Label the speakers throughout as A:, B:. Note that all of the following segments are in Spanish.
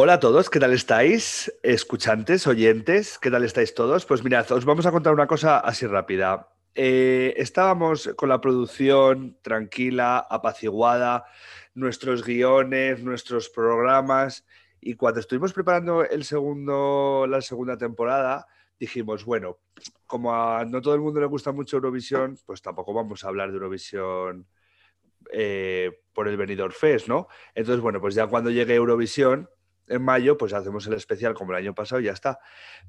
A: Hola a todos, ¿qué tal estáis? Escuchantes, oyentes, ¿qué tal estáis todos? Pues mirad, os vamos a contar una cosa así rápida. Eh, estábamos con la producción tranquila, apaciguada, nuestros guiones, nuestros programas, y cuando estuvimos preparando el segundo, la segunda temporada, dijimos, bueno, como a no todo el mundo le gusta mucho Eurovisión, pues tampoco vamos a hablar de Eurovisión eh, por el Benidorm Fest, ¿no? Entonces, bueno, pues ya cuando llegue Eurovisión, en mayo, pues hacemos el especial como el año pasado y ya está.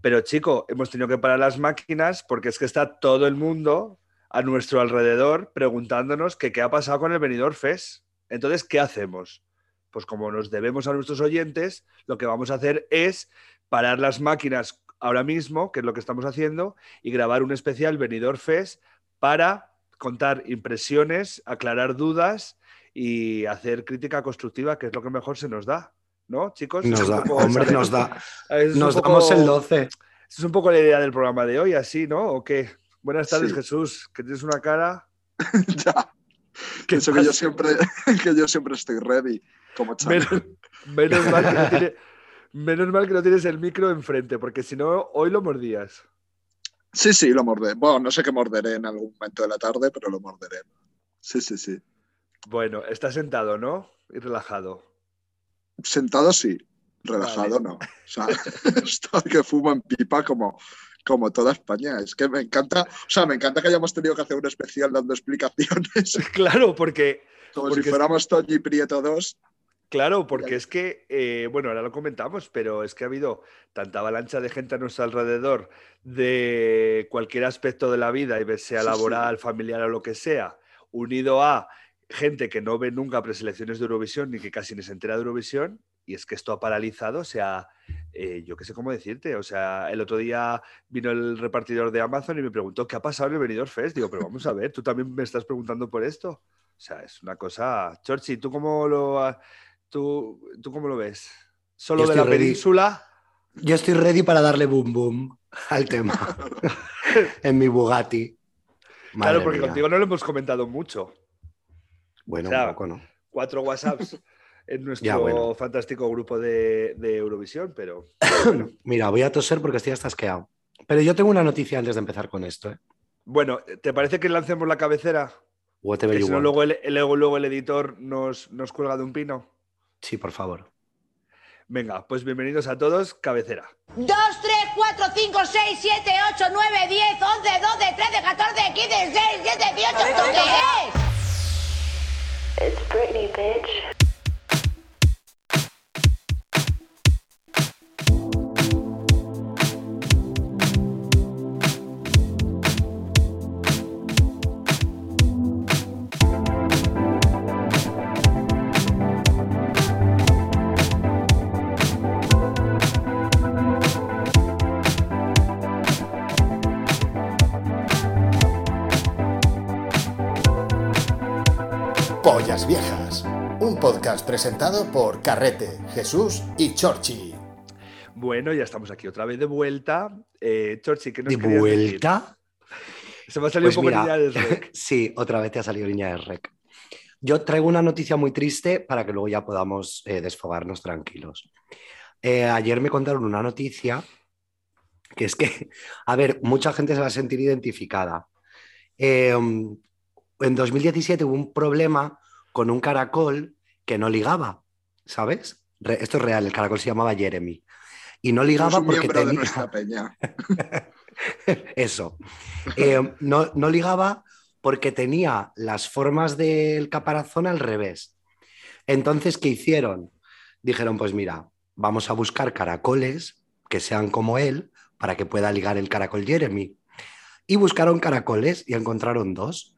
A: Pero chico, hemos tenido que parar las máquinas porque es que está todo el mundo a nuestro alrededor preguntándonos qué ha pasado con el Benidorm Fest. Entonces, ¿qué hacemos? Pues como nos debemos a nuestros oyentes, lo que vamos a hacer es parar las máquinas ahora mismo, que es lo que estamos haciendo, y grabar un especial Benidorm Fest para contar impresiones, aclarar dudas y hacer crítica constructiva, que es lo que mejor se nos da. ¿No, chicos?
B: Nos da, hombre, nos da. Nos damos el 12.
A: Es un poco la idea del programa de hoy, así, ¿no? ¿O qué? Buenas tardes, Jesús, que tienes una cara.
C: ya. Que Eso que yo, siempre, que yo siempre estoy ready, como
A: menos, menos, mal que no tienes, menos mal que no tienes el micro enfrente, porque si no, hoy lo mordías.
C: Sí, sí, lo morderé. Bueno, no sé qué morderé en algún momento de la tarde, pero lo morderé. Sí, sí, sí.
A: Bueno, está sentado, ¿no? Y relajado.
C: Sentado sí, relajado no. O sea, que fumo en pipa como, como toda España. Es que me encanta, o sea, me encanta que hayamos tenido que hacer un especial dando explicaciones.
A: Claro, porque.
C: Como si fuéramos Toñi Prieto 2.
A: Claro, porque es que, eh, bueno, ahora lo comentamos, pero es que ha habido tanta avalancha de gente a nuestro alrededor de cualquier aspecto de la vida, y sea laboral, familiar o lo que sea, unido a gente que no ve nunca preselecciones de Eurovisión ni que casi ni se entera de Eurovisión, y es que esto ha paralizado, o sea, eh, yo qué sé cómo decirte, o sea, el otro día vino el repartidor de Amazon y me preguntó qué ha pasado en el Benidorm Fest, digo, pero vamos a ver, tú también me estás preguntando por esto, o sea, es una cosa, Chorchi, ¿tú cómo lo, tú, ¿tú cómo lo ves? ¿Solo de la península?
B: Yo estoy ready para darle boom boom al tema en mi Bugatti.
A: claro, porque contigo no lo hemos comentado mucho.
B: Bueno, un poco no.
A: Cuatro WhatsApps en nuestro fantástico grupo de, Eurovisión, pero.
B: Mira, voy a toser porque estoy asqueado. Pero yo tengo una noticia antes de empezar con esto. ¿eh?
A: Bueno, ¿te parece que lancemos la cabecera?
B: Que
A: si no, luego el, luego el editor nos, nos cuelga de un pino.
B: Sí, por favor.
A: Venga, pues bienvenidos a todos, cabecera.
D: 2, 3, 4, 5, 6, 7, 8, 9, 10, 11, 12, 13, 14, 15, 16, 17, 18, ¿qué es? It's Britney, bitch.
E: Podcast presentado por Carrete, Jesús y Chorchi.
A: Bueno, ya estamos aquí otra vez de vuelta. Eh, Chorchi, ¿qué nos
B: ¿De vuelta?
A: Se me ha salido pues un poco línea de rec.
B: sí, otra vez te ha salido línea de rec. Yo traigo una noticia muy triste para que luego ya podamos eh, desfogarnos tranquilos. Eh, ayer me contaron una noticia que es que, a ver, mucha gente se va a sentir identificada. en 2017 hubo un problema con un caracol que no ligaba, ¿sabes? esto es real, el caracol se llamaba Jeremy. Y no ligaba porque tenía...
C: peña.
B: Eso. Eh, no, no ligaba porque tenía las formas del caparazón al revés. Entonces, ¿qué hicieron? Dijeron, pues mira, vamos a buscar caracoles que sean como él para que pueda ligar el caracol Jeremy. Y buscaron caracoles y encontraron dos.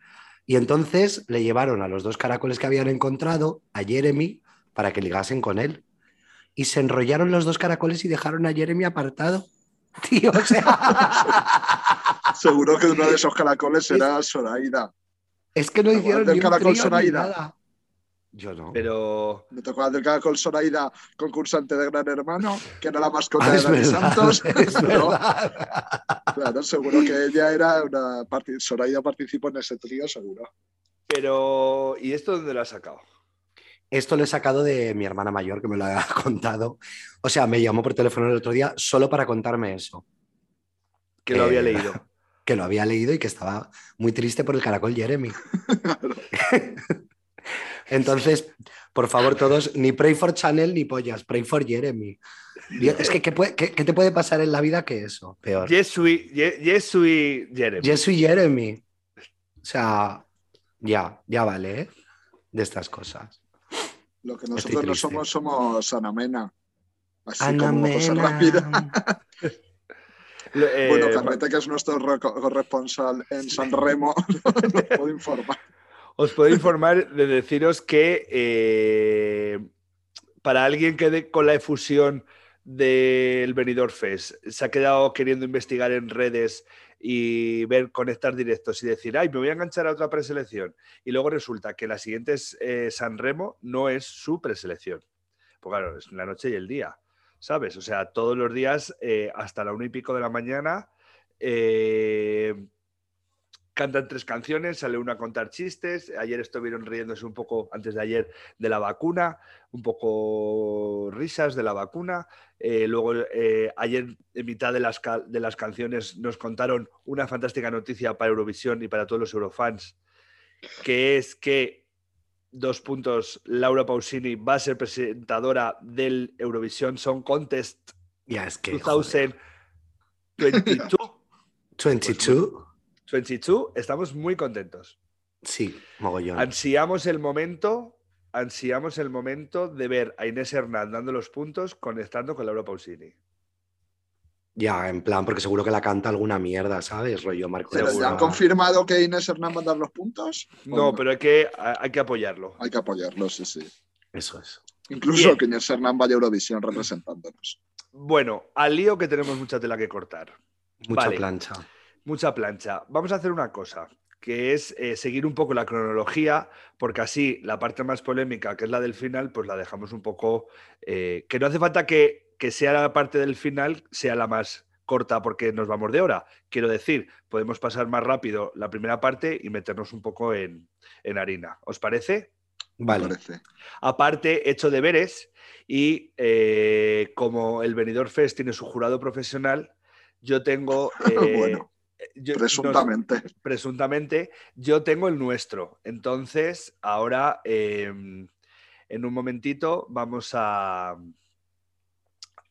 B: Y entonces le llevaron a los dos caracoles que habían encontrado, a Jeremy, para que ligasen con él. Y se enrollaron los dos caracoles y dejaron a Jeremy apartado. Tío, o sea.
C: Seguro que uno de esos caracoles era Soraida.
B: Es que no hicieron ni caracol Soraida.
A: Yo no. Pero.
C: Me tocó del caracol Soraida, concursante de Gran Hermano, que era la mascota ah, de Dani Santos.
B: Es
C: Claro, seguro que ella era una. Soraida participó en ese trío, seguro.
A: Pero. ¿Y esto dónde lo ha sacado?
B: Esto lo he sacado de mi hermana mayor que me lo ha contado. O sea, me llamó por teléfono el otro día solo para contarme eso.
A: Que lo había
B: Eh,
A: leído.
B: Que lo había leído y que estaba muy triste por el caracol Jeremy. Entonces, por favor, todos, ni pray for Chanel ni pollas, pray for Jeremy. Dios, Es que, ¿qué, puede- qué- qué te puede pasar en la vida que eso? Peor.
A: Jesui, Ye- Jeremy.
B: Soy Jeremy. O sea, ya, ya vale, ¿eh? De estas cosas.
C: Lo que nosotros no somos somos Ana Mena. Así
B: Ana
C: como cosa rápida.
A: Eh,
C: bueno, Carrete, que es nuestro ro- corresponsal en San Remo, nos puede informar.
A: Os puedo informar de deciros que eh, para alguien que de- con la efusión del Benidorm Fest se ha quedado queriendo investigar en redes y ver conectar directos y decir, ay, me voy a enganchar a otra preselección. Y luego resulta que la siguiente es eh, San Remo, no es su preselección. Pues claro, es la noche y el día, ¿sabes? O sea, todos los días eh, hasta la una y pico de la mañana. Cantan tres canciones, sale una a contar chistes. Ayer estuvieron riéndose un poco, antes de ayer, de la vacuna, un poco risas de la vacuna. Eh, luego, eh, ayer, en mitad de las, de las canciones, nos contaron una fantástica noticia para Eurovisión y para todos los Eurofans, que es que, dos puntos, Laura Pausini va a ser presentadora del Eurovisión Song Contest
B: Ya es que. joder.
A: 2022.
B: 22.
A: 22. Estamos muy contentos.
B: Sí, mogollón.
A: Ansiamos el momento, ansiamos el momento de ver a Inés Hernán dando los puntos conectando con Laura Pausini.
B: Ya, en plan, porque seguro que la canta alguna mierda, ¿sabes? Rollo Marco.
C: ¿Pero ya han confirmado que Inés Hernán va a dar los puntos?
A: No,
C: ¿O
A: pero hay que, hay que apoyarlo.
C: Hay que apoyarlo, sí, sí.
B: Eso es.
C: Incluso
A: Bien.
C: que Inés Hernán vaya a Eurovisión representándonos.
A: Bueno, al lío que tenemos mucha tela que cortar.
B: Mucha
A: Vale.
B: plancha.
A: Mucha plancha. Vamos a hacer una cosa, que es eh, seguir un poco la cronología, porque así la parte más polémica, que es la del final, pues la dejamos un poco... eh, que no hace falta que, que sea la parte del final, sea la más corta porque nos vamos de hora. Quiero decir, podemos pasar más rápido la primera parte y meternos un poco en, en harina. ¿Os parece?
B: Vale.
C: parece.
A: Aparte, he hecho deberes y eh, como el Benidorm Fest tiene su jurado profesional, yo tengo... eh,
C: Bueno,
A: yo- nos-
C: Presuntamente.
A: presuntamente, yo tengo el nuestro. Entonces, ahora, eh, en un momentito, vamos a,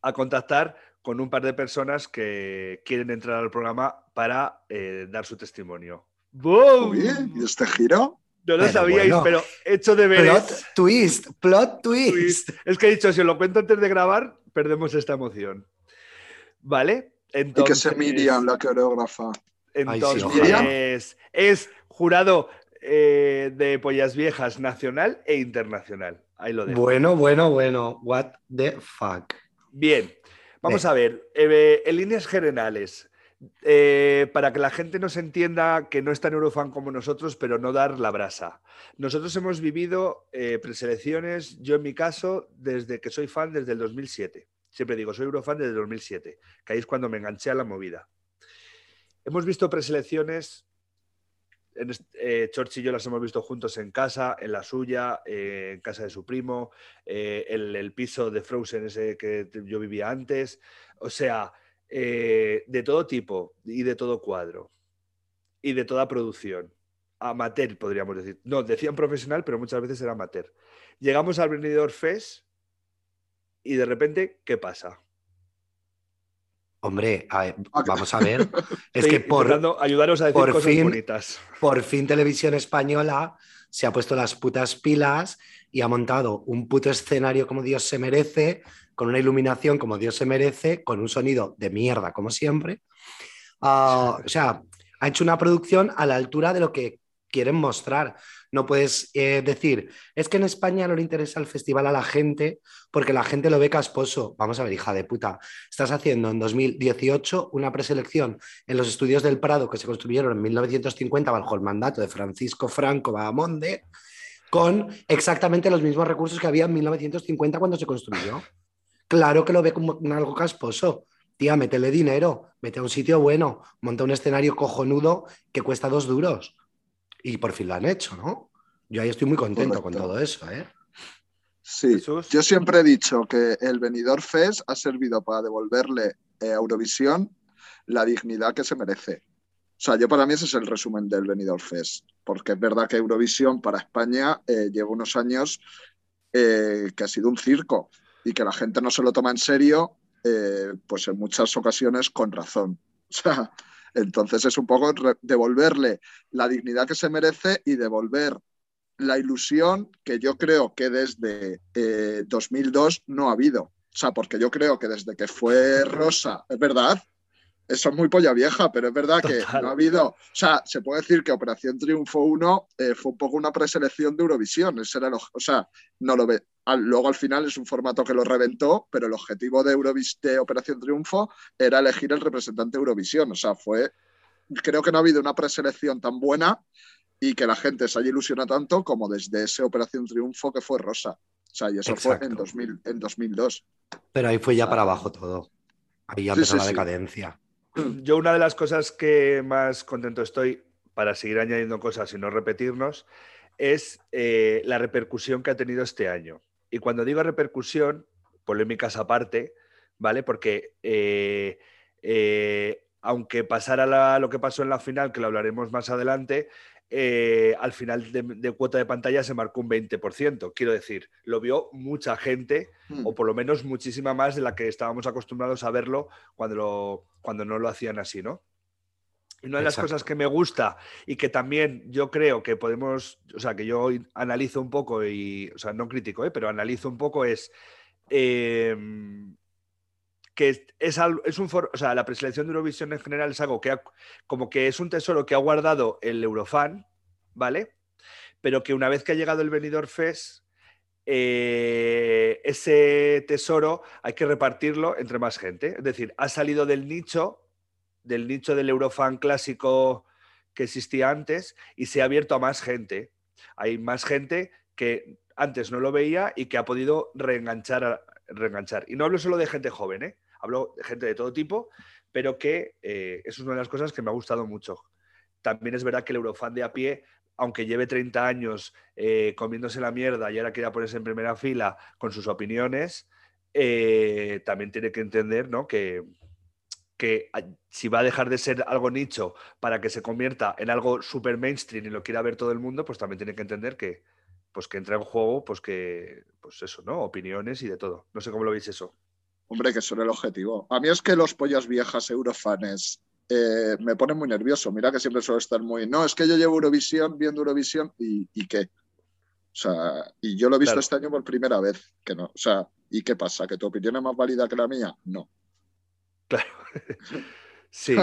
A: a contactar con un par de personas que quieren entrar al programa para eh, dar su testimonio. ¡Boom!
C: ¿Y este giro?
A: No lo
B: Pero
A: sabíais,
B: bueno.
A: pero he hecho deberes.
B: Plot twist, plot twist.
A: Twist. Es que he dicho, si os lo cuento antes de grabar, perdemos esta emoción. ¿Vale?
C: Y que
A: Entonces,
C: se Miriam, la coreógrafa.
B: Ay, sí,
A: entonces es jurado eh, de pollas viejas nacional e internacional. Ahí lo dejo.
B: Bueno, bueno, bueno. What the fuck.
A: Bien, vamos a ver. eh, en líneas generales, eh, para que la gente nos entienda que no es tan Eurofan como nosotros, pero no dar la brasa. Nosotros hemos vivido eh, preselecciones, yo en mi caso, desde que soy fan, desde el 2007. Siempre digo, soy Eurofan desde el 2007, que ahí es cuando me enganché a la movida. Hemos visto preselecciones, en eh, Chorch y yo las hemos visto juntos en casa, en la suya, eh, en casa de su primo, eh, el, piso de Frozen ese que yo vivía antes. O sea, eh, de todo tipo y de todo cuadro y de toda producción. Amateur, podríamos decir. No, decían profesional, pero muchas veces era amateur. Llegamos al Benidorm Fest y de repente, ¿qué pasa?
B: Hombre, a ver, vamos a ver. Es
A: Estoy
B: que por,
A: ayudaros a decir
B: por
A: cosas
B: fin-
A: bonitas.
B: por fin Televisión Española se ha puesto las putas pilas y ha montado un puto escenario como Dios se merece, con una iluminación como Dios se merece, con un sonido de mierda como siempre. Ah, o sea, ha hecho una producción a la altura de lo que quieren mostrar. No puedes eh, decir, es que en España no le interesa el festival a la gente porque la gente lo ve casposo. Vamos a ver, hija de puta, estás haciendo en 2018 una preselección en los estudios del Prado que se construyeron en 1950 bajo el mandato de Francisco Franco Bahamonde, con exactamente los mismos recursos que había en 1950 cuando se construyó. Claro que lo ve como algo casposo. Tía, métele dinero, mete a un sitio bueno, monta un escenario cojonudo que cuesta dos duros. Y por fin lo han hecho, ¿no? Yo ahí estoy muy contento con
C: Correcto.
B: todo eso, ¿eh?
C: Sí,
A: Jesús.
C: yo siempre he dicho que el Benidorm Fest ha servido para devolverle eh, a Eurovisión la dignidad que se merece. O sea, yo para mí ese es el resumen del Benidorm Fest, porque es verdad que Eurovisión para España eh, lleva unos años eh, que ha sido un circo y que la gente no se lo toma en serio, eh, pues en muchas ocasiones con razón. O sea, entonces es un poco devolverle la dignidad que se merece y devolver la ilusión que yo creo que desde eh, 2002 no ha habido. O sea, porque yo creo que desde que fue Rosa, es verdad, eso es muy polla vieja, pero es verdad que no ha habido. O sea, se puede decir que Operación Triunfo 1 eh, fue un poco una preselección de Eurovisión. Ese era el oj- o sea, no lo ve. Al- luego al final es un formato que lo reventó, pero el objetivo de, Eurovis de Operación Triunfo era elegir el representante de Eurovisión. O sea, fue. Creo que no ha habido una preselección tan buena y que la gente se haya ilusionado tanto como desde ese Operación Triunfo que fue Rosa. O sea, y eso fue en,
B: Exacto.
C: 2000, en 2002.
B: Pero ahí fue ya para abajo todo. Ahí ya
C: Sí,
B: empezó
C: sí,
B: la
C: sí.
B: decadencia.
A: Yo una de las cosas que más contento estoy, para seguir añadiendo cosas y no repetirnos, es eh, la repercusión que ha tenido este año. Y cuando digo repercusión, polémicas aparte, ¿vale? Porque eh, eh, aunque pasara la- lo que pasó en la final, que lo hablaremos más adelante, eh, al final de, de cuota de pantalla se marcó un 20%. Quiero decir, lo vio mucha gente
C: Hmm.
A: o por lo menos muchísima más de la que estábamos acostumbrados a verlo cuando, lo- cuando no lo hacían así, ¿no? Una de las
B: Exacto.
A: cosas que me gusta y que también yo creo que podemos, o sea, que yo analizo un poco y, o sea, no critico, ¿eh? pero analizo un poco es em, que es, es, un for- o sea, la preselección de Eurovisión en general es algo que ha- como que es un tesoro que ha guardado el Eurofan, ¿vale? Pero que una vez que ha llegado el Benidorm Fest, eh, ese tesoro hay que repartirlo entre más gente. Es decir, ha salido del nicho, del nicho del Eurofan clásico que existía antes y se ha abierto a más gente. Hay más gente que antes no lo veía y que ha podido reenganchar. reenganchar. Y no hablo solo de gente joven, ¿eh? hablo de gente de todo tipo, pero que eh, es una de las cosas que me ha gustado mucho. También es verdad que el Eurofan de a pie, aunque lleve 30 años eh, comiéndose la mierda y ahora quiera ponerse en primera fila con sus opiniones, eh, también tiene que entender ¿no? que, que si va a dejar de ser algo nicho para que se convierta en algo super mainstream y lo quiera ver todo el mundo, pues también tiene que entender que pues que entra en juego, pues que, pues eso, ¿no? Opiniones y de todo. No sé cómo lo veis eso.
C: Hombre, que son el objetivo. A mí es que los pollas viejas eurofanes eh, me ponen muy nervioso. Mira que siempre suelo estar muy. No, es que yo llevo Eurovisión, viendo Eurovisión y, y qué. O sea, y yo lo he visto
A: Claro.
C: este año por primera vez. Que no. O sea, ¿y qué pasa? ¿Que tu opinión es más válida que la mía? No.
A: Claro. sí.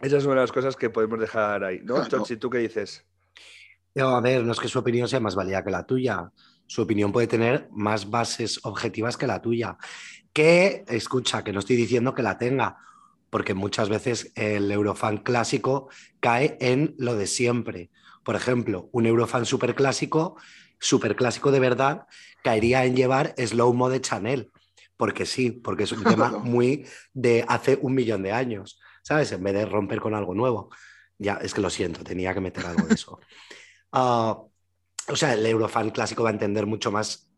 A: Esa es una de las cosas que podemos dejar ahí, ¿no?
C: Claro.
A: Chochi, ¿tú qué dices?
B: No, a ver, no es que su opinión sea más válida que la tuya. Su opinión puede tener más bases objetivas que la tuya. Que, escucha, que no estoy diciendo que la tenga, porque muchas veces el Eurofan clásico cae en lo de siempre. Por ejemplo, un Eurofan superclásico, superclásico de verdad, caería en llevar Slow Mo de Chanel. Porque sí, porque es un tema muy de hace un millón de años, ¿sabes? En vez de romper con algo nuevo. Ya, es que lo siento, tenía que meter algo de eso. Ah, o sea, el Eurofan clásico va a entender mucho más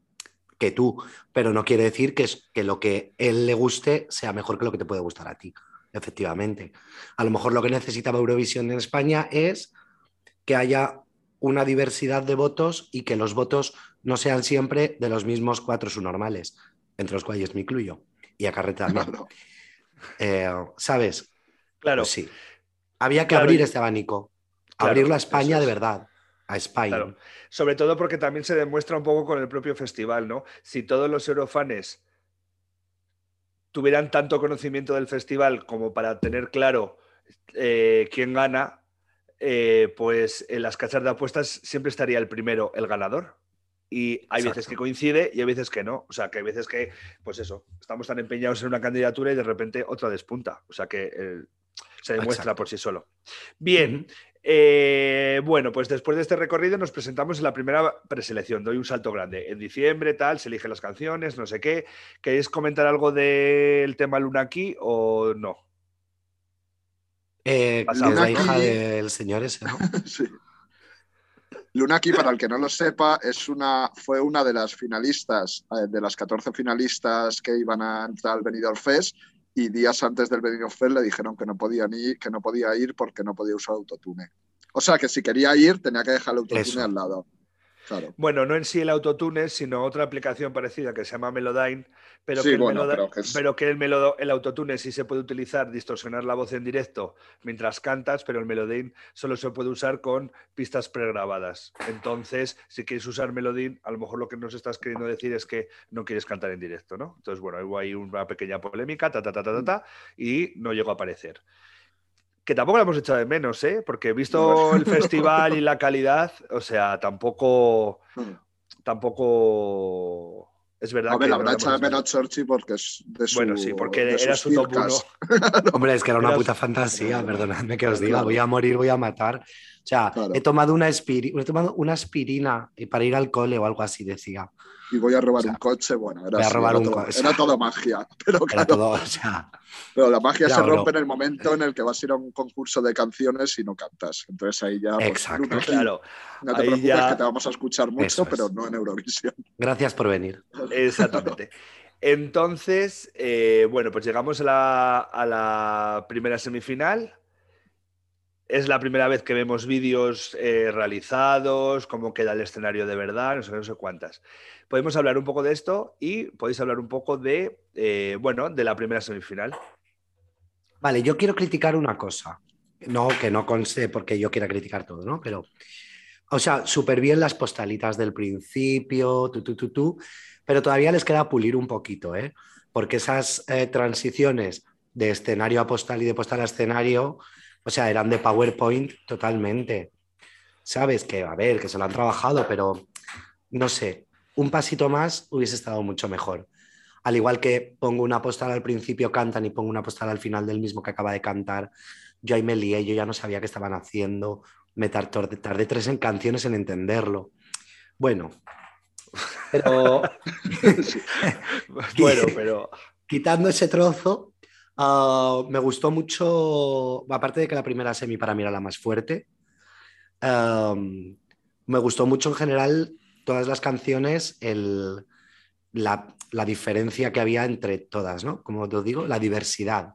B: que tú, pero no quiere decir que, es, que lo que él le guste sea mejor que lo que te puede gustar a ti, efectivamente. A lo mejor lo que necesitaba Eurovisión en España es que haya una diversidad de votos y que los votos no sean siempre de los mismos cuatro subnormales, entre los cuales me incluyo, y a Carrete también. Eh, ¿Sabes?
A: Claro,
B: Pues sí. Había que
A: Claro,
B: abrir
A: y-
B: este abanico,
A: Claro,
B: abrirlo a España
A: es.
B: de verdad, a España.
A: Claro. Sobre todo porque también se demuestra un poco con el propio festival, ¿no? Si todos los eurofanes tuvieran tanto conocimiento del festival como para tener claro eh, quién gana, eh, pues en las cachas de apuestas siempre estaría el primero, el ganador. Y hay veces que coincide y hay veces que no. O sea, que hay veces que, pues eso, estamos tan empeñados en una candidatura y de repente otra despunta. O sea, que eh, se demuestra
B: Exacto.
A: por sí solo. Bien, eh, bueno, pues después de este recorrido nos presentamos en la primera preselección. Doy un salto grande. En diciembre, tal, se eligen las canciones, no sé qué. ¿Queréis comentar algo del tema Luna aquí o no?
B: Eh, es
A: Pasamos.
B: la hija del señor ese, ¿no?
C: Sí. Lunaki, para el que no lo sepa, es una, fue una de las finalistas, eh, de las 14 finalistas que iban a entrar al Benidorm Fest y días antes del Benidorm Fest le dijeron que no podía ir, que no podía ir porque no podía usar autotune. O sea que si quería ir tenía que dejar el autotune
B: Eso.
C: al lado. Claro.
A: Bueno, no en sí el autotune, sino otra aplicación parecida que se llama Melodyne, pero
C: Sí,
A: que, el,
C: bueno,
A: Melodyne-
C: pero que es-
A: pero que el, autotune sí se puede utilizar, distorsionar la voz en directo mientras cantas, pero el Melodyne solo se puede usar con pistas pregrabadas. Entonces, si quieres usar Melodyne, a lo mejor lo que nos estás queriendo decir es que no quieres cantar en directo, ¿no? Entonces, bueno, hubo ahí una pequeña polémica, ta, ta, ta, ta, ta, ta, y no llegó a aparecer. Que tampoco la hemos echado de menos, ¿eh? Porque visto el festival y la calidad, o sea, tampoco tampoco es verdad que
C: la
A: la
C: echado de menos Chorchi porque es de su.
A: Bueno, sí, porque
C: de
A: era su top.
B: Hombre, es que era una
A: Era-
B: puta fantasía, perdonadme que os diga, voy a morir, voy a matar. O sea,
C: Claro.
B: he tomado una, he tomado una aspirina para ir al cole o algo así, decía.
C: Y voy a robar
B: O sea,
C: un coche. Bueno, era,
B: voy a
C: así, era todo,
B: coche.
C: Era todo magia. Pero,
B: Era
C: claro,
B: todo, o sea,
C: pero la magia se rompe en el momento en el que vas a ir a un concurso de canciones y no cantas. Entonces ahí ya. pues,
B: Exacto.
A: Claro,
C: No te
A: ahí
C: preocupes
A: ya-
C: que te vamos a escuchar mucho,
B: Eso es.
C: pero no en Eurovisión.
B: gracias por venir.
A: exactamente. Entonces, eh, bueno, pues llegamos a la, a la primera semifinal. Es la primera vez que vemos vídeos eh, realizados, cómo queda el escenario de verdad, no sé, cuántas. Podemos hablar un poco de esto y podéis hablar un poco de, eh, bueno, de la primera semifinal.
B: Vale, yo quiero criticar una cosa. No, que no conste porque yo quiera criticar todo, ¿no? Pero, o sea, súper bien las postalitas del principio, tú, tú, tú, tú, pero todavía les queda pulir un poquito, ¿eh? Porque esas eh, transiciones de escenario a postal y de postal a escenario, o sea, eran de PowerPoint totalmente. Sabes que, a ver, que se lo han trabajado, pero no sé, un pasito más hubiese estado mucho mejor. Al igual que pongo una postal al principio, cantan y pongo una postal al final del mismo que acaba de cantar. Yo ahí me lié, yo ya no sabía qué estaban haciendo. Me tar- tardé, tardé tres en canciones en entenderlo. Bueno, pero
A: Bueno, pero
B: quitando ese trozo, ah, me gustó mucho, aparte de que la primera semi para mí era la más fuerte, am, me gustó mucho en general todas las canciones, el, la, la diferencia que había entre todas, ¿no? Como te digo, la diversidad,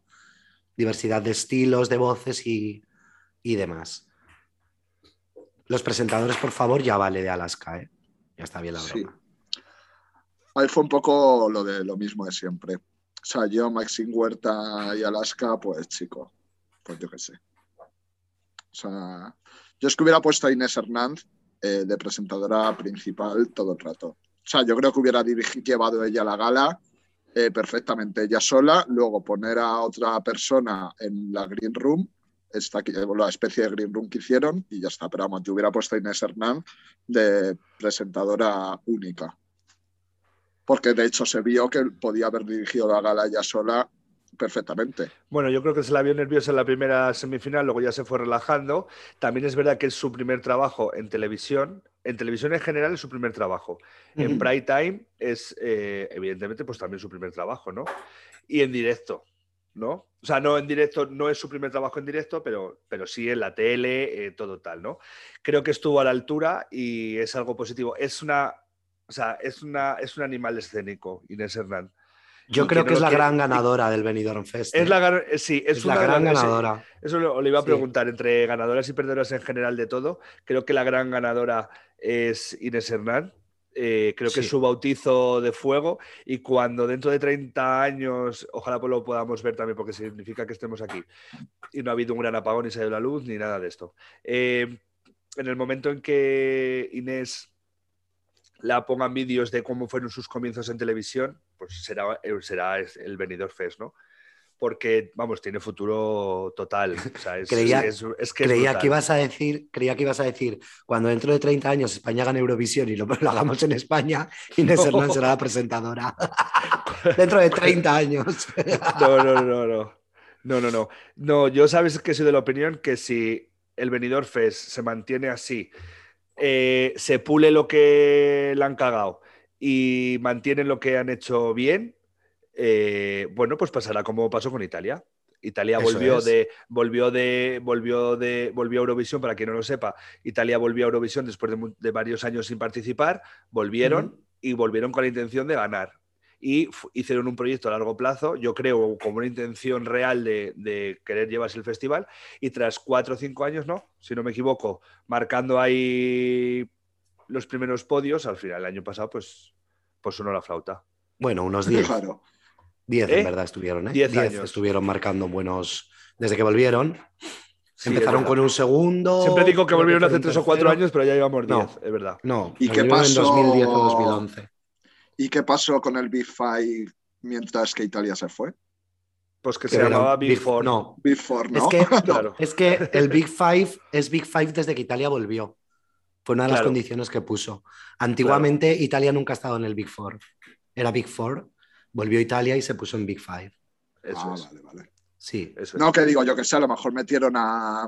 B: diversidad de estilos, de voces y, y demás. Los presentadores, por favor, ya vale de Alaska, ¿eh? Ya está bien la
C: Sí.
B: broma.
C: Ahí fue un poco lo de lo mismo de siempre. O sea, yo, Maxine Huerta y Alaska, pues chico, pues yo qué sé. O sea, yo es que hubiera puesto a Inés Hernández eh, de presentadora principal todo el rato. O sea, yo creo que hubiera dirigi- llevado ella la gala eh, perfectamente ella sola, luego poner a otra persona en la Green Room, esta, la especie de Green Room que hicieron, y ya está. Pero vamos, yo hubiera puesto a Inés Hernández de presentadora única porque de hecho se vio que podía haber dirigido la gala ella sola perfectamente.
A: Bueno, yo creo que se la vio nerviosa en la primera semifinal, luego ya se fue relajando. También es verdad que es su primer trabajo en televisión. En televisión en general es su primer trabajo. En prime time es, eh, evidentemente, pues también su primer trabajo, ¿no? Y en directo, ¿no? O sea, no en directo, no es su primer trabajo en directo, pero, pero sí en la tele, eh, todo tal, ¿no? Creo que estuvo a la altura y es algo positivo. Es una, o sea, es una, es un animal escénico, Inés Hernán.
B: Yo creo
A: que
B: es la gran ganadora del Benidorm Fest.
A: Es
B: ¿eh?
A: la, eh, sí, es,
B: Es
A: una
B: la gran ganadora.
A: Eso lo, lo iba a
B: Sí.
A: preguntar, entre ganadoras y perdedoras en general de todo, creo que la gran ganadora es Inés Hernán. Eh, creo que es su bautizo de fuego y cuando dentro de 30 años, ojalá pues lo podamos ver también porque significa que estemos aquí y no ha habido un gran apagón ni se ha ido la luz ni nada de esto. Eh, en el momento en que Inés la pongan vídeos de cómo fueron sus comienzos en televisión, pues será, eh, será el Benidorm Fest, ¿no? Porque, vamos, tiene futuro total. O sea, es,
B: Creía-
A: es- es- es que
B: creía que ibas a decir, creía que ibas a decir, cuando dentro de 30 años España gane Eurovisión y lo, lo hagamos en España, Inés
A: No.
B: Hernán será la presentadora. dentro de 30 años.
A: No, no, no, no. No, no, no. No, yo sabes que soy de la opinión que si el Benidorm Fest se mantiene así, eh, se pule lo que le han cagado y mantienen lo que han hecho bien, eh, bueno, pues pasará como pasó con Italia. Italia volvió de, volvió de, volvió de, volvió a Eurovisión, para quien no lo sepa, Italia volvió a Eurovisión después de, varios años sin participar, volvieron y volvieron con la intención de ganar. Y hicieron un proyecto a largo plazo, yo creo, como una intención real de, de querer llevarse el festival, y tras cuatro o cinco años, ¿no? Si no me equivoco, marcando ahí los primeros podios, al final, el año pasado, pues, pues sonó la flauta.
B: Bueno, unos 10.
C: Claro.
B: 10
A: ¿Eh?
B: en verdad estuvieron, ¿eh?
A: 10
B: 10
A: años.
B: estuvieron marcando buenos. Desde que volvieron.
A: Sí,
B: Empezaron con un segundo.
A: Siempre digo que volvieron hace tres o cuatro años, pero ya llevamos
B: No.
A: 10, es verdad.
B: No,
C: ¿Y qué
B: volvieron en
C: pasó?
B: 2010 o 2011.
C: ¿Y qué pasó con el Big Five mientras que Italia se fue?
A: Pues que
B: Que
A: se
B: era
A: llamaba Big Four.
B: No,
C: Big Four, ¿no?
B: es que,
A: Claro.
B: es que el Big Five es Big Five desde que Italia volvió. Fue una de las condiciones que puso. Antiguamente Italia nunca ha estado en el Big Four. Era Big Four, volvió Italia y se puso en Big Five.
A: Eso
C: Ah,
A: es.
C: vale, vale.
B: Sí.
A: eso es.
C: No, que digo yo que sé, a lo mejor metieron a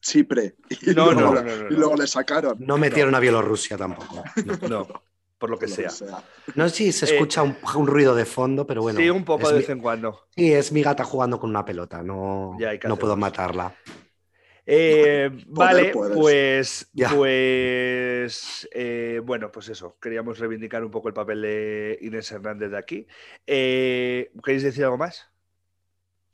C: Chipre y,
A: No,
C: luego,
A: no, no, no, no,
C: y luego le sacaron.
B: No metieron a Bielorrusia tampoco. No,
A: No, por lo que sea.
C: que sea.
B: No sé si se
A: Eh,
B: escucha un, un ruido de fondo, pero bueno.
A: sí, un poco de
B: mi-
A: vez en cuando.
B: Sí, es mi gata jugando con una pelota, no,
A: Ya, ¿y qué
B: no puedo matarla.
A: Eh, vale, pues,
B: Ya.
A: pues eh, bueno, pues eso. Queríamos reivindicar un poco el papel de Inés Hernández de aquí. ¿Queréis decir algo más?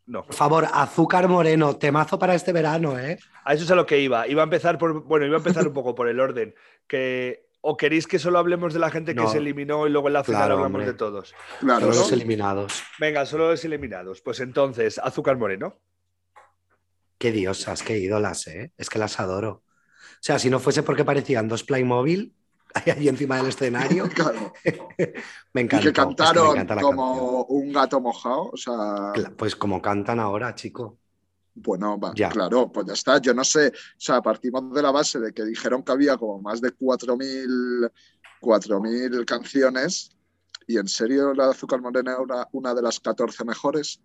A: No.
B: Por favor, azúcar moreno, temazo para este verano, ¿eh?
A: A eso es a lo que iba. Iba a empezar por, bueno, iba a empezar un poco por el orden. Que, ¿O queréis que solo hablemos de la gente que se eliminó y luego en la final
B: Claro,
A: hablamos
B: hombre.
A: de todos?
C: Claro,
B: Solo los eliminados.
A: Venga, solo los eliminados. Pues entonces, Azúcar Moreno.
B: Qué diosas, qué ídolas, ¿eh? Es que las adoro. O sea, si no fuese porque parecían dos Playmobil ahí, ahí encima del escenario,
C: Claro.
B: me
C: Y
B: encanta.
C: que cantaron como un gato mojado. O sea,
B: Pues como cantan ahora, chico.
C: Bueno, va,
B: Ya.
C: claro, pues ya está. Yo no sé, o sea, partimos de la base de que dijeron que había como más de 4.000 4.000 canciones y en serio la de Azúcar Morena era una, una de las 14 mejores.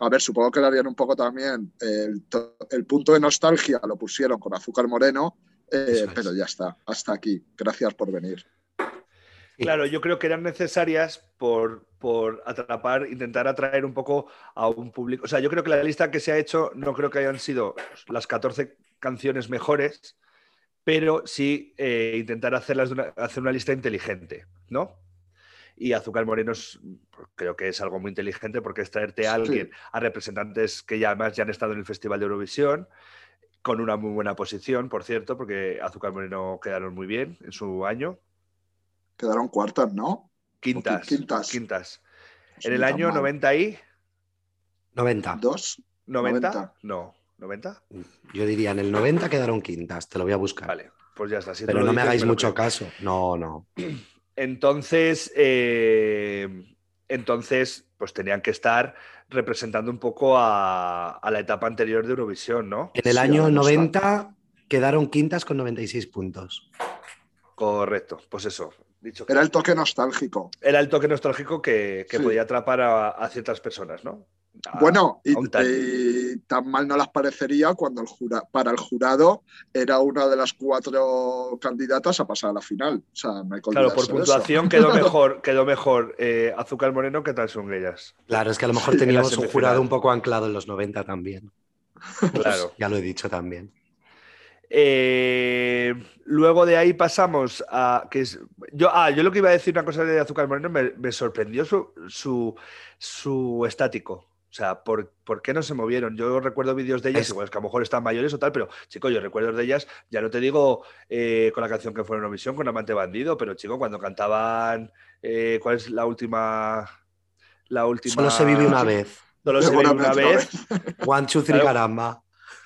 C: A ver, supongo que le harían un poco también el, el punto de nostalgia, lo pusieron con Azúcar Moreno, eh, pero ya está, hasta aquí. Gracias por venir.
A: Claro, yo creo que eran necesarias por, por atrapar, intentar atraer un poco a un público. O sea, yo creo que la lista que se ha hecho no creo que hayan sido las 14 canciones mejores, pero sí eh, intentar hacerlas de una- hacer una lista inteligente, ¿no? Y Azúcar Moreno es- creo que es algo muy inteligente porque es traerte a
C: Sí.
A: alguien, a representantes que ya además ya han estado en el Festival de Eurovisión, con una muy buena posición, por cierto, porque Azúcar Moreno quedaron muy bien en su año.
C: Quedaron cuartas, ¿no?
A: Quintas.
C: Quintas.
A: Quintas.
C: Pues
A: En el año
C: mal.
A: 90 y
B: 90.
C: ¿Dos?
A: 90?
C: 90.
A: No, 90.
B: Yo diría, en el 90 quedaron quintas, te lo voy a buscar.
A: Vale, pues ya está. si
B: Pero no me hagáis mucho
A: creo.
B: caso. No, no.
A: Entonces, eh, entonces, pues tenían que estar representando un poco a, a la etapa anterior de Eurovisión, ¿no?
B: En el
C: Sí,
B: año
C: a la
B: 90 quedaron quintas con 96 puntos.
A: Correcto, pues eso. Dicho que
C: Era el toque nostálgico.
A: era el toque nostálgico que, que
C: Sí.
A: podía atrapar a, a ciertas personas, ¿no? A-
C: Bueno, y, y tan mal no las parecería cuando el jura, para el jurado era una de las cuatro candidatas a pasar a la final. O sea, no hay
A: Claro, por puntuación
C: eso.
A: quedó mejor, quedó mejor eh, Azúcar Moreno que tal son ellas.
B: Claro, es que a lo mejor
A: Sí,
B: teníamos un jurado un poco anclado en los 90 también.
A: Claro.
B: Ya lo he dicho también.
A: Eh, luego de ahí pasamos a que es, yo, ah, yo lo que iba a decir una cosa de Azúcar Moreno me, me sorprendió su, su, su estático. O sea, ¿por, por qué no se movieron? Yo recuerdo vídeos de ellas,
B: Es-
A: igual es que a lo mejor están mayores o tal, pero chico, yo recuerdo de ellas, ya no te digo eh, con la canción que fue en Eurovisión, con Amante Bandido, pero chico, cuando cantaban, eh, ¿cuál es la última? La última.
B: Solo se vive una vez.
A: Solo se vive
C: Una vez,
B: One, two, three, caramba.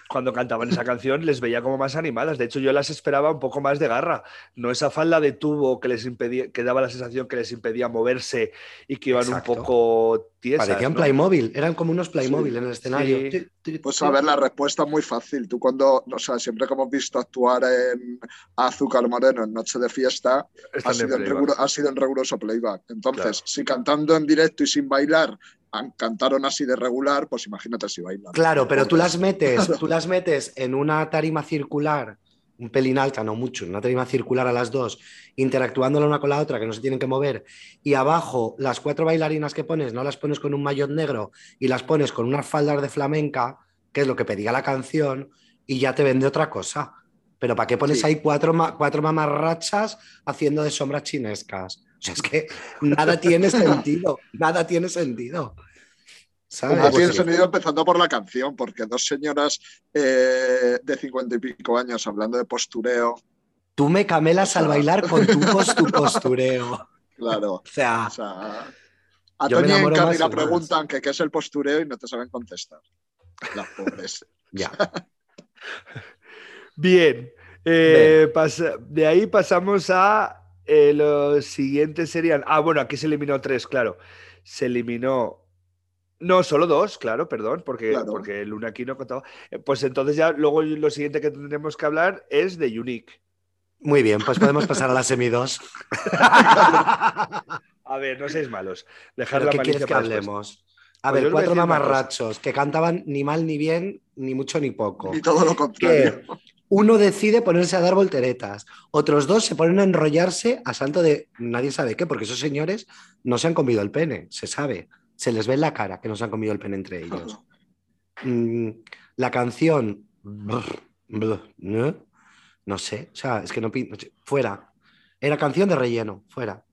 A: Cuando cantaban esa canción les veía como más animadas. De hecho, yo las esperaba un poco más de garra. No esa falda de tubo que les impedía, que daba la sensación que les impedía moverse y que iban
B: Exacto.
A: un poco tiesas.
B: Parecían
A: ¿no?
B: Playmobil, eran como unos Playmobil
C: Sí.
B: en el escenario.
A: Sí.
C: Pues a ver, la respuesta es muy fácil. Tú cuando, o sea, siempre que hemos visto actuar en Azúcar Moreno en Noche de Fiesta, ha sido, en
A: playback.
C: riguro- ha sido en riguroso playback. Entonces,
A: Claro.
C: si cantando en directo y sin bailar cantaron así de regular, pues imagínate si bailan.
B: Claro, pero tú las metes, tú las metes en una tarima circular un pelín alta, no mucho, en una tarima circular a las dos, interactuando la una con la otra, que no se tienen que mover, y abajo las cuatro bailarinas que pones, no las pones con un maillot negro y las pones con unas faldas de flamenca, que es lo que pedía la canción, y ya te vende otra cosa. Pero ¿para qué pones
A: Sí.
B: ahí cuatro, cuatro mamarrachas haciendo de sombras chinescas? O sea, es que nada tiene sentido, nada tiene sentido. ¿Sabes?
C: No tiene
A: sí.
C: sentido empezando por la canción, porque dos señoras eh, de cincuenta y pico años hablando de postureo,
B: Tú me camelas al bailar con tu, pos- tu postureo.
C: claro.
B: O sea,
C: O sea, a
B: Yo me
C: Toñi y
B: enamoro
C: Cami
B: más
C: la
B: más.
C: preguntan que qué es el postureo y no te saben contestar. Las pobres.
B: ya.
A: Bien. eh, pasa- de ahí pasamos a eh, los siguientes serían. Ah, bueno, aquí se eliminó tres, claro. Se eliminó. No, solo dos, claro, perdón, porque,
C: Claro.
A: porque el uno aquí no contaba. Eh, Pues entonces ya luego lo siguiente que tendremos que hablar es de Unique.
B: Muy bien, pues podemos pasar a la semi 2.
A: A ver, no seáis malos. Dejar
B: ¿Pero
A: la
B: qué quieres que hablemos? A
A: Pues
B: ver, cuatro mamarrachos que cantaban ni mal ni bien, ni mucho ni poco.
C: Y todo lo contrario.
B: Que uno decide ponerse a dar volteretas, otros dos se ponen a enrollarse a santo de nadie sabe qué, porque esos señores no se han comido el pene, se sabe. Se les ve en la cara que no se han comido el pene entre ellos. Mm, la canción. brr, brr, ¿no? No sé, o sea, es que no. Fuera. Era canción de relleno, fuera.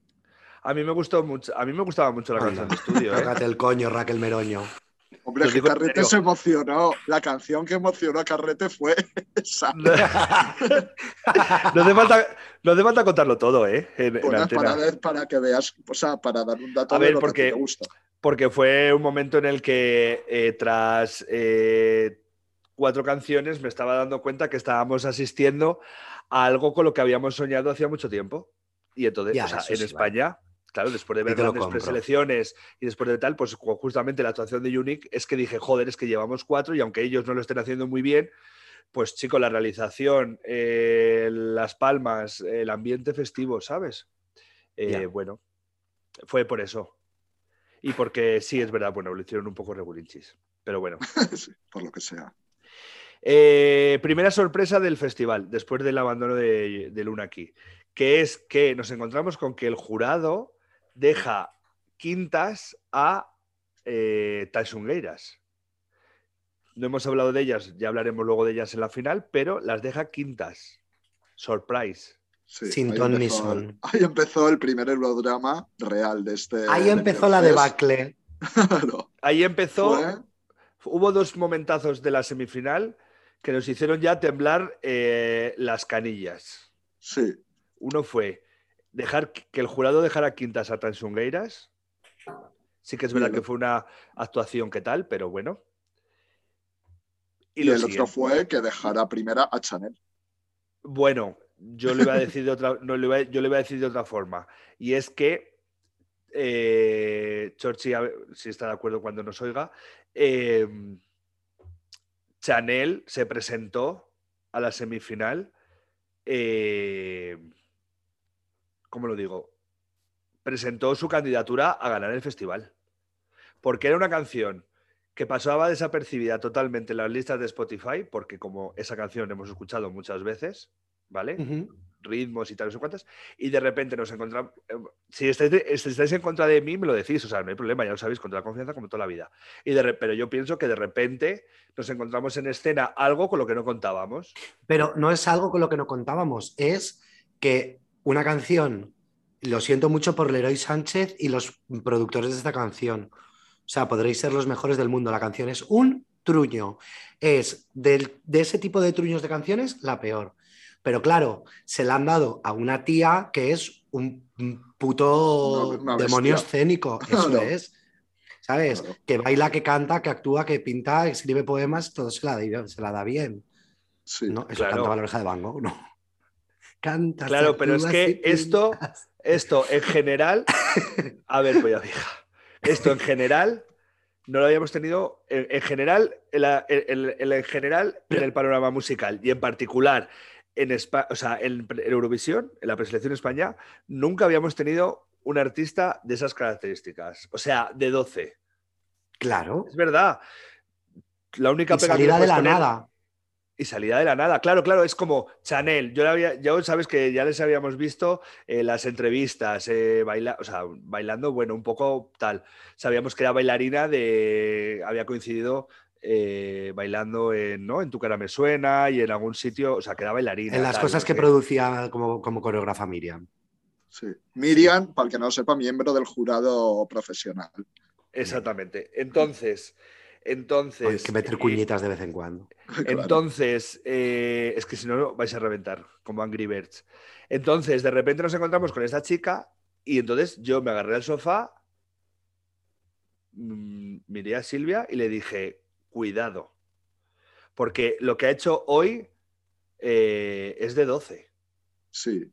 A: A mí me gustó mucho, a mí me gustaba mucho la canción de estudio. ¿eh?
B: Tócate el coño, Raquel Meroño.
C: Hombre,
A: Lo
C: que Carrete se emocionó. La canción que emocionó a Carrete fue esa.
A: No, hace falta, no hace falta contarlo todo, ¿eh? En, en
C: para, ver, para que veas, o sea, para dar un dato
A: A
C: de
A: ver,
C: lo que a
A: porque-
C: ti te gusta.
A: Porque fue un momento en el que eh, tras eh, cuatro canciones me estaba dando cuenta que estábamos asistiendo a algo con lo que habíamos soñado hacía mucho tiempo. Y entonces,
B: Ya,
A: o sea,
B: eso
A: en
B: sí,
A: España, claro, después de ver grandes preselecciones y después de tal, pues ju- justamente la actuación de Unique es que dije, joder, es que llevamos cuatro y aunque ellos no lo estén haciendo muy bien, pues chico, la realización, eh, las palmas, el ambiente festivo, ¿sabes? Eh. Bueno, fue por eso. Y porque sí, es verdad, bueno, lo hicieron un poco regulinchis. Pero bueno.
C: Sí, por lo que sea.
A: Eh, primera sorpresa del festival, después del abandono de, de Luna aquí, que es que nos encontramos con que el jurado deja quintas a eh, Taixongueiras. No hemos hablado de ellas, ya hablaremos luego de ellas en la final, pero las deja quintas. Surprise.
C: Sí,
B: Sin
C: ahí
B: ton ni
C: empezó-
B: son.
C: Ahí empezó el primer eurodrama real de este.
B: Ahí
C: de
B: empezó la debacle.
C: Claro.
A: Ahí empezó.
C: Fue-
A: Hubo dos momentazos de la semifinal que nos hicieron ya temblar eh, las canillas.
C: Sí,
A: Uno fue dejar que el jurado dejara quintas a Tansungueiras. Sí que es verdad
C: Bien.
A: que fue una actuación que tal, pero bueno.
C: y, el otro fue que dejara primera a Chanel.
A: Bueno, yo le iba a decir de otra, no, le iba- yo le iba a decir de otra forma. Y es que eh, Chorchi, si está de acuerdo cuando nos oiga, eh, Chanel se presentó a la semifinal. eh, ¿Cómo lo digo? Presentó su candidatura a ganar el festival. Porque era una canción que pasaba desapercibida totalmente en las listas de Spotify, porque como esa canción hemos escuchado muchas veces, ¿vale? Ritmos y tal, no sé cuántas, y de repente nos encontramos. eh, Si estáis, de- si estáis en contra de mí, me lo decís, o sea, no hay problema, ya lo sabéis, contra la confianza como toda la vida. Y de pero yo pienso que de repente nos encontramos en escena algo con lo que no contábamos.
B: Pero no es algo con lo que no contábamos, es que una canción, lo siento mucho por Leroy Sánchez y los productores de esta canción. O sea, podréis ser los mejores del mundo. La canción es un truño. Es del- de ese tipo de truños de canciones la peor. Pero claro, se la han dado a una tía que es un puto
C: Una- una
B: demonio escénico. Eso es. ¿Sabes?
C: Claro.
B: Que baila, que canta, que actúa, que pinta, escribe poemas, todo se la, da- se la da bien.
C: Sí.
B: No, eso
A: Claro.
B: cantaba la oreja de Van Gogh, no. Canta.
A: Claro, pero es que esto, esto en general, a ver, polla vieja, esto en general no lo habíamos tenido, en, en general, en, la- en- en- en general, en el panorama musical y en particular en, Espa- o sea, en, en Eurovisión, en la preselección de España, nunca habíamos tenido un artista de esas características, o sea, de 12.
B: Claro.
A: Es verdad. La única
B: Y
A: pega que
B: salida de la
A: poner-
B: nada.
A: Y salida de la nada. Claro, claro, es como Chanel. Yo, la había, yo sabes que ya les habíamos visto en las entrevistas, eh, baila, o sea, bailando, bueno, un poco tal. Sabíamos que era bailarina de. Había coincidido eh, bailando en, ¿no? en Tu cara me suena y en algún sitio, o sea, que era bailarina.
B: En las
A: tal,
B: cosas que producía como, como coreógrafa Miriam.
C: Sí. Miriam, para el que no lo sepa, miembro del jurado profesional.
A: Exactamente. Entonces, entonces.
B: Hay que meter
A: eh,
B: cuñitas de vez en cuando.
A: Entonces, eh, es que si no vais a reventar, como Angry Birds. Entonces, de repente nos encontramos con esta chica y entonces yo me agarré al sofá, mm, miré a Silvia y le dije, cuidado, porque lo que ha hecho hoy eh, es de 12.
C: Sí.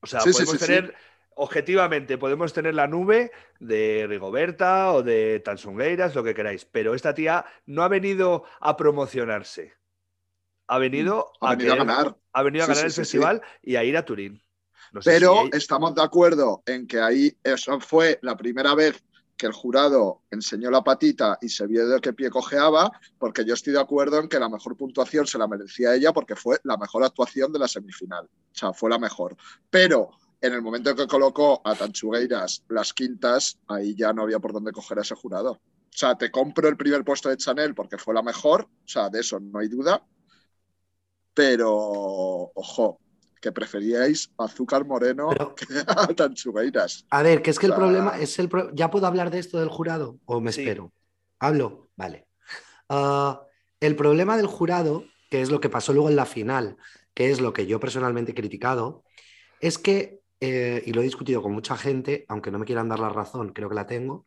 A: O sea,
C: Sí,
A: podemos
C: sí, sí.
A: tener, objetivamente, podemos tener la nube de Rigoberta o de Tansungueiras, lo que queráis, pero esta tía no ha venido a promocionarse. Ha venido,
C: Ha venido a ganar.
A: ha venido a ganar el festival y a ir a Turín. No sé
C: Pero
A: si
C: estamos de acuerdo en que ahí eso fue la primera vez que el jurado enseñó la patita y se vio de qué pie cojeaba, porque yo estoy de acuerdo en que la mejor puntuación se la merecía ella porque fue la mejor actuación de la semifinal. O sea, fue la mejor. Pero en el momento en que colocó a Tanchugueiras las quintas, ahí ya no había por dónde coger a ese jurado. O sea, te compro el primer puesto de Chanel porque fue la mejor, o sea, de eso no hay duda. Pero, ojo, que preferíais azúcar moreno
B: Pero-
C: que a Tanchugueiras.
B: A ver, que es que el
C: O sea-
B: problema es el. pro- ¿Ya puedo hablar de esto del jurado? ¿O me
A: Sí.
B: espero? ¿Hablo? Vale. Ah, el problema del jurado, que es lo que pasó luego en la final, que es lo que yo personalmente he criticado, es que, eh, y lo he discutido con mucha gente, aunque no me quieran dar la razón, creo que la tengo,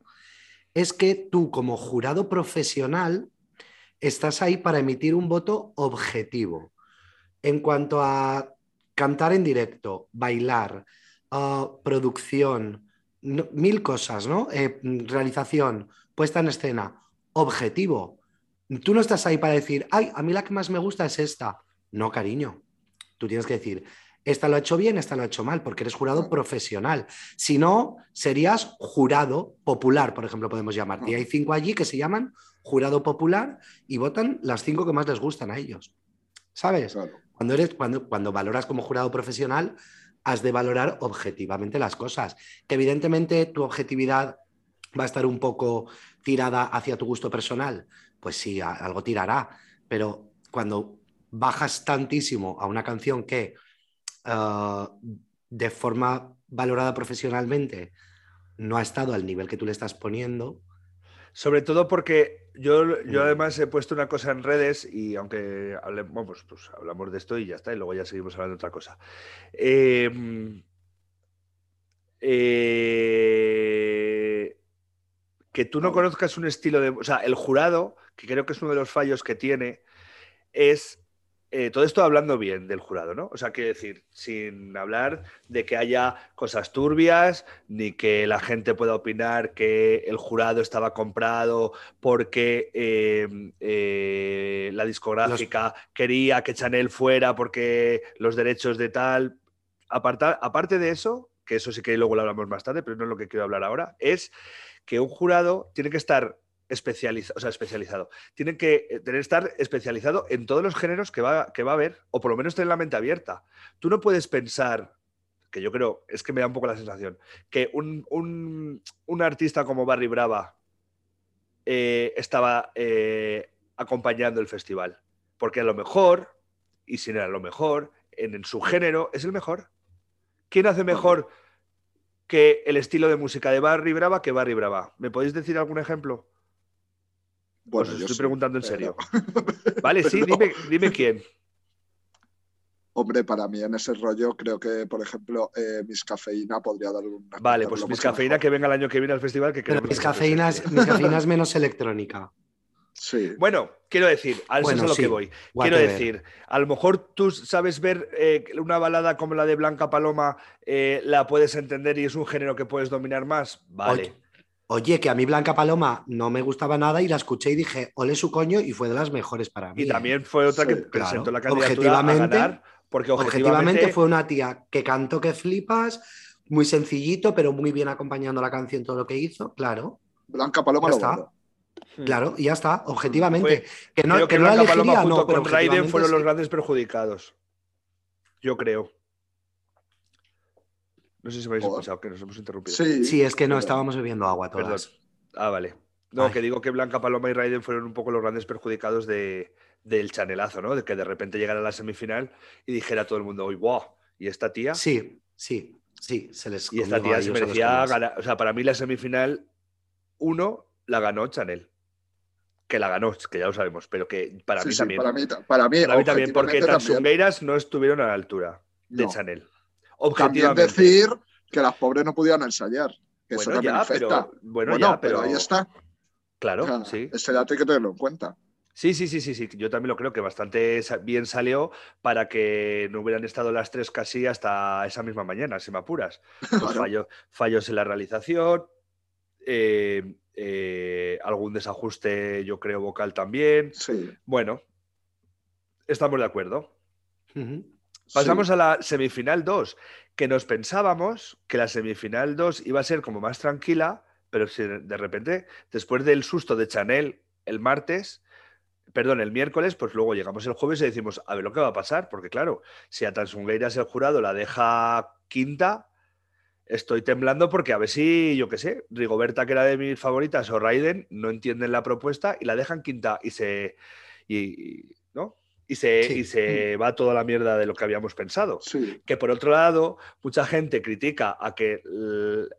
B: es que tú como jurado profesional estás ahí para emitir un voto objetivo. En cuanto a cantar en directo, bailar, ah, producción, no- mil cosas, ¿no? Eh, realización, puesta en escena, objetivo. Tú no estás ahí para decir, ay, a mí la que más me gusta es esta. No, cariño. Tú tienes que decir, esta lo ha hecho bien, esta lo ha hecho mal, porque eres jurado profesional. Si no, serías jurado popular, por ejemplo, podemos llamarte. Y hay cinco allí que se llaman jurado popular y votan las cinco que más les gustan a ellos. ¿Sabes?
C: Claro.
B: Cuando, eres, cuando, cuando valoras como jurado profesional, has de valorar objetivamente las cosas. Que evidentemente tu objetividad va a estar un poco tirada hacia tu gusto personal. Pues sí, algo tirará. Pero cuando bajas tantísimo a una canción que ah, de forma valorada profesionalmente no ha estado al nivel que tú le estás poniendo,
A: Sobre todo porque yo, yo además he puesto una cosa en redes y aunque hablemos, pues, pues hablamos de esto y ya está, y luego ya seguimos hablando de otra cosa. Eh, eh, que tú no conozcas un estilo de... O sea, el jurado, que creo que es uno de los fallos que tiene, es... eh, todo esto hablando bien del jurado, ¿no? O sea, quiero decir, sin hablar de que haya cosas turbias, ni que la gente pueda opinar que el jurado estaba comprado porque eh, eh, la discográfica quería que Chanel fuera porque los derechos de tal. Aparta- aparte de eso, que eso sí que luego lo hablamos más tarde, pero no es lo que quiero hablar ahora, es que un jurado tiene que estar especializado, o sea, especializado. Tiene que eh, tener estar especializado en todos los géneros que va, que va a haber, o por lo menos tener la mente abierta. Tú no puedes pensar, que yo creo, es que me da un poco la sensación, que un, un- un artista como Barry Brava eh, estaba eh, acompañando el festival. Porque a lo mejor, y si no era lo mejor, en, en su género es el mejor. ¿Quién hace mejor que el estilo de música de Barry Brava que Barry Brava? ¿Me podéis decir algún ejemplo?
C: Bueno,
A: Os
C: yo
A: estoy
C: sí,
A: preguntando en
C: pero-
A: serio. Vale, sí,
C: pero-
A: dime, dime quién.
C: Hombre, para mí en ese rollo creo que, por ejemplo, eh, Miss Cafeína podría dar un...
A: Vale, pues mis cafeína que venga el año que viene al festival. Que
B: pero mis mis cafeínas menos electrónica.
C: Sí.
A: Bueno, quiero decir, a eso
B: Bueno,
A: es a lo
B: sí,
A: que voy. Quiero decir, a lo mejor tú sabes ver eh, una balada como la de Blanca Paloma, eh, la puedes entender y es un género que puedes dominar más. Vale.
B: Oye, oye, que a mí Blanca Paloma no me gustaba nada y la escuché y dije, ole su coño, y fue de las mejores para mí.
A: Y también fue otra que
C: Sí,
A: presentó
B: claro.
A: la candidatura a
B: Objetivamente-
A: ganar, porque
B: Objetivamente
A: objetivamente,
B: fue una tía que cantó que flipas, muy sencillito, pero muy bien acompañando la canción todo lo que hizo, claro.
C: Blanca Paloma
B: Ya
C: lo
B: está.
C: vale.
B: Claro, y ya está, objetivamente. que no,
A: Creo
B: que
A: que
B: no la
A: Paloma
B: elegiría,
A: junto
B: no, pero
A: con Raiden fueron
B: sí.
A: los grandes perjudicados. Yo creo. No sé si me habéis escuchado, que nos hemos interrumpido.
C: Sí,
B: Sí, es que no estábamos bebiendo agua
A: Perdón.
B: todas.
A: Ah, vale. No,
B: Ay.
A: que digo que Blanca Paloma y Raiden fueron un poco los grandes perjudicados de, del chanelazo, ¿no? De que de repente llegara a la semifinal y dijera a todo el mundo, uy, wow, y esta tía.
B: Sí, sí, sí, se les
A: y esta tía se merecía ganar. O sea, para mí la semifinal uno la ganó Chanel. Que la ganó, que ya lo sabemos, pero que para
C: sí,
A: mí
C: sí,
A: también.
C: Para mí, para mí,
A: Para mí también, porque. Tansungueiras no estuvieron a la altura de
C: No.
A: Chanel.
C: También decir que las pobres no pudieron ensayar. Que eso
A: bueno, ya,
C: afecta.
A: pero, bueno, ya, pero,
C: ahí está.
A: Claro,
C: O sea,
A: sí.
C: Ese dato hay que tenerlo en cuenta.
A: Sí, sí, sí, sí, sí. Yo también lo creo que bastante bien salió para que no hubieran estado las tres casi hasta esa misma mañana, si me apuras. Pues
C: Claro.
A: fallo- fallos en la realización, eh, eh, algún desajuste, yo creo, vocal también.
C: Sí.
A: Bueno, estamos de acuerdo.
B: Ujú.
A: Pasamos a la semifinal 2, que nos pensábamos que la semifinal 2 iba a ser como más tranquila, pero si de repente, después del susto de Chanel el martes, perdón, el miércoles, pues luego llegamos el jueves y decimos, a ver lo que va a pasar, porque claro, si a Tansungueiras el jurado la deja quinta, estoy temblando porque a ver si, yo qué sé, Rigoberta, que era de mis favoritas, o Raiden, no entienden la propuesta y la dejan quinta y se... Y, y- ¿no? Y se,
B: Sí.
A: y se va toda la mierda de lo que habíamos pensado.
C: Sí.
A: Que por otro lado, mucha gente critica a que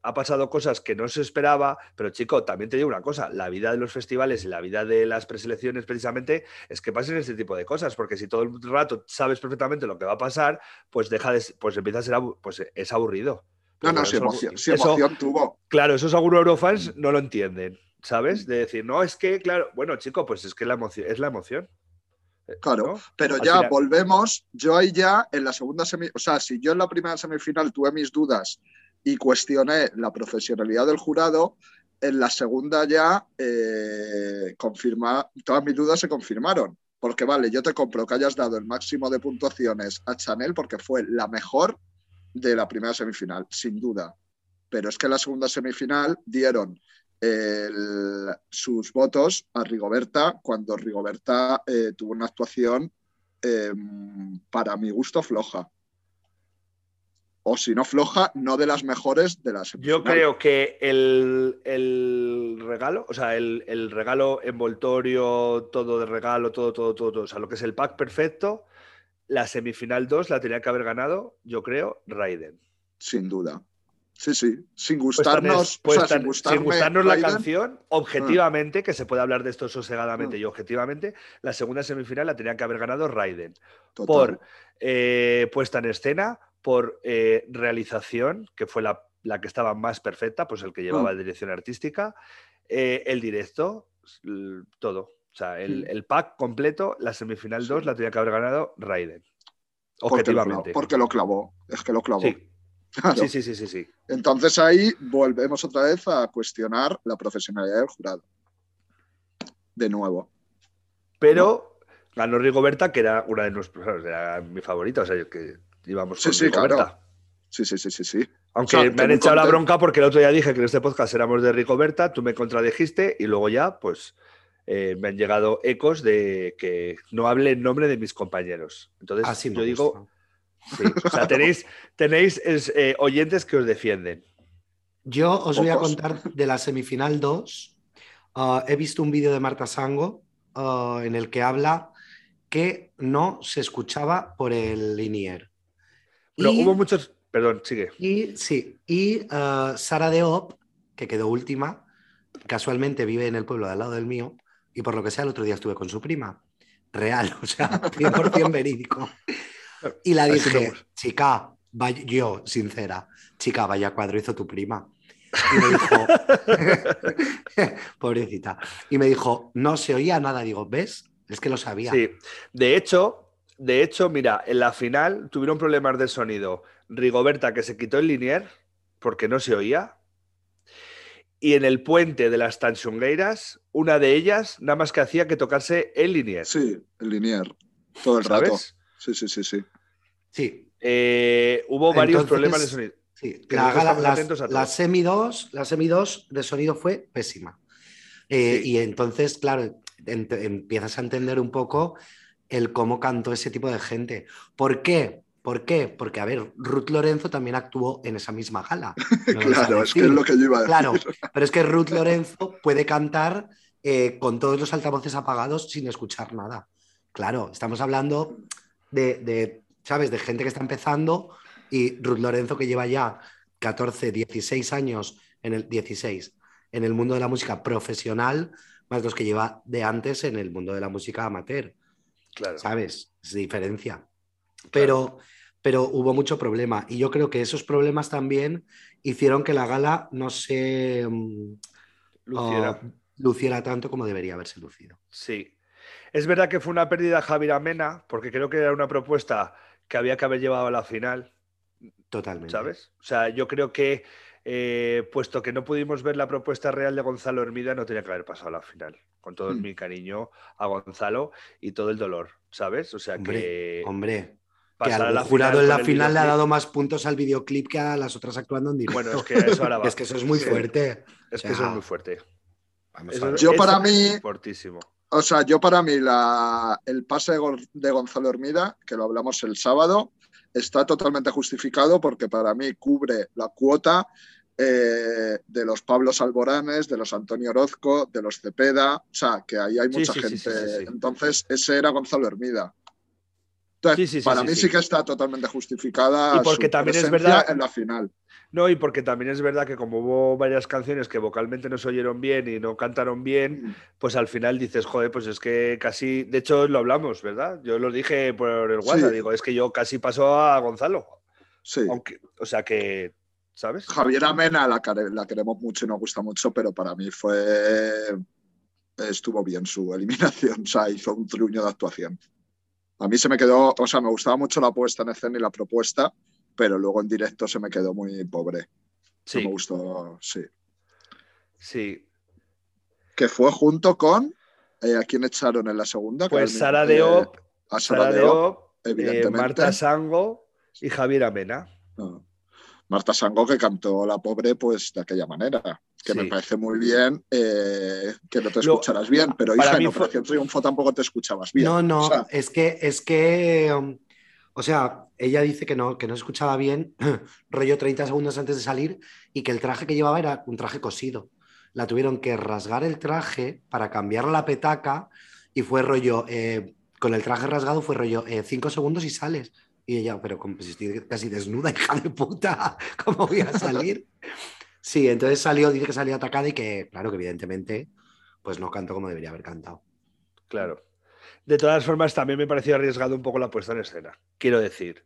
A: ha pasado cosas que no se esperaba, pero chico, también te digo una cosa, la vida de los festivales y la vida de las preselecciones precisamente es que pasen este tipo de cosas, porque si todo el rato sabes perfectamente lo que va a pasar, pues deja de, pues empieza a ser pues es aburrido.
C: No, no, si emoción, si
A: eso-
C: emoción tuvo.
A: Claro, esos algunos eurofans no lo entienden, ¿sabes? De decir, no, es que, claro, bueno, chico, pues es que la emoción, es la emoción.
C: Claro,
A: ¿no?
C: Pero ya
A: final-
C: volvemos, yo ahí ya en la segunda semifinal, o sea, si yo en la primera semifinal tuve mis dudas y cuestioné la profesionalidad del jurado, en la segunda ya eh, confirma, todas mis dudas se confirmaron. Porque vale, yo te compro que hayas dado el máximo de puntuaciones a Chanel porque fue la mejor de la primera semifinal, sin duda. Pero es que en la segunda semifinal dieron el- sus votos a Rigoberta cuando Rigoberta eh, tuvo una actuación eh, para mi gusto floja. O si no floja, no de las mejores de la
A: Yo creo que el, el regalo, o sea, el, el regalo envoltorio, todo de regalo, todo, todo, todo, todo, o sea, lo que es el pack perfecto, la semifinal 2 la tenía que haber ganado, yo creo, Raiden.
C: Sin duda. Sí, sí. Sin
A: Pues
C: gustarnos,
A: es- pues
C: o sea,
A: tan-
C: sin gustarme
A: gustarnos la canción, objetivamente, que se puede hablar de esto sosegadamente
C: Mm.
A: y objetivamente, la segunda semifinal la tenía que haber ganado Raiden.
C: total.
A: Por eh, puesta en escena, por eh, realización, que fue la, la que estaba más perfecta, pues el que llevaba
C: Mm.
A: dirección artística, eh, el directo, todo. O sea, el,
C: Mm.
A: el pack completo, la semifinal
C: Sí.
A: 2 la tenía que haber ganado Raiden.
C: porque, lo
A: Objetivamente.
C: porque lo clavó. Es que lo clavó.
A: Sí,
C: Claro.
A: sí, sí, sí, sí, sí.
C: Entonces ahí volvemos otra vez a cuestionar la profesionalidad del jurado. De nuevo.
A: Pero ganó Rigoberta, que era una de nuestros, era mi favorita, o sea, yo que íbamos
C: Sí,
A: con
C: sí,
A: Rigoberta.
C: claro. Sí, sí, sí, sí, sí.
A: Aunque
C: O sea,
A: me han echado la bronca porque el otro día dije que en este podcast éramos de Rigoberta, tú me contradijiste y luego ya, pues, eh, me han llegado ecos de que no hable en nombre de mis compañeros. Entonces,
B: Así me
A: yo digo,
B: gusta.
A: Sí, o sea, tenéis, tenéis es, eh, oyentes que os defienden.
B: Yo os voy a contar de la semifinal 2. Ah, he visto un vídeo de Marta Sango ah, en el que habla que no se escuchaba por el linier.
A: Pero
B: Y-
A: hubo muchos, perdón, sigue.
B: Y sí, y ah, Sara Deop, que quedó última, casualmente vive en el pueblo de al lado del mío, y por lo que sea, el otro día estuve con su prima. Real, o sea, 100% verídico. Y la dije, chica, vaya- yo, sincera, chica, vaya cuadro hizo tu prima. Y me dijo, pobrecita, y me dijo, no se oía nada. Digo, ¿ves? Es que lo sabía.
A: Sí, de hecho, de hecho, mira, en la final tuvieron problemas de sonido. Rigoberta que se quitó el linier porque no se oía. Y en el puente de las Tanchungueiras, una de ellas nada más que hacía que tocarse el linier.
C: Sí, el linier. Todo el rato. Sí, sí, sí, sí.
B: Sí,
A: Eh, hubo varios
B: Entonces,
A: problemas de sonido.
B: Sí, la,
A: nosotros
B: gala-
A: estamos
B: las-
A: atentos a todo.
B: la semi 2, la semi 2 de sonido fue pésima. Eh,
A: Sí.
B: Y entonces, claro, empiezas a entender un poco el cómo cantó ese tipo de gente. ¿Por qué? ¿Por qué? Porque, a ver, Ruth Lorenzo también actuó en esa misma gala.
C: Claro, es que es lo que yo iba a decir.
B: Claro, pero es que Ruth Lorenzo puede cantar eh, con todos los altavoces apagados sin escuchar nada. Claro, estamos hablando de, de, ¿sabes? De gente que está empezando y Ruth Lorenzo que lleva ya 14, 16 años en el 16 en el mundo de la música profesional, más los que lleva de antes en el mundo de la música amateur.
A: Claro.
B: ¿sabes? Es diferencia. Pero, pero hubo mucho problema y yo creo que esos problemas también hicieron que la gala no se mm,
A: Luciera.
B: ah, luciera tanto como debería haberse lucido.
A: Sí. Es verdad que fue una pérdida Javier Amena, porque creo que era una propuesta que había que haber llevado a la final,
B: Totalmente.
A: ¿sabes? O sea, yo creo que, eh, puesto que no pudimos ver la propuesta real de Gonzalo Hermida, no tenía que haber pasado a la final. Con todo
C: Mm.
A: mi cariño a Gonzalo y todo el dolor, ¿sabes? O sea,
B: Hombre,
A: que
B: hombre, que
A: pasar a
B: al
A: la
B: jurado
A: final
B: en la final le ha dado más puntos al videoclip que a las otras actuando en directo.
A: Bueno, es que eso ahora va.
B: es que eso es muy
C: Sí.
B: fuerte.
A: Es que eso es muy fuerte.
B: Vamos
A: Eso-
B: a ver.
C: Yo
A: eso
C: para
A: es
C: mí-
A: Fortísimo.
C: O sea, yo para mí la, el pase de, Gon- de Gonzalo Hermida, que lo hablamos el sábado, está totalmente justificado porque para mí cubre la cuota eh, de los Pablos Alboranes, de los Antonio Orozco, de los Cepeda, o sea, que ahí hay mucha
A: sí, sí,
C: gente.
A: sí.
C: Entonces, ese era Gonzalo Hermida. Entonces, para mí
A: sí.
C: que está totalmente justificada
A: Y porque
C: su
A: también es verdad-
C: en la final.
A: No, y porque también es verdad que como hubo varias canciones que vocalmente no se oyeron bien y no cantaron bien, pues al final dices, joder, pues es que casi, de hecho lo hablamos, ¿verdad? Yo lo dije por el WhatsApp,
C: Sí.
A: digo, es que yo casi paso a Gonzalo.
C: Sí.
A: Aunque, o sea que, ¿sabes?
C: Javier Amena la, la queremos mucho y nos gusta mucho, pero para mí fue. Estuvo bien su eliminación, o sea, hizo un truño de actuación. A mí se me quedó, o sea, me gustaba mucho la puesta en escena y la propuesta, pero luego en directo se me quedó muy pobre. No
A: Sí,
C: me gustó, sí.
A: sí.
C: Que fue junto con. eh, ¿A quién echaron en la segunda?
A: Pues Sara
C: mismo-
A: de
C: eh, A Sara,
A: Sara
C: de
A: de
C: Op,
A: Op, eh,
C: evidentemente.
A: Marta Sango y Javier Amena.
C: No. Marta Sango que cantó la pobre pues de aquella manera, que
A: Sí.
C: me parece muy bien eh, que no te
A: Lo-
C: escucharas bien, pero
A: para
C: hija, en
A: fue-
C: Operación Triunfo tampoco te escuchabas bien.
B: No, no,
C: O sea,
B: es que, es que, um, o sea, ella dice que no, que no escuchaba bien, rollo 30 segundos antes de salir, y que el traje que llevaba era un traje cosido. La tuvieron que rasgar el traje para cambiar la petaca, y fue rollo, eh, con el traje rasgado fue rollo, eh, cinco segundos y sales. Y ella, pero como si estoy casi desnuda, hija de puta, ¿cómo voy a salir? Sí, entonces salió, dice que salió atacada y que, claro, que evidentemente, pues no cantó como debería haber cantado.
A: Claro. De todas formas, también me pareció arriesgado un poco la puesta en escena, quiero decir.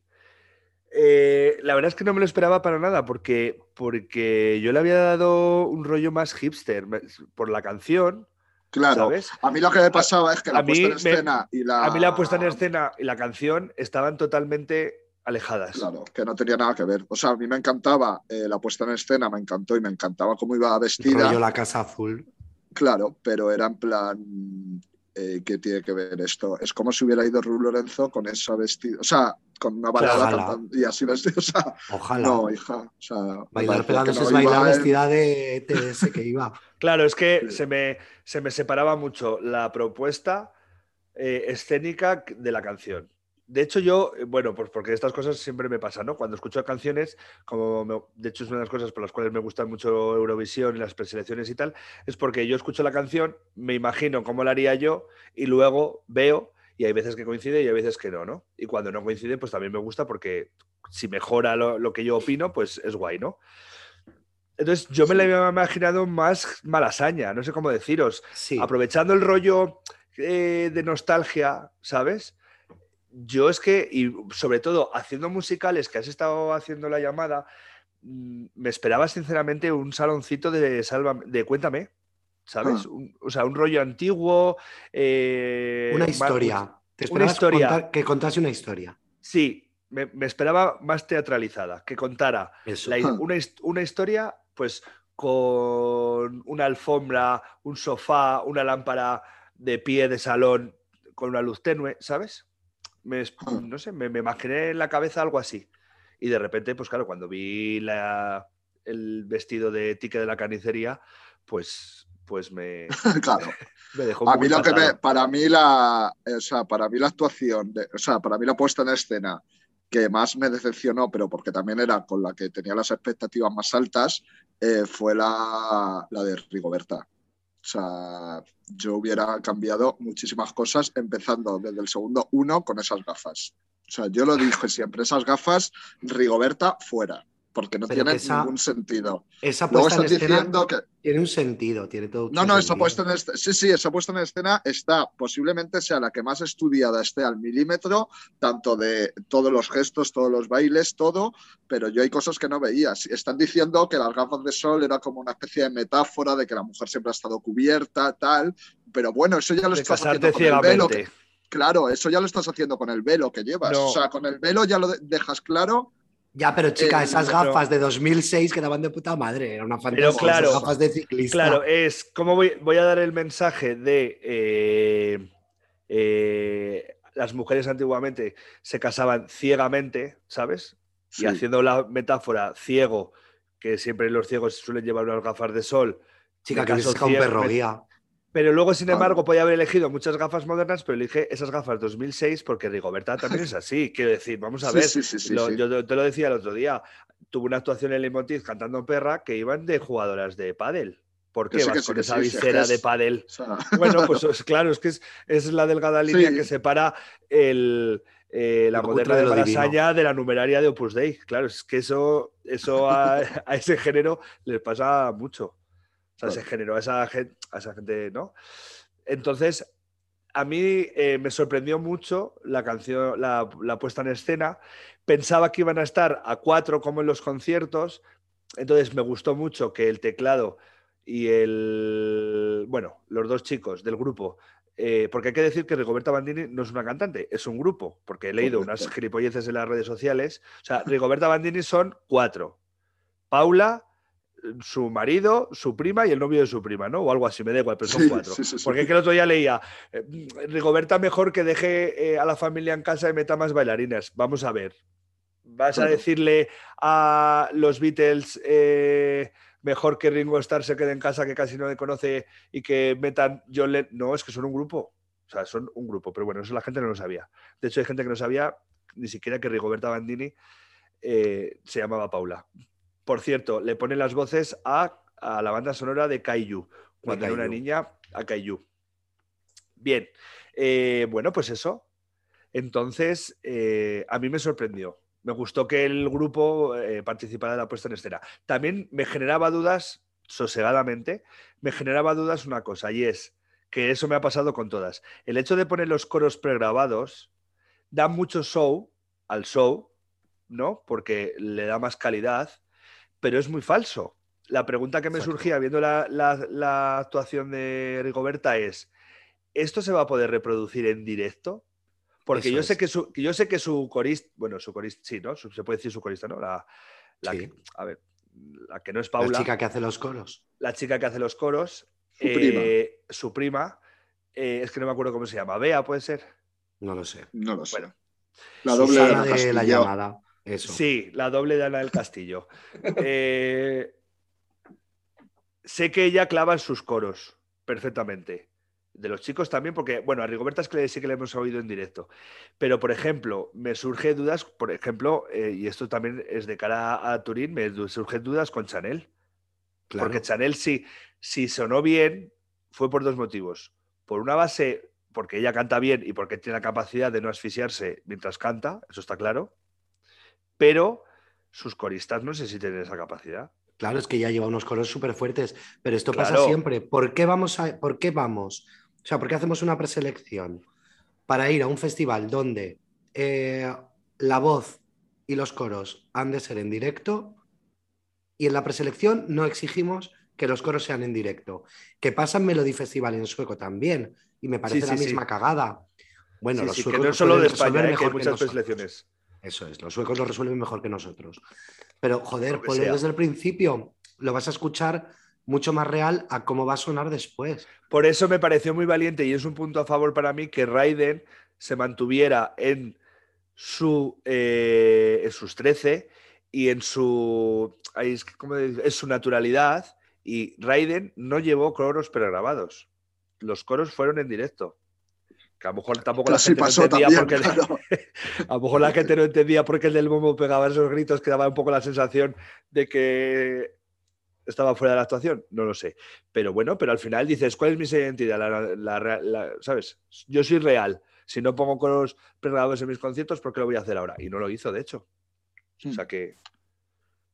A: Eh, la verdad es que no me lo esperaba para nada, porque, porque yo le había dado un rollo más hipster por la canción,
C: claro.
A: ¿sabes?
C: A mí lo que me pasaba es que la puesta en
A: me-
C: escena y la.
A: A mí la puesta en escena y la canción estaban totalmente alejadas.
C: Claro, que no tenía nada que ver. O sea, a mí me encantaba eh, la puesta en escena, me encantó y me encantaba cómo iba vestida.
B: Rollo la casa azul.
C: Claro, pero era en plan. Eh, ¿Qué tiene que ver esto? Es como si hubiera ido Ru Lorenzo con esa vestida. O sea, con una balada y así vestida. O sea,
B: Ojalá.
C: no, hija. O sea,
B: Bailar pegándose es bailar
C: en-
B: vestida de TS que iba.
A: Claro, es que
C: Sí.
A: se, me, se me separaba mucho la propuesta eh, escénica de la canción. De hecho, yo, eh, bueno, pues porque estas cosas siempre me pasan, ¿no? Cuando escucho canciones, como me- de hecho es una de las cosas por las cuales me gusta mucho Eurovisión y las preselecciones y tal, es porque yo escucho la canción, me imagino cómo la haría yo y luego veo y hay veces que coincide y hay veces que no, ¿no? Y cuando no coincide, pues también me gusta porque si mejora lo, lo que yo opino, pues es guay, ¿no? Entonces yo me la había imaginado más malasaña, no sé cómo deciros,
B: Sí.
A: aprovechando el rollo eh, de nostalgia, ¿sabes? Yo es que, y sobre todo haciendo musicales que has estado haciendo la llamada, mm, me esperaba sinceramente un saloncito de Salva, de Cuéntame, ¿sabes?
C: Ah.
A: Un- o sea, un rollo antiguo. eh,
B: Una
A: más-
B: historia. Te
A: una historia.
B: contar- que contase una historia.
A: Sí, me, me esperaba más teatralizada, que contara la
C: Ah.
A: una, una historia, pues, con una alfombra, un sofá, una lámpara de pie de salón con una luz tenue, ¿sabes? Me,
C: Ah.
A: no sé, me, me imaginé en la cabeza algo así. Y de repente, pues claro, cuando vi la- el vestido de Tique de la carnicería, pues, pues me,
C: claro.
A: me dejó
C: A mí lo que me, para mí la, o sea, para mí la actuación, de- o sea, para mí la puesta en escena que más me decepcionó, pero porque también era con la que tenía las expectativas más altas, eh, fue la, la de Rigoberta. O sea, yo hubiera cambiado muchísimas cosas, empezando desde el segundo uno con esas gafas. O sea, yo lo dije siempre, esas gafas, Rigoberta fuera, porque no
B: Pero esa-
C: ningún sentido.
B: Esa
C: Luego
B: puesta en escena
C: diciendo que,
B: tiene un sentido, tiene todo.
C: no, no, esa puesta en escena, sí, sí, esa puesta en escena está, posiblemente sea la que más estudiada esté al milímetro, tanto de todos los gestos, todos los bailes, todo, pero yo hay cosas que no veía. Están diciendo que las gafas de sol era como una especie de metáfora de que la mujer siempre ha estado cubierta, tal, pero bueno, eso ya lo
A: de
C: estás haciendo con el velo. que- claro, eso ya lo estás haciendo con el velo que llevas.
A: No.
C: O sea, con el velo ya lo de- dejas claro.
B: Ya, pero chica,
C: Eh,
B: esas
A: pero-
B: gafas de 2006 quedaban de puta madre. Era una fantasía.
A: Pero claro,
B: esas gafas de ciclista.
A: Claro, es como voy, voy a dar el mensaje de eh, eh, las mujeres antiguamente se casaban ciegamente, ¿sabes?
C: Sí,
A: Y haciendo la metáfora ciego, que siempre los ciegos suelen llevar unas gafas de sol.
B: chica, que sacado un perro guía.
A: Pero luego, sin
C: Claro.
A: embargo, podía haber elegido muchas gafas modernas, pero elige esas gafas 2006 porque Rigoberta también es así. Quiero decir, vamos a ver.
C: sí, sí, sí,
A: lo-. Yo te- lo decía el otro día. Tuve una actuación en Leitmotiv cantando perra que iban de jugadoras de pádel. ¿Por qué vas con esa
C: es
A: visera de pádel?
C: O sea,
A: Bueno, pues es- claro, es que es, es la delgada línea que separa el, eh, la moderna
B: de divino.
A: Malasaña de la numeraria de Opus Dei. Claro, es que eso, eso a, a ese género les pasa mucho. O sea,
C: Claro.
A: género, a esa, gente, a esa gente, ¿no? Entonces, a mí eh, me sorprendió mucho la canción, la, la puesta en escena. Pensaba que iban a estar a cuatro como en los conciertos. Entonces me gustó mucho que el teclado y el. Bueno, los dos chicos del grupo. eh, porque hay que decir que Rigoberta Bandini no es una cantante, es un grupo, porque he leído unas gilipolleces en las redes sociales. O sea, Rigoberta Bandini son cuatro. Paula, su marido, su prima y el novio de su prima, ¿no? O algo así, me da igual, pero son
C: Sí,
A: cuatro.
C: sí, sí, sí.
A: Porque es que el otro día leía, eh, Rigoberta mejor que deje eh, a la familia en casa y meta más bailarinas. Vamos a ver. ¿Vas a decirle a los Beatles eh, mejor que Ringo Starr se quede en casa que casi no le conoce y que metan John Lennon? No, es que son un grupo. O sea, son un grupo, pero bueno, eso la gente no lo sabía. De hecho, hay gente que no sabía ni siquiera que Rigoberta Bandini eh, se llamaba Paula. Por cierto, le pone las voces a, a la banda sonora de Kaiju, cuando era una niña, a Kaiju. Bien, eh, bueno, pues eso. Entonces, eh, a mí me sorprendió. Me gustó que el grupo eh, participara de la puesta en escena. También me generaba dudas, sosegadamente, me generaba dudas una cosa, y es que eso me ha pasado con todas. El hecho de poner los coros pregrabados da mucho show al show, ¿no? Porque le da más calidad, pero es muy falso. La pregunta que me
B: Exacto.
A: surgía viendo la, la- la actuación de Rigoberta es, ¿esto se va a poder reproducir en directo? Porque
B: Eso
A: yo sé, que su, que yo sé que su corista, bueno, su corista, sí, ¿no? Se puede decir su corista, ¿no? La, la
B: Sí.
A: que- a ver, la que no es
B: La
A: Paula,
B: chica que hace los coros.
A: la chica que hace los coros,
C: Su prima.
A: eh, su prima, eh, es que no me acuerdo cómo se llama, Bea, puede ser.
B: No lo sé.
C: No lo sé.
A: Bueno.
C: la doble
B: Susana
C: de
B: la llamada. Eso.
A: Sí, la doble de Ana del Castillo. Eh, sé que ella clava en sus coros perfectamente. De los chicos también, porque, bueno, a Rigoberta es que sí que le hemos oído en directo. Pero, por ejemplo, me surge dudas, por ejemplo, eh, y esto también es de cara a Turín, me surgen dudas con Chanel.
B: Claro.
A: Porque Chanel, sí, si sonó bien, fue por dos motivos. Por una base, porque ella canta bien y porque tiene la capacidad de no asfixiarse mientras canta, eso está claro. Pero sus coristas no sé si tienen esa capacidad.
B: Claro, es que ya lleva unos coros súper fuertes, pero esto pasa siempre. ¿Por qué vamos a, por qué vamos? O sea, ¿por qué hacemos una preselección? Para ir a un festival donde eh, la voz y los coros han de ser en directo y en la preselección no exigimos que los coros sean en directo. Que pasa en Melody Festival en sueco también y me parece
A: Sí,
B: la misma
A: sí.
B: cagada. Bueno, los
A: sí, que
B: suecos
A: no solo de España, eh, que hay muchas preselecciones.
B: Eso es, los suecos lo resuelven mejor que nosotros. Pero, joder, ponlo
A: sea.
B: desde el principio, lo vas a escuchar mucho más real a cómo va a sonar después.
A: Por eso me pareció muy valiente y es un punto a favor para mí que Raiden se mantuviera en, su, eh, en sus 13 y en su, su naturalidad Y Raiden no llevó coros pregrabados. Los coros fueron en directo. Que a lo mejor tampoco la gente no entendía
C: también,
A: porque el- a lo mejor la gente no entendía por qué el del bombo pegaba esos gritos que daba un poco la sensación de que estaba fuera de la actuación. No lo sé. Pero bueno, pero al final dices, ¿cuál es mi identidad? La- la- la- la- ¿Sabes? Yo soy real. Si no pongo coros pregrabados en mis conciertos, ¿por qué lo voy a hacer ahora? Y no lo hizo, de hecho. O sea que.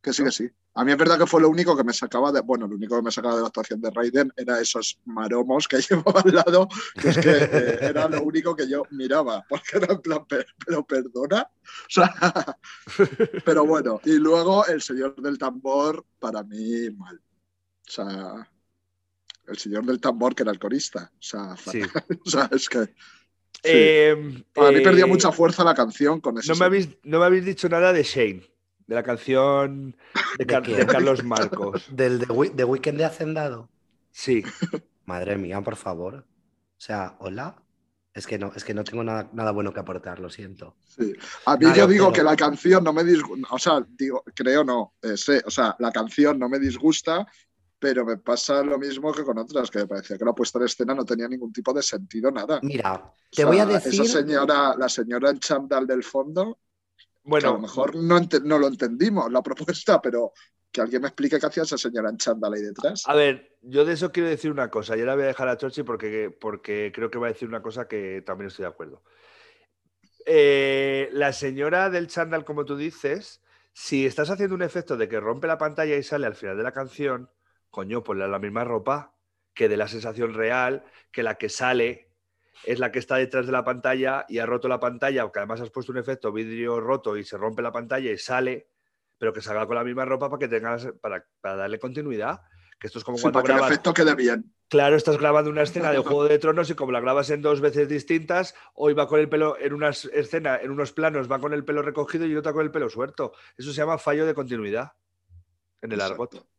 C: Que sí, que sí. A mí es verdad que fue lo único que me sacaba de. Bueno, lo único que me sacaba de la actuación de Raiden era esos maromos que llevaba al lado, que es que eh, era lo único que yo miraba, porque era en plan, "Pe- pero perdona. O sea, pero bueno, y luego el señor del tambor, para mí, mal. O sea, el señor del tambor, que era el corista. O sea,
A: Sí.
C: O sea, es que. sí.
A: Eh,
C: Para mí perdía
A: eh,
C: mucha fuerza la canción con ese.
A: No me, habéis, no me habéis dicho nada de Shane, de la canción de,
B: ¿De
A: Car-
B: quién?
A: de Carlos Marcos.
B: Del de, de Weekend de Hacendado.
A: Sí.
B: Madre mía, por favor. O sea, hola. Es que no, es que no tengo nada, nada bueno que aportar, lo siento.
C: Sí. A mí yo digo
B: pero-
C: que la canción no me disgusta, o sea, digo, creo no, eh, sé, o sea, la canción no me disgusta, pero me pasa lo mismo que con otras, que me parecía que la puesta en escena no tenía ningún tipo de sentido, nada.
B: Mira,
C: O
B: te
C: sea,
B: voy a decir.
C: Esa señora, la señora en chándal del fondo, que a
A: Bueno,
C: lo mejor no, lo entendimos la propuesta, pero que alguien me explique qué hacía esa señora en chándal ahí detrás.
A: a ver, yo de eso quiero decir una cosa. Y ahora voy a dejar a Chochi porque, porque creo que va a decir una cosa que también estoy de acuerdo. Eh, la señora del chándal, como tú dices, si estás haciendo un efecto de que rompe la pantalla y sale al final de la canción, coño, ponle la misma ropa que de la sensación real, que la que sale es la que está detrás de la pantalla y ha roto la pantalla, aunque además has puesto un efecto vidrio roto y se rompe la pantalla y sale, pero que salga con la misma ropa para que tengas para, para darle continuidad. Que esto es como
C: Sí,
A: cuando
C: para que el
A: grabas.
C: efecto quede bien.
A: Claro, estás grabando una escena de Juego de Tronos y como la grabas en dos veces distintas, hoy va con el pelo en una escena, en unos planos va con el pelo recogido y otra con el pelo suelto. Eso se llama fallo de continuidad en el argot.
C: Exacto.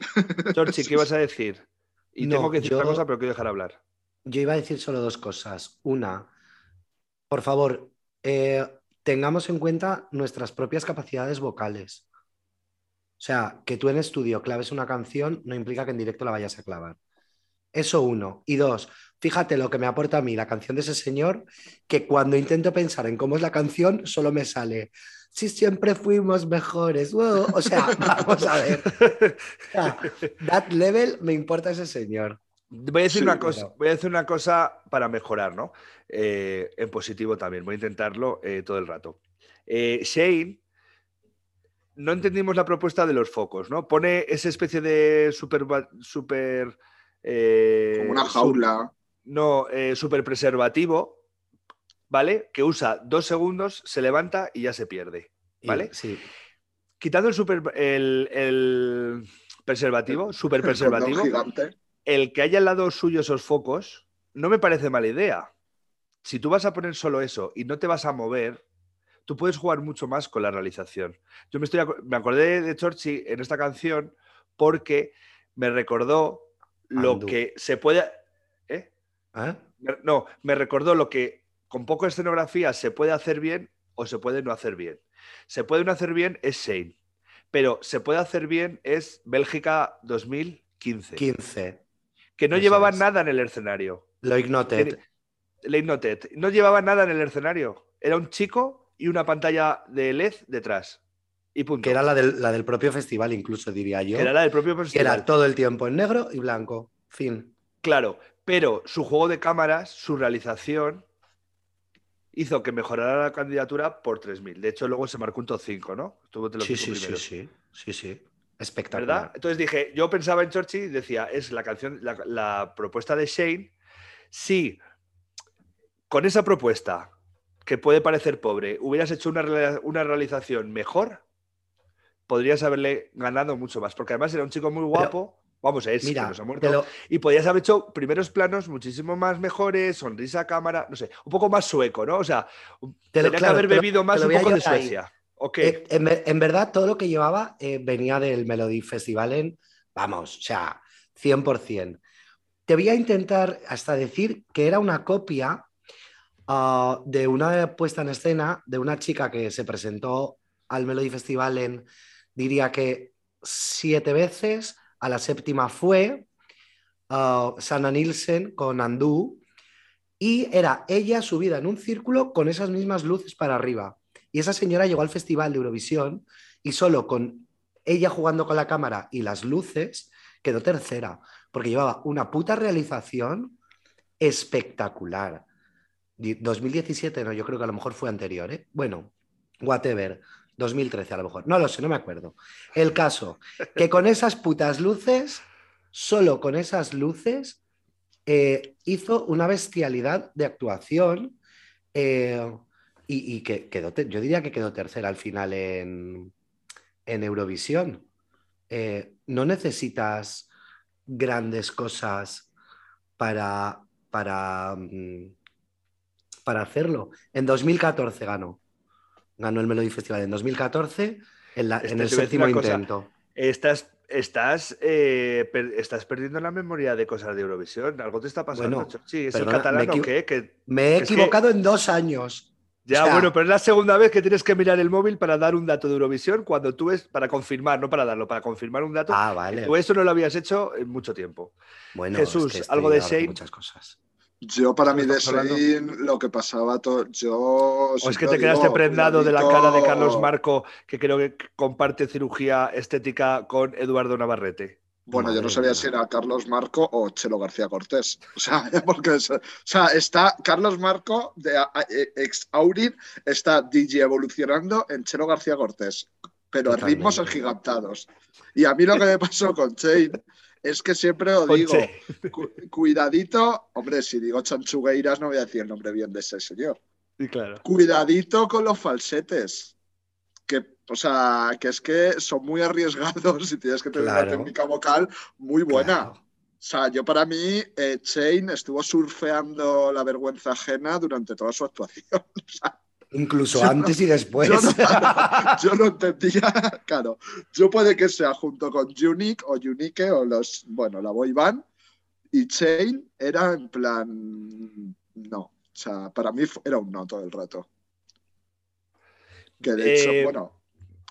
A: Chorchi, ¿qué ibas a decir? Y
B: No,
A: tengo que decir
B: yo-
A: otra cosa, pero quiero dejar hablar.
B: Yo iba a decir solo dos cosas. Una, por favor, eh, tengamos en cuenta nuestras propias capacidades vocales. O sea, que tú en estudio claves una canción no implica que en directo la vayas a clavar. Eso uno. Y dos, fíjate lo que me aporta a mí la canción de ese señor, que cuando intento pensar en cómo es la canción, solo me sale, si siempre fuimos mejores. wow". O sea, vamos a ver. That level me importa ese señor.
A: Voy a decir
C: Sí,
A: una cosa,
B: pero-
A: voy a decir una cosa para mejorar, ¿no? Eh, en positivo también. Voy a intentarlo eh, todo el rato. Eh, Shane, no entendimos la propuesta de los focos, ¿no? Pone esa especie de super, super eh,
C: Como una
A: su-
C: jaula.
A: no, eh, super preservativo, ¿vale? Que usa dos segundos, se levanta y ya se pierde.
B: Y-
A: ¿Vale?
B: Sí.
A: Quitando el super el, el preservativo, super
C: el
A: preservativo,
C: gigante.
A: El que haya al lado suyo esos focos no me parece mala idea. Si tú vas a poner solo eso y no te vas a mover, tú puedes jugar mucho más con la realización. Yo me, estoy, me acordé de Chorchi en esta canción porque me recordó lo
B: Andú.
A: que se puede... ¿eh?
B: ¿Eh?
A: Me- No, me recordó lo que con poco escenografía se puede hacer bien o se puede no hacer bien. Se puede no hacer bien es Shane, pero se puede hacer bien es Bélgica 2015
B: 15.
A: Que no
B: Eso
A: llevaban
B: es.
A: nada en el escenario.
B: Lo ignoted.
A: Late Noted. No llevaba nada en el escenario. Era un chico y una pantalla de LED detrás. Y punto.
B: Que era la del, la del propio festival, incluso diría yo.
A: Que era la del propio
B: que
A: festival.
B: era todo el tiempo en negro y blanco. Fin.
A: Claro, pero su juego de cámaras, su realización, hizo que mejorara la candidatura por 3.000. De hecho, luego se marcó un top 5, ¿no? Estuvo
B: Sí, sí, sí, sí. Sí, sí. Espectacular.
A: ¿Verdad? Entonces dije, yo pensaba en Chorchi y decía, es la canción, la, la propuesta de Shane. Si con esa propuesta, que puede parecer pobre, hubieras hecho una, rea- una realización mejor, podrías haberle ganado mucho más. Porque además era un chico muy guapo. Vamos, es que
B: Mira,
A: nos ha muerto.
B: lo-
A: Y podías haber hecho primeros planos muchísimo más mejores, sonrisa a cámara, no sé, un poco más sueco, ¿no? O sea,
B: Te lo-
A: tenía que haber
B: lo-
A: bebido más un poco de
B: ahí.
A: Suecia. ¿Ok?
B: Eh, en, en verdad, todo lo que llevaba eh, venía del Melody Festival en, vamos, o sea, 100%. Te voy a intentar hasta decir que era una copia ah, de una puesta en escena de una chica que se presentó al Melody Festival en, diría que siete veces, a la séptima fue uh, Sanna Nielsen con Andú y era ella subida en un círculo con esas mismas luces para arriba. Y esa señora llegó al Festival de Eurovisión y solo con ella jugando con la cámara y las luces quedó tercera, porque llevaba una puta realización espectacular. Di- 2017, no, yo creo que a lo mejor fue anterior, ¿eh? Bueno, whatever. 2013 a lo mejor. No lo sé, no me acuerdo. El caso, que con esas putas luces, solo con esas luces, eh, hizo una bestialidad de actuación eh, y, y que quedó, yo diría que quedó tercera al final en, en Eurovisión. Eh, no necesitas grandes cosas para, para, mm, para hacerlo. En 2014 ganó. Ganó el Melody Festival en 2014 en, la-
A: Este,
B: en el séptimo
A: cosa.
B: intento.
A: Estás, estás, eh, per- estás perdiendo la memoria de cosas de Eurovisión. Algo te está pasando.
B: Bueno,
A: ¿es
B: perdona,
A: el catalán
B: me
A: o
B: equi-
A: qué? Que-
B: Me he
A: que-
B: equivocado en dos años.
A: Ya,
B: O sea-
A: bueno, pero es la segunda vez que tienes que mirar el móvil para dar un dato de Eurovisión cuando tú es para confirmar, no para darlo, para confirmar un dato.
B: Ah, vale.
A: Tú eso no lo habías hecho en mucho tiempo.
B: Bueno,
A: Jesús,
B: es que estoy
A: algo de Shane.
B: Muchas cosas.
C: Yo, para mí, de Sein, lo que pasaba todo. Yo.
A: O es que te quedaste
C: digo,
A: prendado de la cara de Carlos. Marco, que creo que comparte cirugía estética con Eduardo Navarrete.
C: Bueno, yo no sabía si era Carlos Marco o Chelo García Cortés. O sea, porque es- o sea, está Carlos Marco de a- a- e- ex Aurin, está DJ evolucionando en Chelo García Cortés, pero a
B: Totalmente.
C: ritmos agigantados. Y a mí lo que me pasó con Chain es que siempre lo digo, cu- cuidadito, hombre, si digo Chanchugueiras no voy a decir el nombre bien de ese señor.
A: Claro.
C: Cuidadito con los falsetes. Que, o sea, que es que son muy arriesgados y tienes que tener
B: Claro.
C: una técnica vocal muy buena.
B: Claro.
C: O sea, yo para mí, eh, Chain estuvo surfeando la vergüenza ajena durante toda su actuación. O sea,
B: Incluso
C: no-
B: antes y después.
C: yo, no, yo no entendía, claro. Yo puede que sea junto con Unique o Unique o los, bueno, la boy band. Y Chain era en plan, no. O sea, para mí era un no todo el rato. Que de hecho,
A: Eh,
C: bueno,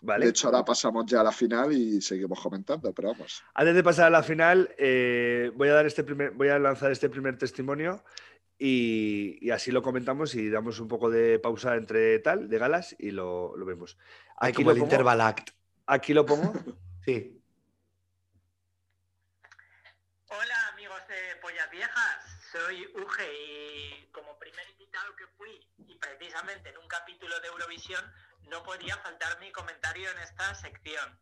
A: Vale.
C: de hecho ahora pasamos ya a la final y seguimos comentando, pero vamos.
A: Antes de pasar a la final, eh, voy a dar este primer, voy a lanzar este primer testimonio y, y así lo comentamos y damos un poco de pausa entre tal, de galas, y lo, lo vemos. Aquí
B: como
A: lo,
B: el
A: pongo,
B: interval act.
A: aquí lo pongo.
B: Sí.
F: Hola amigos de Pollas Viejas, soy Uge y como primer invitado que fui y precisamente en un capítulo de Eurovisión no podía faltar mi comentario en esta sección.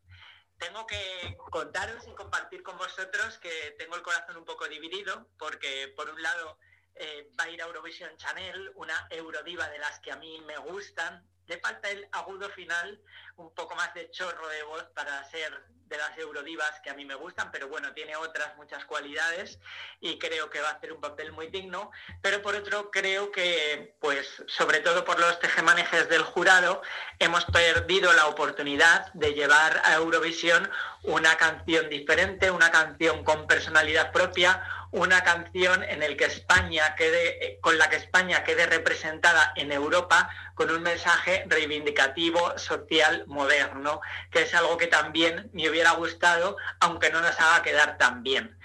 F: Tengo que contaros y compartir con vosotros que tengo el corazón un poco dividido porque por un lado eh, va a ir a Eurovisión Chanel, una eurodiva de las que a mí me gustan. Le falta el agudo final, un poco más de chorro de voz para ser de las eurodivas que a mí me gustan, pero bueno, tiene otras muchas cualidades y creo que va a hacer un papel muy digno. Pero por otro, creo que, pues, sobre todo por los tejemanejes del jurado, hemos perdido la oportunidad de llevar a Eurovisión una canción diferente, una canción con personalidad propia, una canción en el que España quede, con la que España quede representada en Europa con un mensaje reivindicativo, social, moderno, que es algo que también me hubiera gustado, aunque no nos haga quedar tan bien.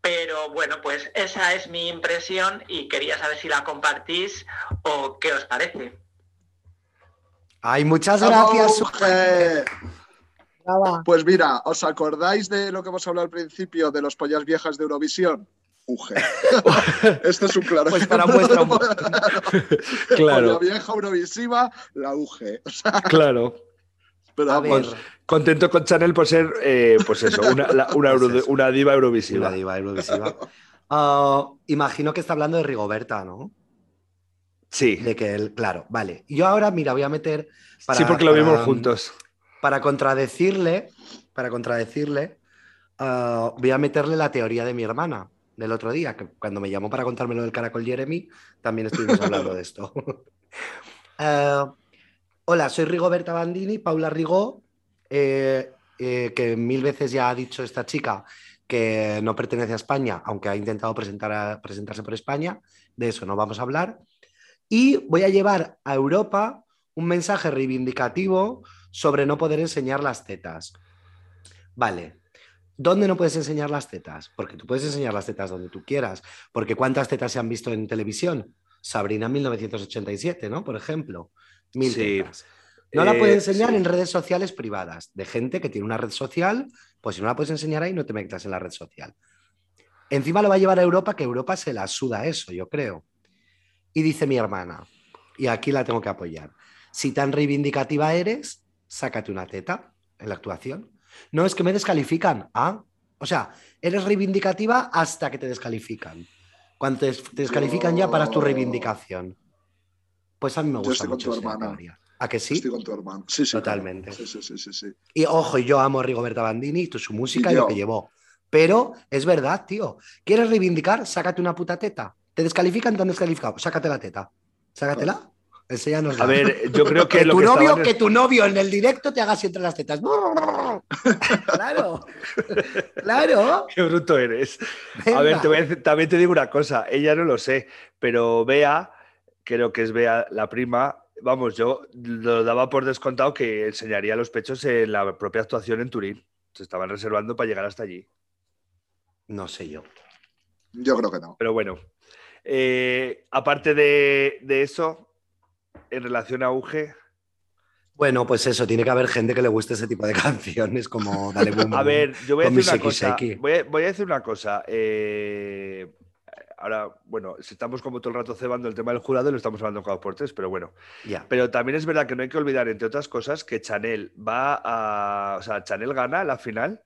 F: Pero bueno, pues esa es mi impresión y quería saber si la compartís o qué os parece.
B: Ay, muchas gracias.
C: ¡Vamos, Uge! Pues mira, ¿os acordáis de lo que hemos hablado al principio de los pollas viejas de Eurovisión? Uge. Esto es un claro
B: Pues para muestra
C: Polla vieja Eurovisiva, la. O sea,
A: claro.
C: Pero vamos,
A: Contento con Chanel por ser, eh, pues eso, una, la- una
B: Pues eso.
A: una diva eurovisiva.
B: una diva eurovisiva. Ah, imagino que está hablando de Rigoberta, ¿no?
A: Sí,
B: De que él, claro, vale. Yo ahora, mira, voy a meter. para-
A: sí, porque lo
B: para-
A: vimos juntos.
B: Para contradecirle, para contradecirle, ah, voy a meterle la teoría de mi hermana del otro día, que cuando me llamó para contármelo del Caracol Jeremy, también estuvimos hablando de esto. Ah, hola, soy Rigoberta Bandini, Paula Rigó, eh, eh, que mil veces ya ha dicho esta chica que no pertenece a España, aunque ha intentado presentarse por España, de eso no vamos a hablar. Y voy a llevar a Europa un mensaje reivindicativo sobre no poder enseñar las tetas. Vale. ¿Dónde no puedes enseñar las tetas? Porque tú puedes enseñar las tetas donde tú quieras. Porque ¿cuántas tetas se han visto en televisión? Sabrina 1987, ¿no? Por ejemplo. Mil
A: Sí.
B: No la
A: Eh,
B: puedes enseñar
A: sí.
B: en redes sociales privadas, de gente que tiene una red social, pues si no la puedes enseñar ahí, no te metas en la red social. Encima lo va a llevar a Europa, que Europa se la suda eso, yo creo. Y dice mi hermana, y aquí la tengo que apoyar, si tan reivindicativa eres, sácate una teta en la actuación. No es que me descalifican, ¿ah? O sea, eres reivindicativa hasta que te descalifican. Cuando te, descalifican ya paras tu reivindicación. Pues a mí me
C: Yo
B: gusta
C: con
B: mucho
C: tu
B: esa
C: hermana.
B: teoría. ¿A que sí?
C: Estoy con tu hermano. Sí, sí.
B: Totalmente.
C: claro. Sí, sí, sí, sí.
B: Y ojo, yo amo a Rigoberta Bandini, tu- su música y,
C: Y
B: lo que llevó. Pero es verdad, tío. ¿Quieres reivindicar? Sácate una puta teta. ¿Te descalifican? ¿Te han descalificado? Sácate la teta. Sácatela. Enséñanos.
A: A ver, yo creo que,
B: que,
A: lo
B: tu
A: que
B: novio,
A: estaban-
B: que tu novio en el directo te haga así entre las tetas. claro. claro.
A: Qué bruto eres. A ver, te voy a decir- también te digo una cosa, ella no lo sé, pero Bea, creo que es Bea la prima, vamos, yo lo daba por descontado que enseñaría los pechos en la propia actuación en Turín. Se estaban reservando para llegar hasta allí.
B: No sé yo.
C: Yo creo que no.
A: Pero bueno, eh, aparte de, de eso, en relación a Uge,
B: Bueno, pues eso, tiene que haber gente que le guste ese tipo de canciones como Dale Boom
A: a ver, yo voy a decir una cosa. Voy a, voy a decir una cosa. eh, ahora, bueno, si estamos como todo el rato cebando el tema del jurado, lo estamos hablando cada por tres, pero bueno.
B: Ya.
A: Pero también es verdad que no hay que olvidar, entre otras cosas, que Chanel va a. O sea, Chanel gana la final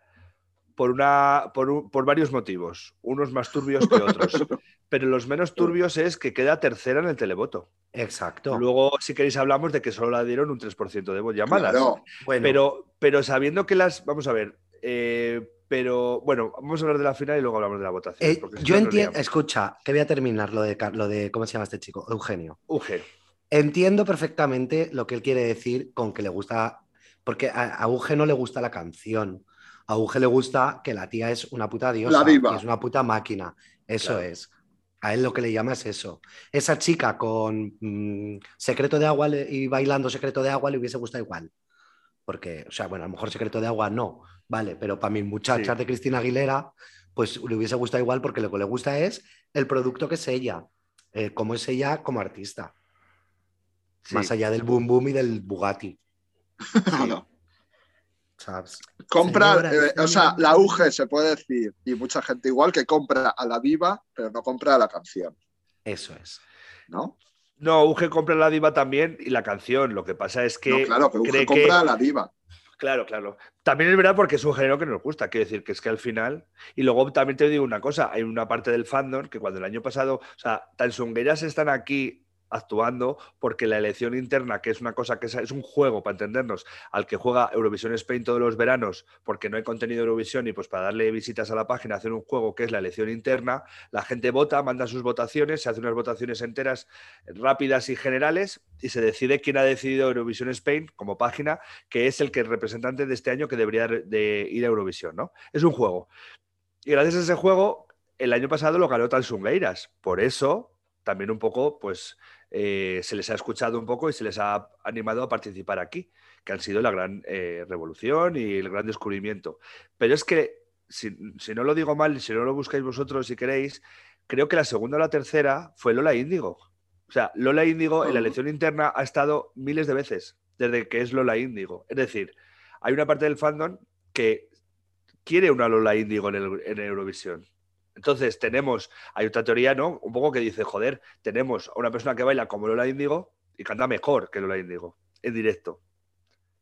A: por, una, por, un- por varios motivos, unos más turbios que otros. Pero los menos turbios es que queda tercera en el televoto.
B: Exacto.
A: Luego, si queréis, hablamos de que solo la dieron un 3% de voz llamadas.
C: Claro.
B: bueno,
A: Pero, pero sabiendo que las. Vamos a ver. eh, pero bueno, vamos a hablar de la final y luego hablamos de la votación.
B: eh, yo entiendo, escucha, que voy a terminar lo de, lo de, ¿cómo se llama este chico? Eugenio.
A: Uge.
B: Entiendo perfectamente lo que él quiere decir con que le gusta, porque a, a Uge no le gusta la canción, a Uge le gusta que la tía es una puta diosa,
C: La diva.
B: y es una puta máquina, eso
A: Claro.
B: es. A él lo que le llama es eso. Esa chica con mm, secreto de agua le- y bailando secreto de agua le hubiese gustado igual. Porque, o sea, bueno, a lo mejor secreto de agua no, vale, pero para mis muchachas
A: Sí.
B: de Cristina Aguilera, pues le hubiese gustado igual porque lo que le gusta es el producto que es ella, eh, cómo es ella como artista.
A: Sí.
B: Más allá del boom boom y del Bugatti.
C: No.
B: ¿sabes?
C: Compra, eh, o sea, la UG se puede decir, y mucha gente igual, que compra a la diva, pero no compra a la canción,
B: Eso es.
C: ¿no?
A: No, Uge compra la diva también y la canción. Lo que pasa es que.
C: no, claro, que UG
A: cree
C: compra
A: que-
C: la diva.
A: Claro, claro. También es verdad porque es un género que nos gusta. Quiero decir que es que al final. Y luego también te digo una cosa: hay una parte del fandom que cuando el año pasado. O sea, Tansungueras están aquí actuando porque la elección interna, que es una cosa que es, un juego, para entendernos, al que juega Eurovisión Spain todos los veranos, porque no hay contenido de Eurovisión y pues para darle visitas a la página hacen un juego que es la elección interna, la gente vota, manda sus votaciones, se hacen unas votaciones enteras, rápidas y generales, y se decide quién ha decidido Eurovisión Spain como página, que es el que el representante de este año que debería de ir a Eurovisión, ¿no? Es un juego. Y gracias a ese juego, el año pasado lo ganó Tansungueiras. Por eso, también un poco, pues, eh, se les ha escuchado un poco y se les ha animado a participar aquí, que han sido la gran eh, revolución y el gran descubrimiento. Pero es que, si, si no lo digo mal, si no lo buscáis vosotros si queréis, creo que la segunda o la tercera fue Lola Índigo. O sea, Lola Índigo en la
C: Ujú.
A: elección interna ha estado miles de veces desde que es Lola Índigo. Es decir, hay una parte del fandom que quiere una Lola Índigo en, el- en Eurovisión. Entonces tenemos, hay otra teoría, ¿no? Un poco que dice, joder, tenemos a una persona que baila como Lola Índigo y canta mejor que Lola Índigo en directo,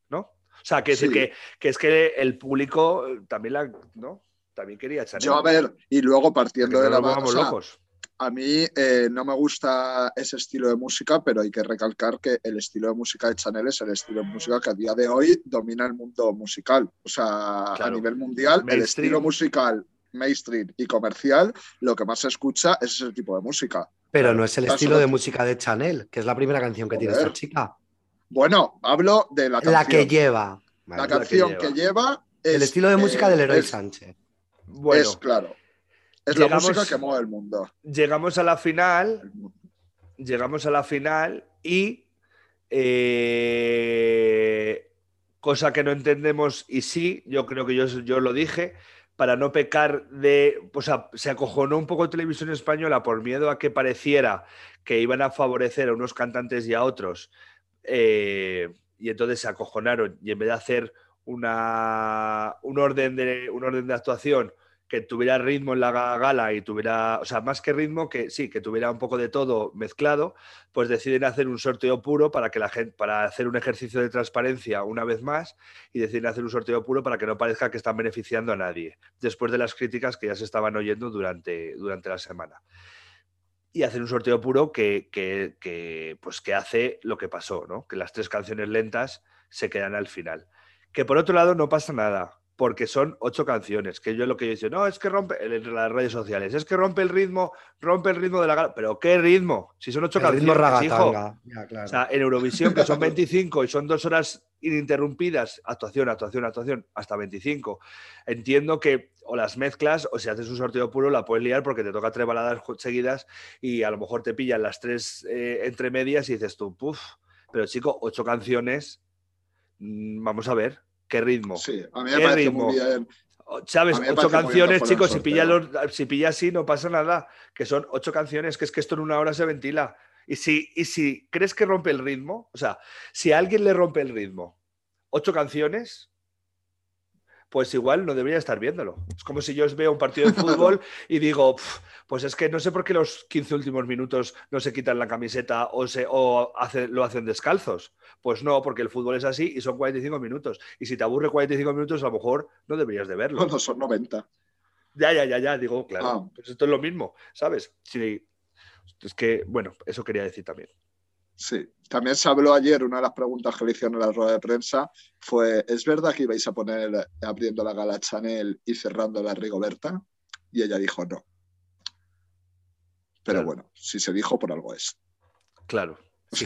A: ¿no? O sea, que, decir
C: Sí.
A: que, que es que el público eh, también la, ¿no? También quería Chanel.
C: Yo, a ver, y luego partiendo
A: no
C: de la base,
A: volvamos
C: o sea,
A: locos.
C: a mí eh, no me gusta ese estilo de música, pero hay que recalcar que el estilo de música de Chanel es el estilo de música que a día de hoy domina el mundo musical. O sea, a nivel mundial, el estilo musical mainstream y comercial, lo que más se escucha es ese tipo de música.
B: Pero no es el estilo
C: lo-
B: de música de Chanel, que es la primera canción que tiene esta chica.
C: Bueno, hablo de la canción.
B: La que lleva.
C: La canción
A: La
C: que
A: que
C: lleva.
B: el
C: es,
B: estilo de música
C: eh,
B: del Leroy
C: es-
B: Sánchez.
A: Bueno,
C: Es claro. Es
A: llegamos-
C: la música que mueve el mundo.
A: llegamos a la final llegamos a la final y eh, cosa que no entendemos y sí, yo creo que yo, yo lo dije, para no pecar de, o sea, se acojonó un poco televisión española por miedo a que pareciera que iban a favorecer a unos cantantes y a otros, eh, y entonces se acojonaron. Y en vez de hacer una, un, orden de, un orden de actuación que tuviera ritmo en la gala y tuviera, o sea, más que ritmo, que sí, que tuviera un poco de todo mezclado, pues deciden hacer un sorteo puro para que la gente, para hacer un ejercicio de transparencia una vez más y deciden hacer un sorteo puro para que no parezca que están beneficiando a nadie, después de las críticas que ya se estaban oyendo durante, durante la semana. Y hacen un sorteo puro que, que, pues que hace lo que pasó, ¿no? Que las tres canciones lentas se quedan al final. Que por otro lado no pasa nada, porque son ocho canciones, que yo lo que yo digo, no, es que rompe en las redes sociales, es que rompe el ritmo, rompe el ritmo de la gala, pero ¿qué ritmo? Si son ocho
B: El
A: canciones,
B: ritmo
A: hijo.
B: ragatanga. Ya, claro.
A: O sea, en Eurovisión, que son 25 y son dos horas ininterrumpidas, actuación, actuación, actuación, hasta 25. Entiendo que o las mezclas o si haces un sorteo puro la puedes liar porque te toca tres baladas seguidas y a lo mejor te pillan las tres eh, entre medias y dices tú, puf, pero chico, ocho canciones, mm, vamos a ver, ¿qué ritmo?
C: Sí, a mí
A: ¿Qué
C: me parece
A: ritmo?
C: muy bien.
A: O- ¿Sabes? Ocho canciones, chicos, si pilla, los- si pilla así no pasa nada, que son ocho canciones, que es que esto en una hora se ventila. Y si, y si crees que rompe el ritmo, o sea, si a alguien le rompe el ritmo, ocho canciones, pues igual no debería estar viéndolo. Es como si yo os veo un partido de fútbol y digo, "Pf, pues es que no sé por qué los 15 últimos minutos no se quitan la camiseta o, se, o hace- lo hacen descalzos. Pues no, porque el fútbol es así y son 45 minutos. Y si te aburre 45 minutos, a lo mejor no deberías de verlo.
C: Bueno, son 90.
A: Ya, ya, ya, ya, digo, claro.
C: Ah.
A: Pues esto es lo mismo, ¿sabes? Sí, es que, bueno, eso quería decir también.
C: Sí. También se habló ayer, una de las preguntas que le hicieron en la rueda de prensa fue, ¿es verdad que ibais a poner abriendo la gala Chanel y cerrando la Rigoberta? Y ella dijo no. Pero
A: Claro.
C: bueno, si se dijo, por algo es.
A: Claro. Sí,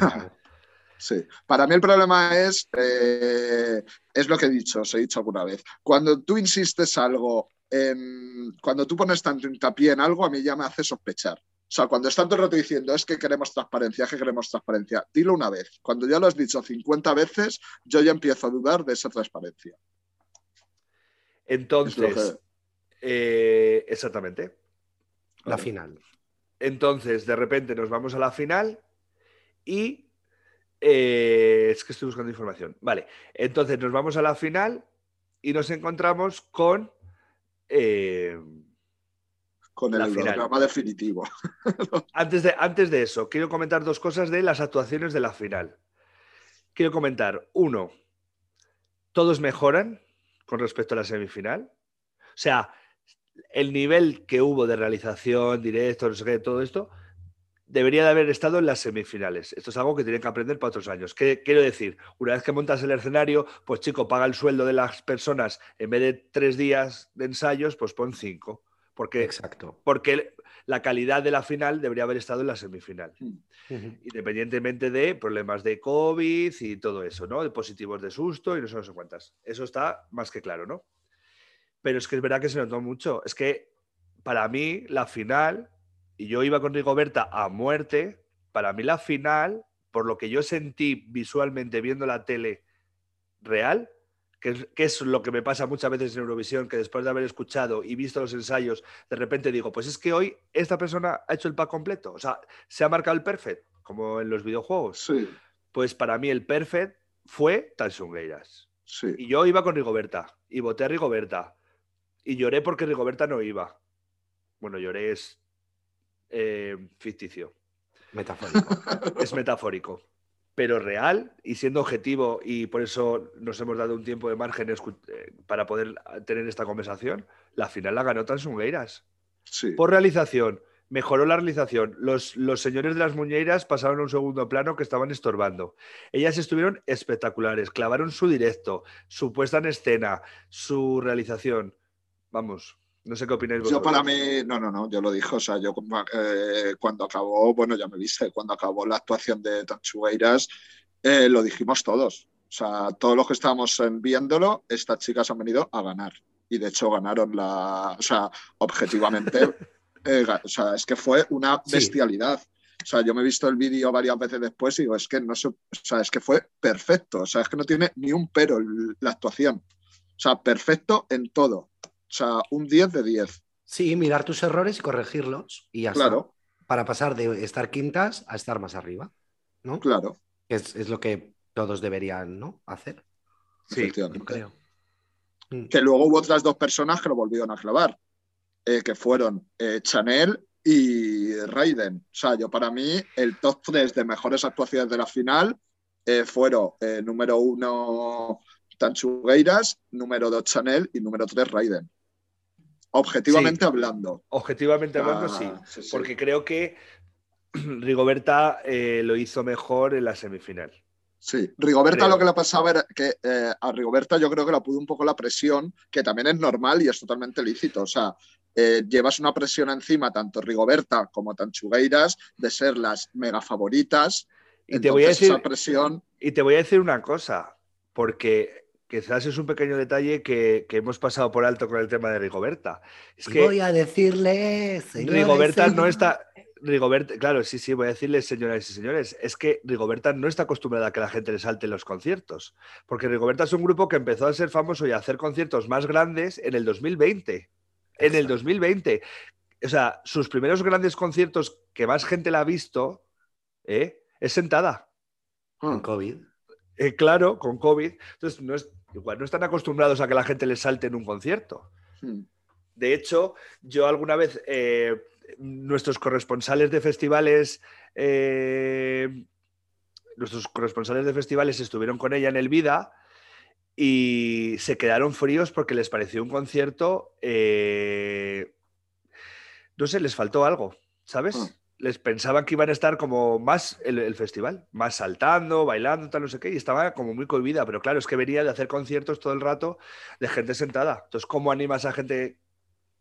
C: Sí, para mí el problema es, eh, es lo que he dicho, os he dicho alguna vez. Cuando tú insistes algo, en, cuando tú pones tanto hincapié en algo, a mí ya me hace sospechar. O sea, cuando estás todo el rato diciendo es que queremos transparencia, que queremos transparencia, dilo una vez. Cuando ya lo has dicho 50 veces, yo ya empiezo a dudar de esa transparencia.
A: Entonces, eh, exactamente.
B: La final.
A: Entonces, de repente nos vamos a la final y eh, es que estoy buscando información. Vale, entonces nos vamos a la final y nos encontramos con eh,
C: Con el programa definitivo.
A: Antes de, antes de eso, quiero comentar dos cosas de las actuaciones de la final. Quiero comentar, uno, todos mejoran con respecto a la semifinal. O sea, el nivel que hubo de realización, directo, no sé qué, todo esto, debería de haber estado en las semifinales. Esto es algo que tienen que aprender para otros años. ¿Qué quiero decir? Una vez que montas el escenario, pues chico, paga el sueldo de las personas, en vez de tres días de ensayos, pues pon cinco. Porque
B: Exacto.
A: porque la calidad de la final debería haber estado en la semifinal,
B: Ujú.
A: independientemente de problemas de COVID y todo eso, ¿no? De positivos de susto y no sé, no sé cuántas. Eso está más que claro, ¿no? Pero es que es verdad que se notó mucho. Es que para mí la final, y yo iba con Rigoberta a muerte, para mí la final, por lo que yo sentí visualmente viendo la tele real, que es, que es lo que me pasa muchas veces en Eurovisión, que después de haber escuchado y visto los ensayos, de repente digo, pues es que hoy esta persona ha hecho el pack completo, o sea, se ha marcado el perfect, como en los videojuegos.
C: Sí,
A: Pues para mí el perfect fue Tansungueiras.
C: sí.
A: Y yo iba con Rigoberta, y voté a Rigoberta, y lloré porque Rigoberta no iba. Bueno, lloré es eh, ficticio
B: Metafórico.
A: es metafórico, pero real y siendo objetivo, y por eso nos hemos dado un tiempo de margen eh, para poder tener esta conversación, la final la ganó Tansungueiras.
C: sí.
A: Por realización, mejoró la realización. Los, los señores de las muñeiras pasaron a un segundo plano que estaban estorbando. Ellas estuvieron espectaculares, clavaron su directo, su puesta en escena, su realización. Vamos, no sé qué opináis
C: Yo
A: vosotros.
C: para mí, no, no, no, yo lo dije, o sea, yo eh, cuando acabó, bueno, ya me viste, cuando acabó la actuación de Tanchugueiras, eh, lo dijimos todos. O sea, todos los que estábamos viéndolo, estas chicas han venido a ganar. Y de hecho ganaron la, o sea, objetivamente, eh, o sea, es que fue una
B: Sí.
C: bestialidad. O sea, yo me he visto el vídeo varias veces después y digo, es que no se- o sea, es que fue perfecto. O sea, es que no tiene ni un pero la actuación. O sea, perfecto en todo. Sea, un 10 de 10.
B: Sí, mirar tus errores y corregirlos. Y ya está.
C: Claro,
B: Para pasar de estar quintas a estar más arriba. ¿No?
C: claro,
B: Es, es lo que todos deberían ¿no? hacer,
A: Sí,
B: yo creo. Mm.
C: Que luego hubo otras dos personas que lo volvieron a clavar, eh, que fueron eh, Chanel y Raiden. O sea, yo para mí el top 3 de mejores actuaciones de la final eh, fueron eh, número uno Tanchugueiras, número 2 Chanel y número 3 Raiden. Objetivamente
A: Sí.
C: hablando.
A: Objetivamente hablando, sí.
C: Ah, sí, sí.
A: Porque creo que Rigoberta eh, lo hizo mejor en la semifinal.
C: Sí, Rigoberta
A: Creo.
C: lo que le pasaba era que eh, a Rigoberta yo creo que la pudo un poco la presión, que también es normal y es totalmente lícito. O sea, eh, llevas una presión encima, tanto Rigoberta como Tanchugueiras, de ser las mega favoritas.
A: Y te voy a decir,
C: esa presión,
A: y te voy a decir una cosa, porque quizás es un pequeño detalle que, que hemos pasado por alto con el tema de Rigoberta. Es que
B: Voy a decirle, señoras y
A: Rigoberta no
B: señores.
A: está. Rigoberta, claro, sí, sí, voy a decirles, señoras y señores, es que Rigoberta no está acostumbrada a que la gente le salte en los conciertos, porque Rigoberta es un grupo que empezó a ser famoso y a hacer conciertos más grandes en el 2020. En el
B: Exacto.
A: 2020. O sea, sus primeros grandes conciertos que más gente la ha visto ¿eh? es sentada.
B: Con
C: ah,
B: COVID.
A: Eh, claro, con COVID. Entonces, no es, igual no están acostumbrados a que la gente les salte en un concierto.
C: hmm,
A: De hecho, yo alguna vez, eh, nuestros corresponsales de festivales, eh, nuestros corresponsales de festivales estuvieron con ella en el Vida y se quedaron fríos porque les pareció un concierto, no sé, les faltó algo, ¿sabes?
C: Ah.
A: Les pensaban que iban a estar como más el, el festival, más saltando, bailando, tal, no sé qué, y estaba como muy cohibida, pero claro, es que venía de hacer conciertos todo el rato de gente sentada. Entonces, ¿cómo animas a gente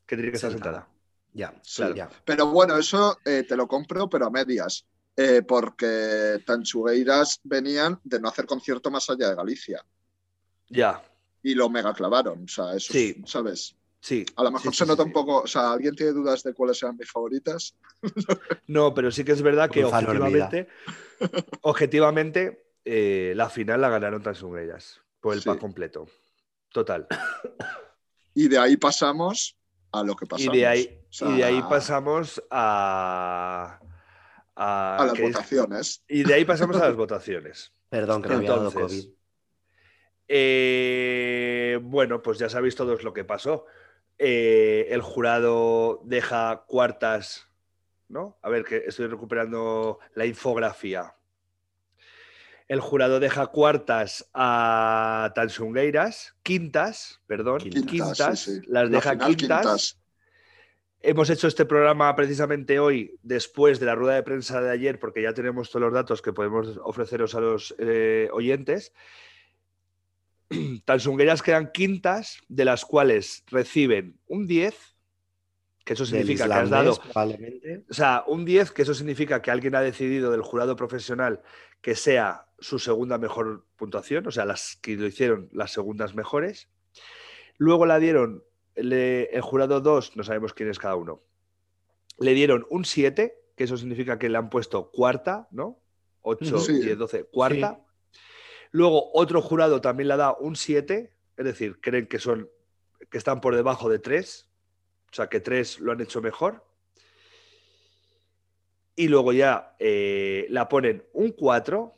A: que tiene que estar
B: Sentada.
A: sentada?
B: Ya,
C: Sí.
B: ya.
C: Pero bueno, eso eh, te lo compro, pero a medias. eh, porque Tanchugueiras venían de no hacer concierto más allá de Galicia.
A: Ya,
C: Y lo mega clavaron. O sea, eso,
A: Sí.
C: ¿sabes?
A: Sí.
C: A lo mejor
A: sí,
C: se
A: sí,
C: nota
A: sí.
C: un poco. O sea, ¿alguien tiene dudas de cuáles eran mis favoritas?
A: No, pero sí que es verdad que
B: Gonzalo
A: objetivamente, objetivamente eh, la final la ganaron Tansungueiras por el
C: Sí.
A: pack completo. Total.
C: Y de ahí pasamos a lo que
A: Y
C: pasamos.
A: de, ahí,
C: O sea,
A: y de ahí pasamos a. a-
C: a las
A: que-
C: votaciones.
A: y de ahí pasamos a las votaciones.
B: Perdón, que me había dado
A: Entonces,
B: COVID.
A: Eh, bueno, pues ya sabéis todos lo que pasó. Eh, el jurado deja cuartas, ¿no? A ver, que estoy recuperando la infografía. El jurado deja cuartas a Tansungueiras, quintas, perdón,
C: Quintas,
A: quintas,
C: sí, sí.
A: las
C: La
A: deja quintas. Hemos hecho este programa precisamente hoy, después de la rueda de prensa de ayer, porque ya tenemos todos los datos que podemos ofreceros a los eh, oyentes. Tansungueiras quedan quintas, de las cuales reciben un 10, que eso significa que has dado
B: probablemente.
A: o sea, un 10, que eso significa que alguien ha decidido del jurado profesional que sea su segunda mejor puntuación, o sea, las que lo hicieron las segundas mejores. Luego la dieron le- el jurado 2, no sabemos quién es cada uno. Le dieron un 7, que eso significa que le han puesto cuarta, ¿no? 8,
C: Sí.
A: 10, 12, cuarta. Luego otro jurado también le da un 7, es decir, creen que son que están por debajo de 3, o sea, que 3 lo han hecho mejor. Y luego ya eh, la ponen un 4,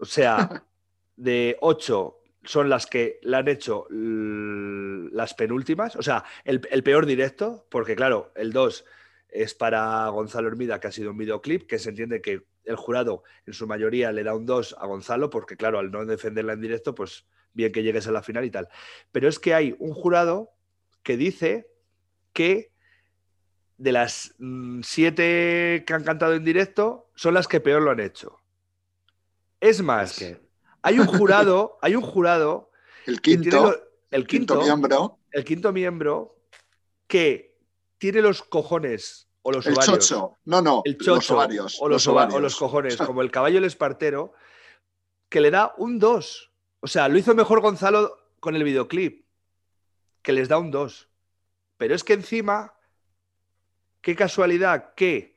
A: o sea, de 8 son las que la han hecho las penúltimas, o sea, el, el peor directo, porque claro, el 2 es para Gonzalo Hermida, que ha sido un videoclip, que se entiende que el jurado en su mayoría le da un 2 a Gonzalo, porque claro, al no defenderla en directo, pues bien que llegues a la final y tal. Pero es que hay un jurado que dice que de las mm, siete que han cantado en directo, son las que peor lo han hecho. Es más,
B: Es que
A: hay un jurado, hay un jurado
C: El quinto,
A: lo- el
C: quinto,
A: quinto,
C: miembro,
A: el quinto miembro que tiene los cojones o los
C: el
A: ovarios,
C: chocho. No, no,
A: el
C: los
A: chocho
C: ovarios.
A: o, los ova- o los cojones, como el caballo el espartero, que le da un 2. O sea, lo hizo mejor Gonzalo con el videoclip, que les da un 2. Pero es que encima, qué casualidad que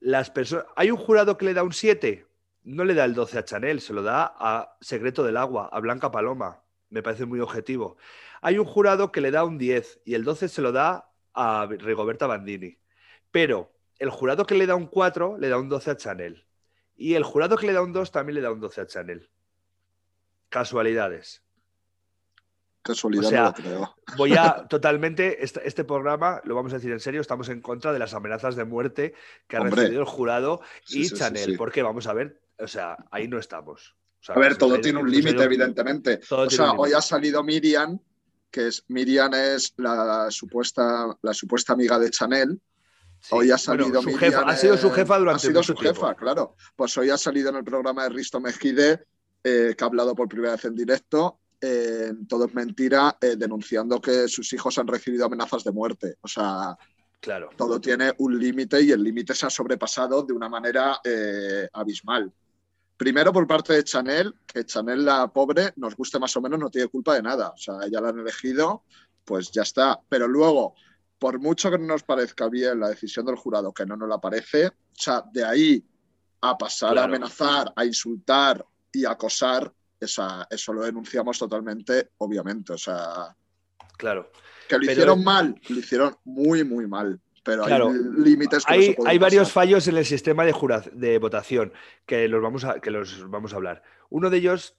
A: las personas... Hay un jurado que le da un 7, no le da el 12 a Chanel, se lo da a Secreto del Agua, a Blanca Paloma. me parece muy objetivo. Hay un jurado que le da un 10 y el 12 se lo da a Rigoberta Bandini. Pero el jurado que le da un 4 le da un 12 a Chanel. Y el jurado que le da un 2 también le da un 12 a Chanel. Casualidades.
C: Casualidad,
A: O sea,
C: no creo.
A: Voy a totalmente, este, este programa, lo vamos a decir en serio, estamos en contra de las amenazas de muerte que ha
C: Hombre.
A: recibido el jurado y
C: sí, sí,
A: Chanel.
C: sí.
A: Porque vamos a ver, o sea, ahí no estamos. O sea,
C: A ver, todo tiene un límite, evidentemente.
A: Todo
C: O sea, hoy ha salido Miriam, que es Miriam es la supuesta, la supuesta amiga de Chanel.
A: Sí.
C: Hoy ha
A: Bueno,
C: salido
A: su
C: Miriam
A: jefa, ha sido su jefa durante
C: Ha sido
A: mucho
C: su jefa,
A: tiempo.
C: claro. Pues hoy ha salido en el programa de Risto Mejide, eh, que ha hablado por primera vez en directo, eh, Todo es Mentira, eh, denunciando que sus hijos han recibido amenazas de muerte. O sea,
A: Claro.
C: todo tiene un límite y el límite se ha sobrepasado de una manera eh, abismal. Primero por parte de Chanel, que Chanel, la pobre, nos guste más o menos, no tiene culpa de nada. O sea, ella la han elegido, pues ya está. Pero luego, por mucho que no nos parezca bien la decisión del jurado, que no nos la parece, o sea, de ahí a pasar
A: Claro.
C: a amenazar, a insultar y a acosar, esa- eso lo denunciamos totalmente, obviamente. O sea,
A: Claro.
C: que lo
A: Pero-
C: hicieron mal, lo hicieron muy, muy mal. Pero
A: Claro.
C: hay límites que no se
A: Hay,
C: pueden
A: hay varios
C: pasar.
A: fallos en el sistema de, jura- de votación que los, vamos a, que los vamos a hablar. Uno de ellos,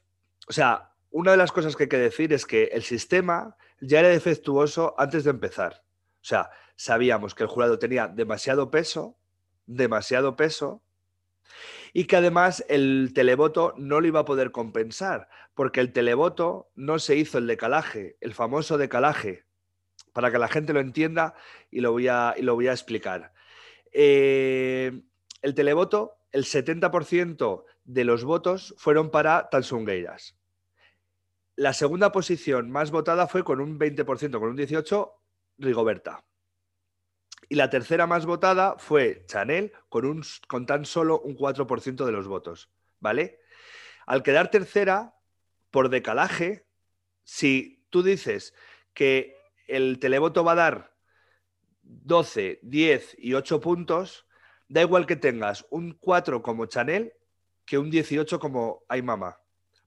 A: o sea, una de las cosas que hay que decir es que el sistema ya era defectuoso antes de empezar. O sea, sabíamos que el jurado tenía demasiado peso, demasiado peso, y que además el televoto no lo iba a poder compensar, porque el televoto no se hizo el decalaje, el famoso decalaje, para que la gente lo entienda y lo voy a, y lo voy a explicar. Eh, el televoto, el 70% de los votos fueron para Tansungueiras. La segunda posición más votada fue con un 20%, con un 18%, Rigoberta. Y la tercera más votada fue Chanel, con, tan solo un 4% de los votos. ¿Vale? Al quedar tercera, por decalaje, si tú dices que el televoto va a dar 12, 10 y 8 puntos, da igual que tengas un 4 como Chanel que un 18 como Ay Mama.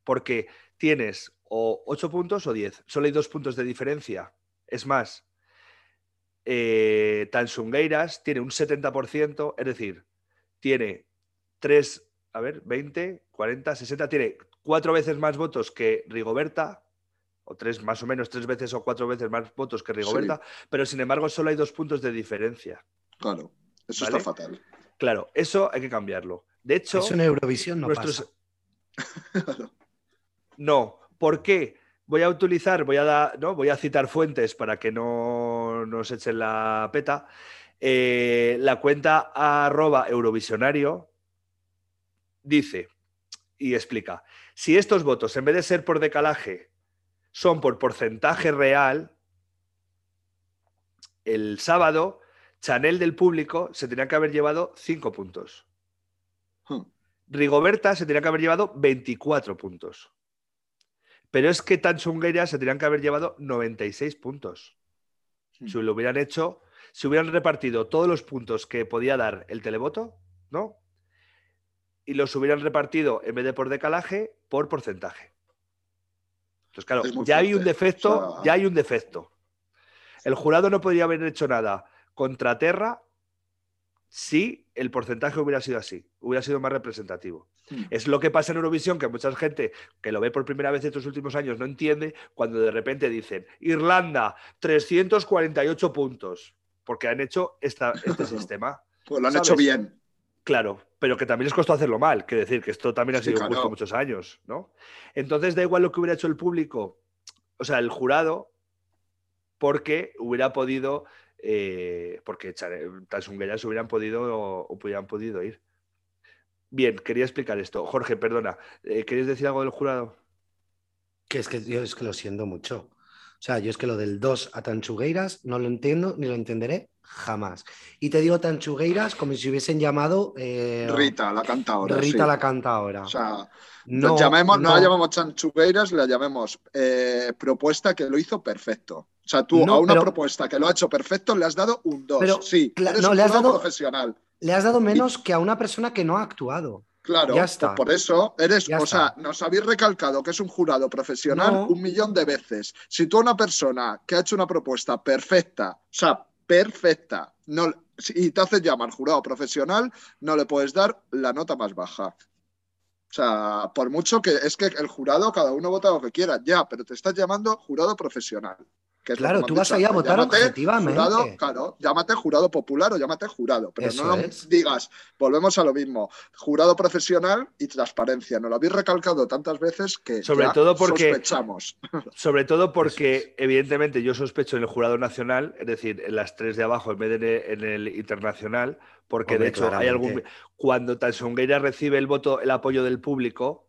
A: Porque tienes o 8 puntos o 10. Solo hay dos puntos de diferencia. Es más, eh, Tansungueiras tiene un 70%, es decir, tiene 3, a ver, 20, 40, 60, tiene cuatro veces más votos que Rigoberta, o tres, más o menos tres veces o cuatro veces más votos que Rigoberta, pero sin embargo solo hay dos puntos de diferencia.
C: Claro, eso
A: ¿Vale?
C: está fatal.
A: Claro, eso hay que cambiarlo. De hecho,
B: Eso en Eurovisión no
A: nuestros...
B: pasa.
A: No, ¿por qué? Voy a utilizar, voy a, dar, ¿no? voy a citar fuentes para que no nos echen la peta. Eh, la cuenta arroba eurovisionario dice y explica, si estos votos en vez de ser por decalaje son por porcentaje real, el sábado Chanel del público se tenía que haber llevado 5 puntos.
C: Hmm.
A: Rigoberta se tenía que haber llevado 24 puntos. Pero es que Tansungueira se tenían que haber llevado 96 puntos.
C: Hmm.
A: Si lo hubieran hecho, si hubieran repartido todos los puntos que podía dar el televoto, ¿no? Y los hubieran repartido, en vez de por decalaje, por porcentaje. Entonces, claro, ya hay un defecto,
C: O sea-
A: ya hay un defecto. El jurado no podría haber hecho nada contra Terra si el porcentaje hubiera sido así, hubiera sido más representativo.
C: Hmm.
A: Es lo que pasa en Eurovisión, que mucha gente que lo ve por primera vez estos últimos años no entiende cuando de repente dicen Irlanda, 348 puntos, porque han hecho esta- este sistema.
C: Pues lo han
A: ¿Sabes?
C: hecho bien.
A: Claro, pero que también les costó hacerlo mal, que decir que esto también ha
C: Sí,
A: sido
C: claro.
A: muchos años, ¿no? Entonces da igual lo que hubiera hecho el público, o sea, el jurado, porque hubiera podido, eh, porque Tansungueras hubieran podido o hubieran podido ir. Bien, quería explicar esto. Jorge, perdona, eh, ¿querías decir algo del jurado?
B: Que es que yo es que lo siento mucho. O sea, yo es que lo del 2 a Tanchugueiras no lo entiendo ni lo entenderé jamás. Y te digo Tanchugueiras como si hubiesen llamado eh,
C: Rita, la canta ahora.
B: Rita
C: sí.
B: la canta ahora.
C: O sea,
B: no,
C: llamemos, no.
B: no.
C: la llamamos Chanchugueiras, la llamemos eh, propuesta que lo hizo perfecto. O sea, tú
B: No,
C: a una
B: pero-
C: propuesta que lo ha hecho perfecto le has dado un 2.
B: Pero,
C: sí, eres
B: no,
C: un
B: le has
C: jurado
B: dado-
C: profesional.
B: Le has dado menos que a una persona que no ha actuado.
C: Claro,
B: Ya
C: pues
B: está.
C: por eso eres,
B: Ya
C: o sea, nos habéis recalcado que es un jurado profesional
B: No.
C: un millón de veces. Si tú a una persona que ha hecho una propuesta perfecta, o sea, perfecta, no, y te haces llamar jurado profesional, no le puedes dar la nota más baja. O sea, por mucho que es que el jurado, cada uno vota lo que quiera, ya, pero te estás llamando jurado profesional. Que es lo
B: Claro,
C: que
B: tú vas
C: dicho
B: ahí a votar
C: Llámate
B: objetivamente.
C: Jurado, claro, llámate jurado popular o llámate jurado, pero
B: Eso
C: no
B: es.
C: digas, volvemos a lo mismo, jurado profesional y transparencia. Nos lo habéis recalcado tantas veces que
A: Sobre
C: ya
A: todo porque-
C: sospechamos.
A: Sobre todo porque, evidentemente, yo sospecho en el jurado nacional, es decir, en las tres de abajo en vez de en el internacional, porque
B: Hombre,
A: de hecho hay algún. Cuando Tansongueira recibe el voto, el apoyo del público,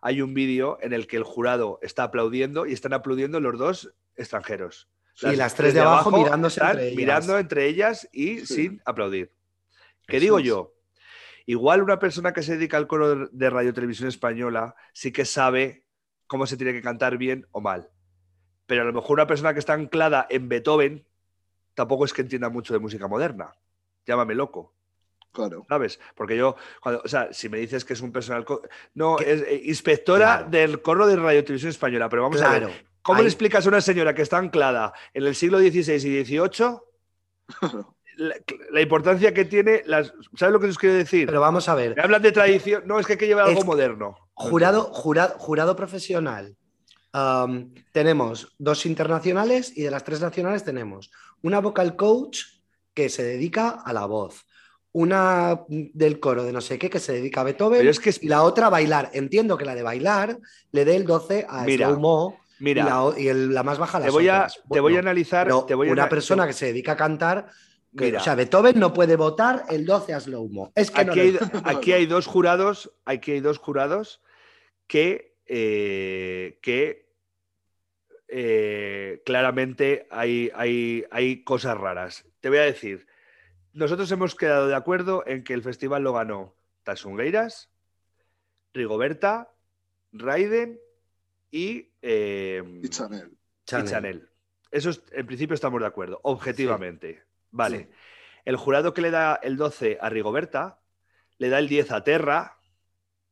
A: hay un vídeo en el que el jurado está aplaudiendo y están aplaudiendo los dos extranjeros.
B: Sí, las tres de abajo mirándose entre ellas.
A: mirando entre ellas y
C: Sí.
A: sin aplaudir. ¿Qué
B: Eso
A: digo
B: es.
A: yo? Igual una persona que se dedica al coro de- radio televisión española sí que sabe cómo se tiene que cantar bien o mal. Pero a lo mejor una persona que está anclada en Beethoven tampoco es que entienda mucho de música moderna. Llámame loco,
C: Claro.
A: ¿sabes? Porque yo, cuando, o sea, si me dices que es un personal. No, es eh, inspectora
B: Claro.
A: del coro de radio televisión española. Pero vamos a
B: Claro.
A: ver, ¿cómo
B: ahí-
A: le explicas a una señora que está anclada en el siglo XVI y XVIII la, la importancia que tiene? Las, ¿Sabes lo que os quiero decir?
B: Pero vamos a ver.
A: Me hablan de tradición. No, es que hay que llevar algo moderno.
B: Jurado, jurado, jurado profesional. Am, tenemos dos internacionales y de las tres nacionales tenemos una vocal coach que se dedica a la voz, una del coro de no sé qué que se dedica a Beethoven
A: es que es-
B: y la otra a bailar. Entiendo que la de bailar le dé el 12 a
A: Mira,
B: Slow Mo y
A: Mira,
B: la, y el- la más baja las
A: te voy, a, te voy a analizar.
B: pero
A: te voy a
B: una persona
A: te-
B: que se dedica a cantar, que-
A: Mira.
B: o sea, Beethoven no puede votar el 12 a Slow Mo. Es que no
A: aquí,
B: le-
A: hay, aquí hay dos jurados, aquí hay dos jurados que, eh, que eh, claramente hay, hay, hay cosas raras. Te voy a decir, nosotros hemos quedado de acuerdo en que el festival lo ganó Tasungueiras, Rigoberta, Raiden y, eh,
C: Y Chanel.
A: y
B: Chanel.
A: Chanel. Eso es- en principio estamos de acuerdo, objetivamente. Vale.
C: Sí.
A: El jurado que le da el 12 a Rigoberta, le da el 10 a Terra,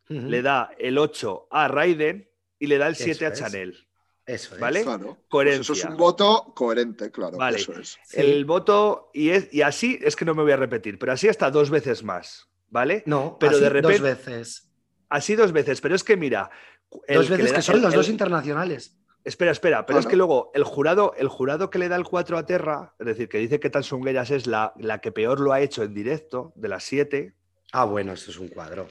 A: le da el 8 a Raiden y le da el 7 a
B: es.
A: Chanel.
B: Eso es.
A: ¿Vale?
C: Claro. Pues
A: Coherencia.
C: eso es un voto coherente, claro.
A: Vale.
C: Eso es.
B: Sí.
A: El voto, y, es, y así es que no me voy a repetir, pero así hasta dos veces más. ¿Vale?
B: No,
A: Pero
B: así
A: de repente-
B: dos veces.
A: Así dos veces, pero es que mira. El
B: Dos
A: que
B: veces
A: da-
B: que son
A: el-
B: los
A: el-
B: dos internacionales.
A: Espera, espera, pero es
C: Claro.
A: que luego el jurado, el jurado que le da el 4 a Terra, es decir, que dice que Tansungueras es la, la que peor lo ha hecho en directo, de las 7,
B: Ah, bueno, esto es un cuadro.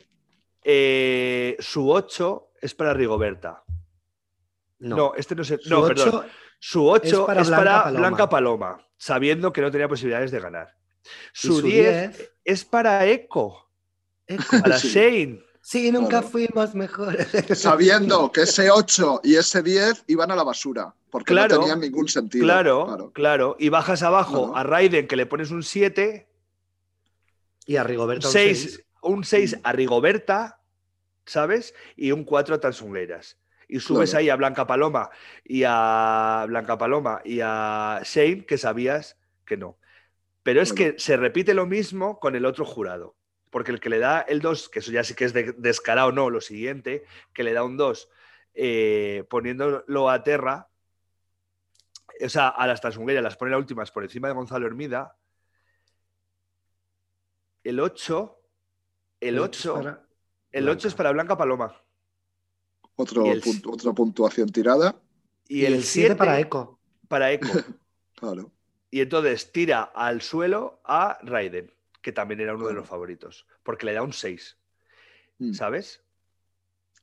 A: eh, su 8 es para Rigoberta.
B: No,
A: No, este no es el-
B: Su
A: No,
B: ocho
A: perdón. Su 8
B: es
A: es
B: para
A: para,
B: Blanca
A: Blanca,
B: Paloma.
A: Paloma. sabiendo que no tenía posibilidades de ganar. Su
B: su
A: 10
B: 10
A: es para Echo,
B: Eco.
A: para
C: Sí.
A: Shane.
B: Sí, nunca
C: Claro.
B: fuimos mejores.
C: Sabiendo que ese 8 y ese 10 iban a la basura, porque
A: Claro,
C: no tenían ningún sentido.
A: Claro, claro, Y bajas abajo
C: Claro.
A: a Raiden, que le pones un 7,
B: Y a Rigoberto
A: un
B: un
A: 6,
B: seis.
A: un 6 a Rigoberta, ¿sabes? Y un 4 a Tansungueiras. Y subes
C: Claro.
A: ahí a Blanca Paloma y a Blanca Paloma y a Shane, que sabías que no. Pero es
C: Claro.
A: que se repite lo mismo con el otro jurado. Porque el que le da el 2, que eso ya sí que es de- descarado, no, lo siguiente, que le da un 2 eh, poniéndolo a terra, o sea, a las Tansungueiras las pone las últimas por encima de Gonzalo Hermida. El 8, el 8,
B: para
A: el 8 es para Blanca Paloma.
C: Otro
A: el-
C: punto- otra puntuación tirada.
A: Y, el
B: el 7
A: 7
B: para Eco.
A: para Echo.
C: Claro.
A: y entonces tira al suelo a Raiden, que también era uno de los favoritos, porque le da un 6.
C: Mm.
A: ¿Sabes?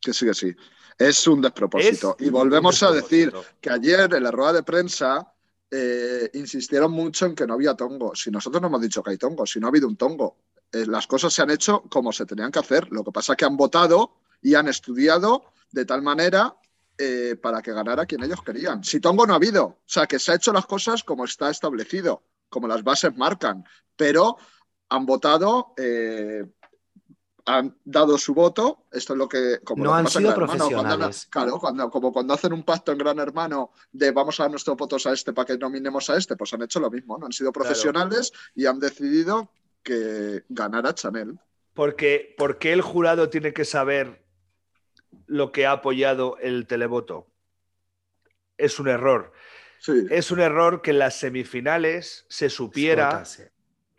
C: Que sí, que sí. Es un despropósito.
A: Es
C: y volvemos a decir que ayer en la rueda de prensa eh, insistieron mucho en que no había tongo. Si nosotros no hemos dicho que hay tongo, si no ha habido un tongo. Eh, las cosas se han hecho como se tenían que hacer. Lo que pasa es que han votado y han estudiado de tal manera eh, para que ganara quien ellos querían. Si tongo no ha habido. O sea, que se ha hecho las cosas como está establecido, como las bases marcan. Pero han votado... eh, han dado su voto, esto es lo que... Como
B: No
C: lo que
B: han sido
C: Gran Hermano, cuando-
B: profesionales.
C: claro, cuando, como cuando hacen un pacto en Gran Hermano de vamos a dar nuestros votos a este para que nominemos a este, pues han hecho lo mismo, ¿no? Han sido profesionales y han decidido que ganara Chanel.
A: Porque, ¿Por qué el jurado tiene que saber lo que ha apoyado el televoto? Es un error.
C: Sí.
A: Es un error que en las semifinales se supiera.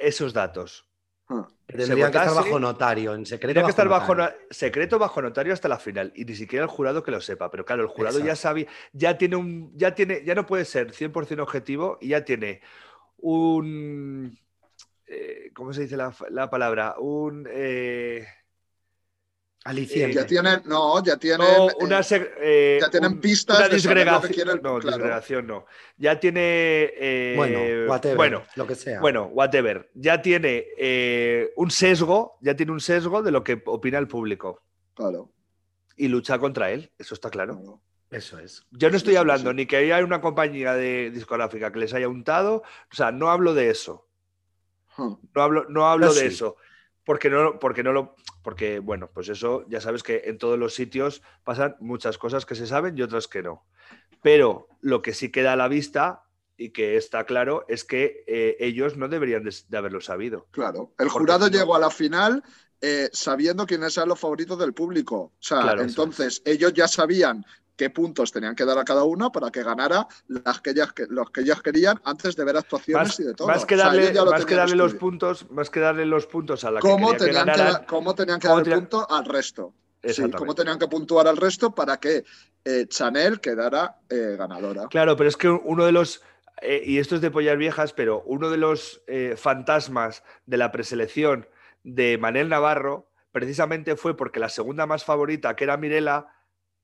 A: Esos datos.
C: Ah,
B: Tendría que estar bajo notario, en secreto.
A: Tendría que estar bajo
B: notario.
A: no- secreto bajo notario hasta la final y ni siquiera el jurado que lo sepa. Pero claro, el jurado ya sabe, ya tiene un, ya tiene, ya no puede ser 100% objetivo y ya tiene un, eh, ¿cómo se dice la, la palabra? Un, eh,
B: Aliciente.
C: ya tienen, no, ya tienen.
A: no,
C: eh,
A: una eh,
C: ya tienen
A: un-
C: pistas
A: una
C: de saber lo que
A: disgregación.
C: quiere el-
A: no,
C: claro.
A: disgregación no. Ya tiene, eh,
B: Bueno, whatever,
A: bueno,
B: lo que sea.
A: Bueno, whatever. Ya tiene eh, un sesgo, ya tiene un sesgo de lo que opina el público
C: Claro,
A: y lucha contra él, eso está claro.
C: claro.
B: Eso es.
A: Yo no estoy hablando
C: sí.
A: ni que haya una compañía de discográfica que les haya untado, o sea, no hablo de eso. No hablo, no hablo de
B: sí.
A: eso. Porque no, porque no lo. Porque, bueno, pues eso ya sabes que en todos los sitios pasan muchas cosas que se saben y otras que no. Pero lo que sí queda a la vista y que está claro es que eh, ellos no deberían de, de haberlo sabido.
C: Claro. El jurado llegó a la final eh, sabiendo quiénes eran los favoritos del público. O sea,
A: Claro,
C: entonces ellos ya sabían qué puntos tenían que dar a cada uno para que ganara las que ellas, los que ellas querían antes de ver actuaciones
A: Más,
C: y de todo.
A: más que
C: O sea,
A: darle, más que darle los puntos, más que darle los puntos a la
C: ¿Cómo
A: que
C: tenían que,
A: ganaran,
C: cómo tenían que dar el punto al resto? Sí, cómo tenían que puntuar al resto para que eh, Chanel quedara eh, ganadora.
A: Claro, pero es que uno de los, eh, y esto es de pollas viejas, pero uno de los fantasmas de la preselección de Manel Navarro precisamente fue porque la segunda más favorita, que era Mirela,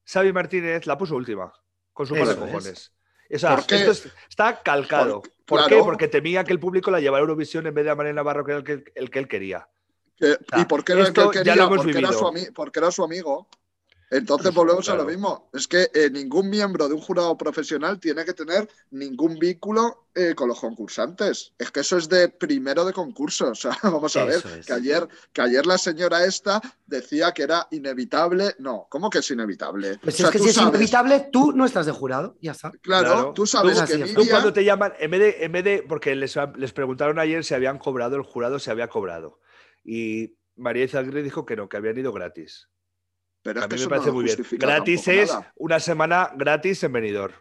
A: Xavi Martínez la puso última, con su par de cojones. O sea, esto es- está calcado.
C: Por-
A: ¿Por qué? Porque temía que el público la llevara a Eurovisión en vez de a Manel Navarro, que era el que, el que él quería.
C: ¿Y por qué era el que él quería? porque era su amigo. Entonces volvemos a lo mismo. Es que eh, ningún miembro de un jurado profesional tiene que tener ningún vínculo eh, con los concursantes. Es que eso es de primero de concurso. O sea, vamos a ver,
B: es.
C: que ayer, que ayer la señora esta decía que era inevitable. No, ¿cómo que es inevitable?
B: Pues
C: O sea,
B: es que
C: tú
B: si es inevitable, tú no estás de jurado. Ya está.
C: Claro, tú sabes
B: Tú-
C: que.
A: Tú cuando te llaman, en vez de, en vez de porque les, les preguntaron ayer si habían cobrado, el jurado se había cobrado. Y María Izaguirre dijo que no, que habían ido gratis.
C: Pero
A: A
C: es que
A: mí me parece
C: no
A: muy bien. Gratis es
C: nada.
A: una semana gratis en Benidorm.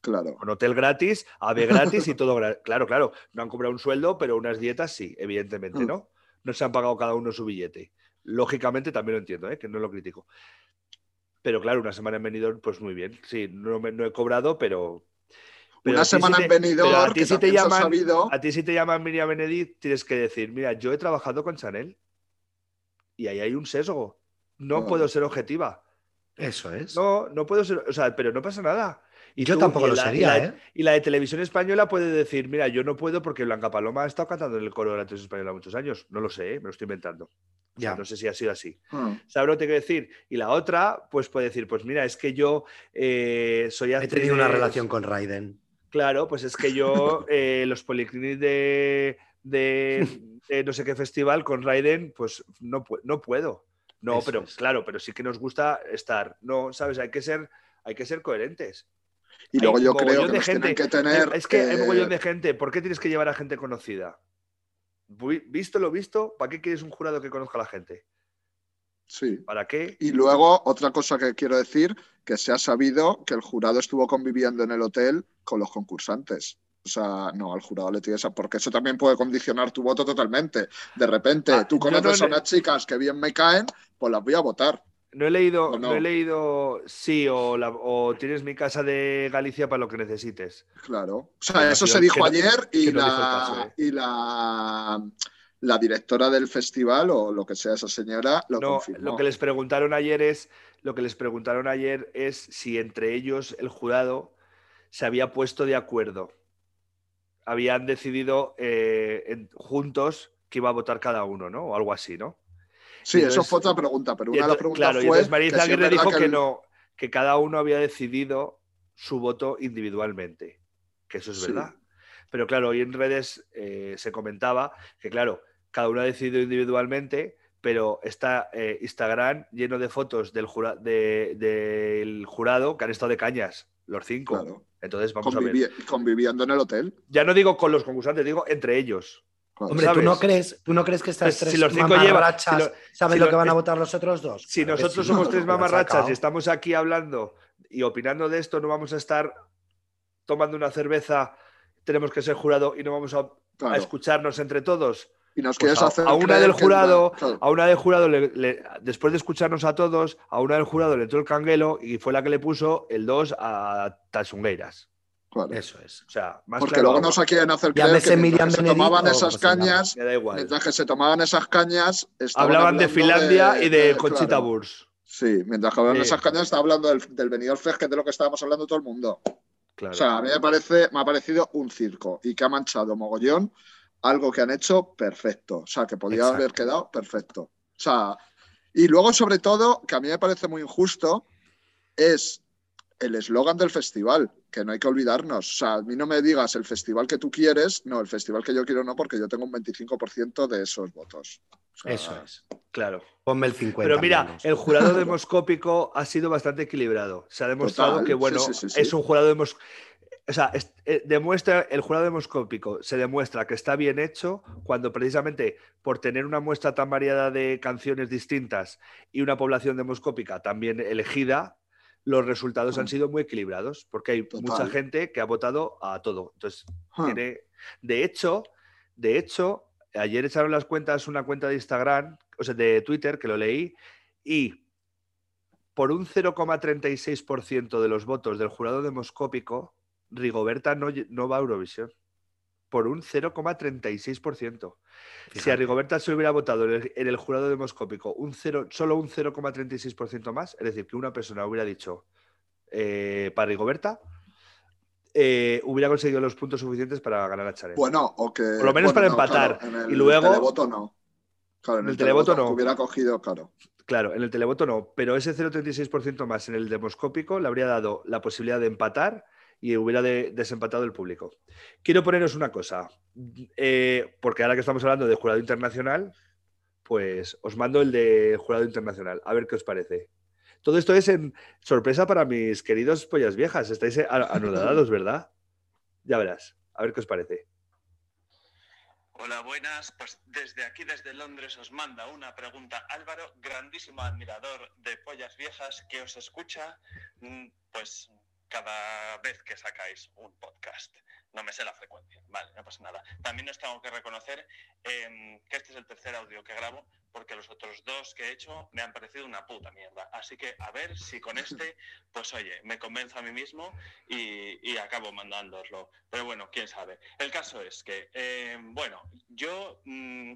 C: Claro.
A: Con hotel gratis, AVE gratis y todo gratis. Claro, claro. No han cobrado un sueldo, pero unas dietas sí, evidentemente,
C: Mm.
A: ¿no? No se han pagado cada uno su billete. Lógicamente también lo entiendo, ¿eh? que no lo critico. Pero claro, una semana en Benidorm, pues muy bien. Sí, no, me- no he cobrado, pero... pero
C: Una semana
A: te-
C: en
A: pero
C: Benidorm,
A: a ti
C: que
A: si te llaman,
C: sabido-
A: a ti si te llaman Miriam Benedict, tienes que decir, mira, yo he trabajado con Chanel y ahí hay un sesgo. No
C: Claro.
A: puedo ser objetiva.
B: Eso es.
A: No, no puedo ser, o sea, pero no pasa nada. Y
B: Yo
A: tú-
B: tampoco
A: y
B: lo
A: la- y
B: sería,
A: la-
B: ¿eh?
A: Y la de televisión española puede decir, mira, yo no puedo porque Blanca Paloma ha estado cantando en el coro de la televisión española muchos años. No lo sé, ¿eh? me lo estoy inventando. O sea,
B: Ya.
A: no sé si ha sido así. ¿Sabes lo que tengo que decir? Y la otra, pues puede decir, pues mira, es que yo eh, soy
B: He
A: actriz
B: tenido una relación con Raiden.
A: Claro, pues es que yo, eh, los policlinics de, de- de no sé qué festival con Raiden, pues no, no puedo. No,
B: Eso
A: pero
B: es.
A: claro, pero sí que nos gusta estar. No, ¿sabes? Hay que ser, hay que ser coherentes.
C: Y luego
A: Hay
C: yo creo que nos tienen
A: gente.
C: que tener.
A: Es que hay
C: eh,
A: mogollón de gente. ¿Por qué tienes que llevar a gente conocida? Vi- Visto lo visto, ¿para qué quieres un jurado que conozca a la gente?
C: Sí.
A: ¿Para qué?
C: Y luego, otra cosa que quiero decir, que se ha sabido que el jurado estuvo conviviendo en el hotel con los concursantes. O sea, no, al jurado le tienes a... Porque eso también puede condicionar tu voto totalmente. De repente,
A: Ah,
C: tú conoces
A: no
C: a unas chicas que bien me caen, pues las voy a votar.
A: No he leído,
C: ¿O
A: no?
C: no?
A: he leído, sí, o, la- o tienes mi casa de Galicia para lo que necesites.
C: Claro. O sea, eso se dijo ayer y,
A: no
C: la,
A: caso, ¿eh?
C: y la, la directora del festival o lo que sea esa señora lo
A: No,
C: confirmó.
A: lo que les preguntaron ayer es, lo que les preguntaron ayer es si entre ellos el jurado se había puesto de acuerdo. Habían decidido eh, en- juntos que iba a votar cada uno, ¿no? O algo así, ¿no?
C: Sí,
A: y
C: eso
A: entonces-
C: fue otra pregunta, pero
A: Y
C: una de las preguntas
A: claro, y
C: fue
A: entonces María
C: que si es
A: Izaguirre
C: verdad
A: dijo que,
C: el-
A: no, que cada uno había decidido su voto individualmente, que eso es
C: Sí.
A: verdad. Pero claro, hoy en redes eh, se comentaba que, claro, cada uno ha decidido individualmente, pero está eh, Instagram lleno de fotos del, jura- de- del jurado que han estado de cañas, los cinco.
C: Claro.
A: Entonces, vamos a ver.
C: conviviendo en el hotel.
A: Ya no digo con los concursantes, digo entre ellos.
C: Claro.
B: Hombre, ¿tú no, crees, ¿tú no crees que estas
A: Pues
B: tres
A: si los cinco
B: mamarrachas
A: llevan- si lo-
B: saben
A: si
B: lo
A: lo-
B: que van a
A: es-
B: votar los otros dos?
A: Si
B: Claro
A: nosotros
B: sí,
A: somos tres mamarrachas y estamos aquí hablando y opinando de esto, no vamos a estar tomando una cerveza, tenemos que ser jurado y no vamos a, escucharnos entre todos.
C: Y nos
A: Pues
C: quieres
A: a,
C: hacer.
A: a una del jurado, a una del jurado, le- le- después de escucharnos a todos, a una del jurado le entró el canguelo y fue la que le puso el 2 a Tasungueiras.
C: Claro.
B: Eso es.
A: O sea, más
C: Porque
A: claro,
C: luego nos quieren hacer creer que mientras que se tomaban esas
B: llame.
C: cañas,
A: me da igual.
C: mientras que se tomaban esas cañas,
A: Hablaban de Finlandia y de, Conchita
C: claro.
A: Wurst.
C: Sí, mientras que hablaban de
A: Sí.
C: esas cañas, estaba hablando del, del Benidorm Fest, que es de lo que estábamos hablando todo el mundo.
A: Claro.
C: O sea, a mí me, parece, me ha parecido un circo y que ha manchado mogollón algo que han hecho perfecto. O sea, que podía
B: Exacto.
C: haber quedado perfecto. O sea, y luego, sobre todo, que a mí me parece muy injusto, es el eslogan del festival, que no hay que olvidarnos. O sea, a mí no me digas el festival que tú quieres, no, el festival que yo quiero no, porque yo tengo un 25% de esos votos. O sea,
B: Eso es.
A: claro.
B: Ponme el 50.
A: Pero mira,
B: menos.
A: el jurado demoscópico ha sido bastante equilibrado. Se ha demostrado
C: Total,
A: que, bueno,
C: sí, sí, sí, sí.
A: es un jurado demos- O sea, es- eh, demuestra, el jurado demoscópico se demuestra que está bien hecho cuando precisamente por tener una muestra tan variada de canciones distintas y una población demoscópica también elegida, los resultados han sido muy equilibrados, porque hay
C: Total.
A: mucha gente que ha votado a todo. Entonces, tiene- de hecho, de hecho, ayer echaron las cuentas una cuenta de Instagram, o sea, de Twitter, que lo leí, y por un 0,36% de los votos del jurado demoscópico, Rigoberta no, va a Eurovisión. Por un 0,36%. Si a. Rigoberta se hubiera votado en el, en el jurado demoscópico un cero, solo un 0,36% más, es decir, que una persona hubiera dicho eh, para Rigoberta, eh, hubiera conseguido los puntos suficientes para ganar a Chanel.
C: Bueno, o que.
A: Por lo menos
C: bueno,
A: para
C: no, claro,
A: empatar.
C: en el
A: Y luego-
C: televoto no. Claro, en el,
A: el televoto
C: televoto
A: no.
C: hubiera cogido, claro.
A: Claro, en el televoto no, pero ese 0,36% más en el demoscópico le habría dado la posibilidad de empatar y hubiera de- desempatado el público. Quiero poneros una cosa, eh, porque ahora que estamos hablando de jurado internacional, pues os mando el de jurado internacional, a ver qué os parece. Todo esto es en sorpresa para mis queridos pollas viejas, estáis a- anodados, ¿verdad? Ya verás, a ver qué os parece.
G: Hola, buenas. Pues desde aquí, desde Londres, os manda una pregunta Álvaro, grandísimo admirador de Pollas Viejas, que os escucha, mm, pues cada vez que sacáis un podcast. No me sé la frecuencia, vale, no pasa nada. También os tengo que reconocer em, que este es el tercer audio que grabo, porque los otros dos que he hecho me han parecido una puta mierda. Así que a ver si con este, pues oye, me convenzo a mí mismo y, y acabo mandándoslo. Pero bueno, quién sabe. El caso es que, eh, bueno, yo mm,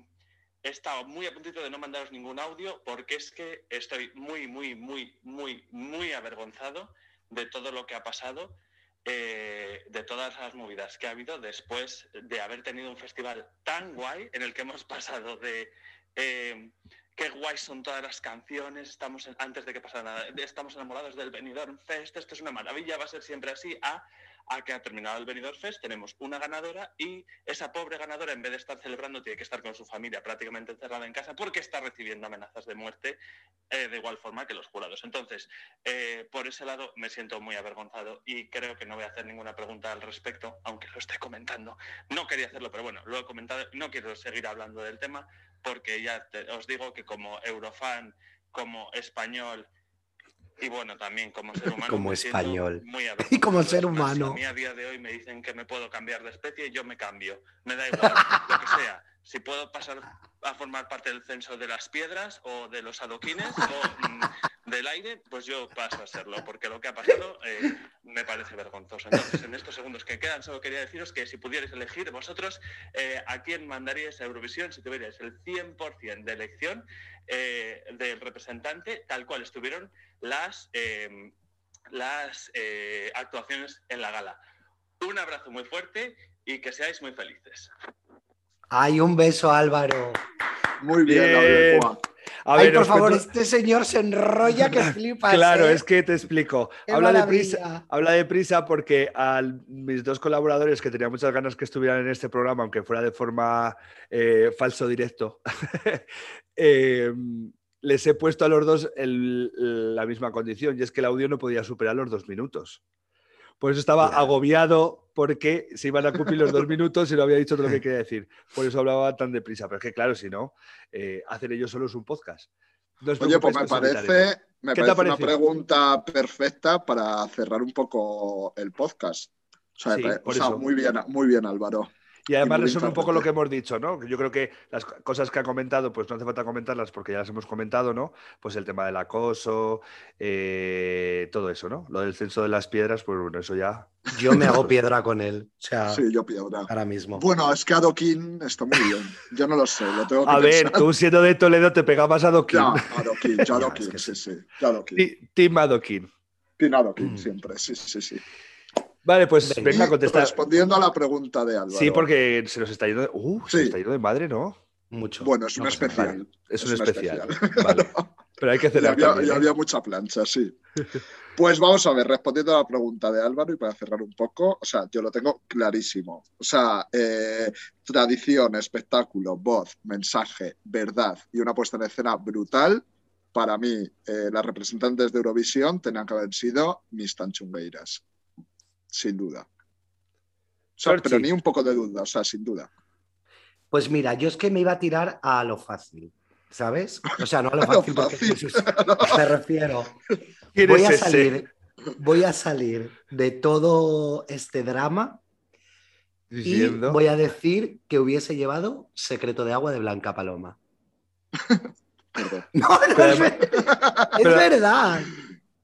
G: he estado muy a puntito de no mandaros ningún audio porque es que estoy muy, muy, muy, muy, muy avergonzado de todo lo que ha pasado, eh, de todas las movidas que ha habido después de haber tenido un festival tan guay en el que hemos pasado de... eh, qué guay son todas las canciones, estamos antes de que pasara nada, estamos enamorados del Benidorm Fest, esto es una maravilla, va a ser siempre así, a, a que ha terminado el Benidorm Fest, tenemos una ganadora y esa pobre ganadora, en vez de estar celebrando, tiene que estar con su familia prácticamente encerrada en casa porque está recibiendo amenazas de muerte eh, de igual forma que los jurados. Entonces, eh, por ese lado me siento muy avergonzado y creo que no voy a hacer ninguna pregunta al respecto, aunque lo esté comentando. No quería hacerlo, pero bueno, lo he comentado, no quiero seguir hablando del tema porque ya os digo que como eurofan, como español y bueno, también como ser humano.
B: Como español.
G: muy
B: Y como ser humano.
G: A mí a día de hoy me dicen que me puedo cambiar de especie y yo me cambio. Me da igual, lo que sea. Si puedo pasar a formar parte del censo de las piedras o de los adoquines o del aire, pues yo paso a serlo, porque lo que ha pasado eh, me parece vergonzoso. Entonces, en estos segundos que quedan, solo quería deciros que si pudierais elegir vosotros eh, a quién mandaríais a Eurovisión si tuvierais el 100% de elección eh, del representante, tal cual estuvieron las, eh, las eh, actuaciones en la gala. Un abrazo muy fuerte y que seáis muy felices.
B: Ay, un beso, Álvaro.
C: Muy bien,
A: Bien.
C: Gabriel Juan.
A: A
B: Ay,
A: ver,
B: por favor,
A: cuento-
B: este señor se enrolla que flipas.
A: Claro,
B: ¿eh?
A: es que te explico. Habla de, prisa, habla de prisa porque a mis dos colaboradores que tenía muchas ganas que estuvieran en este programa, aunque fuera de forma eh, falso directo, eh, les he puesto a los dos el- la misma condición y es que el audio no podía superar los dos minutos. Por eso estaba agobiado porque se iban a cumplir los dos minutos y no había dicho todo lo que quería decir. Por eso hablaba tan deprisa. Pero es que, claro, si no, eh, hacen ellos solos un podcast. No
C: Oye, pues me parece, me
A: ¿Qué te ha
C: parece una pregunta perfecta para cerrar un poco el podcast. O sea,
A: Sí,
C: o sea, muy bien, muy bien, Álvaro.
A: Y además resume un poco lo que hemos dicho, ¿no? Yo creo que las co- cosas que ha comentado, pues no hace falta comentarlas porque ya las hemos comentado, ¿no? Pues el tema del acoso, eh, todo eso, ¿no? Lo del censo de las piedras, pues bueno, eso ya.
B: Yo me hago piedra con él. O sea,
C: Sí, yo piedra.
B: ahora mismo.
C: Bueno, es que Adoquín está muy bien. Yo no lo sé, lo tengo que
A: A ver,
C: pensar.
A: tú siendo de Toledo te pegabas a Doquín.
C: Ya, Adoquín, ya Adoquín,
B: es que
C: sí,
B: sí.
C: sí. Ya Adoquín.
A: Team Adoquín.
C: Team Adoquín,
B: Mm.
C: siempre, sí, sí, sí.
A: Vale, pues
B: Venga.
A: venga a contestar.
C: Respondiendo a la pregunta de Álvaro.
A: Sí, porque se nos está yendo de, uh, se
C: Sí.
A: nos está yendo de madre, ¿no?
B: Mucho.
C: Bueno, es
B: No
C: un especial.
A: Es, un
C: un
A: especial.
C: especial.
A: Vale. Pero hay que
C: Y
A: cenar
C: había,
A: también,
C: y
A: ¿eh?
C: había mucha plancha, sí. Pues vamos a ver, respondiendo a la pregunta de Álvaro y para cerrar un poco, o sea, yo lo tengo clarísimo. O sea, eh, tradición, espectáculo, voz, mensaje, verdad y una puesta en escena brutal. Para mí, eh, las representantes de Eurovisión tenían que haber sido mis tanchungueiras. Sin duda. O sea,
A: Sorchi.
C: pero ni un poco de duda, o sea, sin duda.
B: Pues mira, yo es que me iba a tirar a lo fácil, ¿sabes? O sea, no a lo
C: A lo
B: fácil, porque
C: fácil.
B: Jesús, me refiero.
A: ¿Quién
B: Voy a salir, voy a salir de todo este drama y
A: Diciendo.
B: voy a decir que hubiese llevado Secreto de Agua de Blanca Paloma.
C: Perdón.
B: No, no,
A: Pero
B: es,
A: además-
B: ver- es verdad.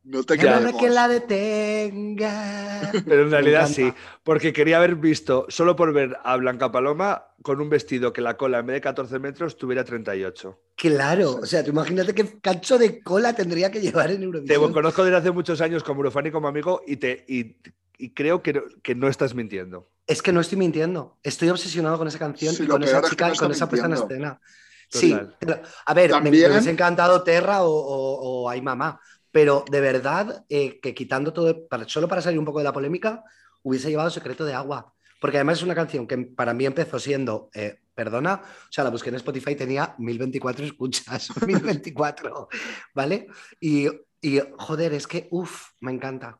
C: No te creemos.
B: que la detenga.
A: Pero en
B: Me
A: realidad sí, porque quería haber visto, solo por ver a Blanca Paloma con un vestido que la cola en vez de 14 metros tuviera 38.
B: Claro, o sea, tú imagínate qué cacho de cola tendría que llevar en
A: Te
B: Eurovisión.
A: conozco desde hace muchos años como Eurofan y como amigo y, te, y, y creo que no, que no estás mintiendo.
B: Es que no estoy mintiendo. Estoy obsesionado con esa canción
C: Sí,
B: y con esa
C: peor es que
B: chica
C: no
B: y con esa puesta en escena. Sí, pero- a ver, me- me,
C: También-
B: hubiese encantado Terra o, o, o Ay Mamá, pero de verdad eh, que quitando todo, solo para salir un poco de la polémica, hubiese llevado Secreto de Agua. Porque además es una canción que para mí empezó siendo, eh, perdona, o sea, la busqué en Spotify, tenía 1024 escuchas, 1024, ¿vale? Y, y joder, es que, uff, me encanta.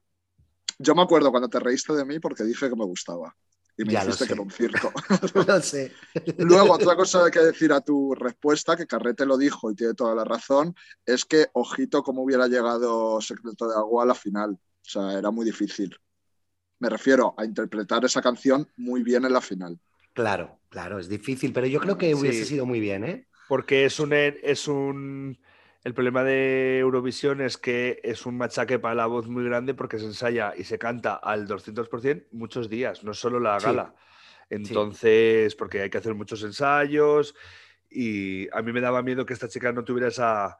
C: Yo me acuerdo cuando te reíste de mí porque dije que me gustaba. Y me
B: Ya
C: dijiste que era un circo.
B: Lo sé.
C: Luego, otra cosa que decir a tu respuesta, que Carrete lo dijo y tiene toda la razón, es que ojito cómo hubiera llegado Secreto de Agua a la final. O sea, era muy difícil. Me refiero a interpretar esa canción muy bien en la final.
B: Claro, claro, es difícil, pero yo creo que hubiese
A: Sí.
B: sido muy bien, ¿eh?
A: Porque es un, es un. El problema de Eurovisión es que es un machaque para la voz muy grande porque se ensaya y se canta al 200% muchos días, no solo la
B: Sí.
A: gala. Entonces, porque hay que hacer muchos ensayos y a mí me daba miedo que esta chica no tuviera esa.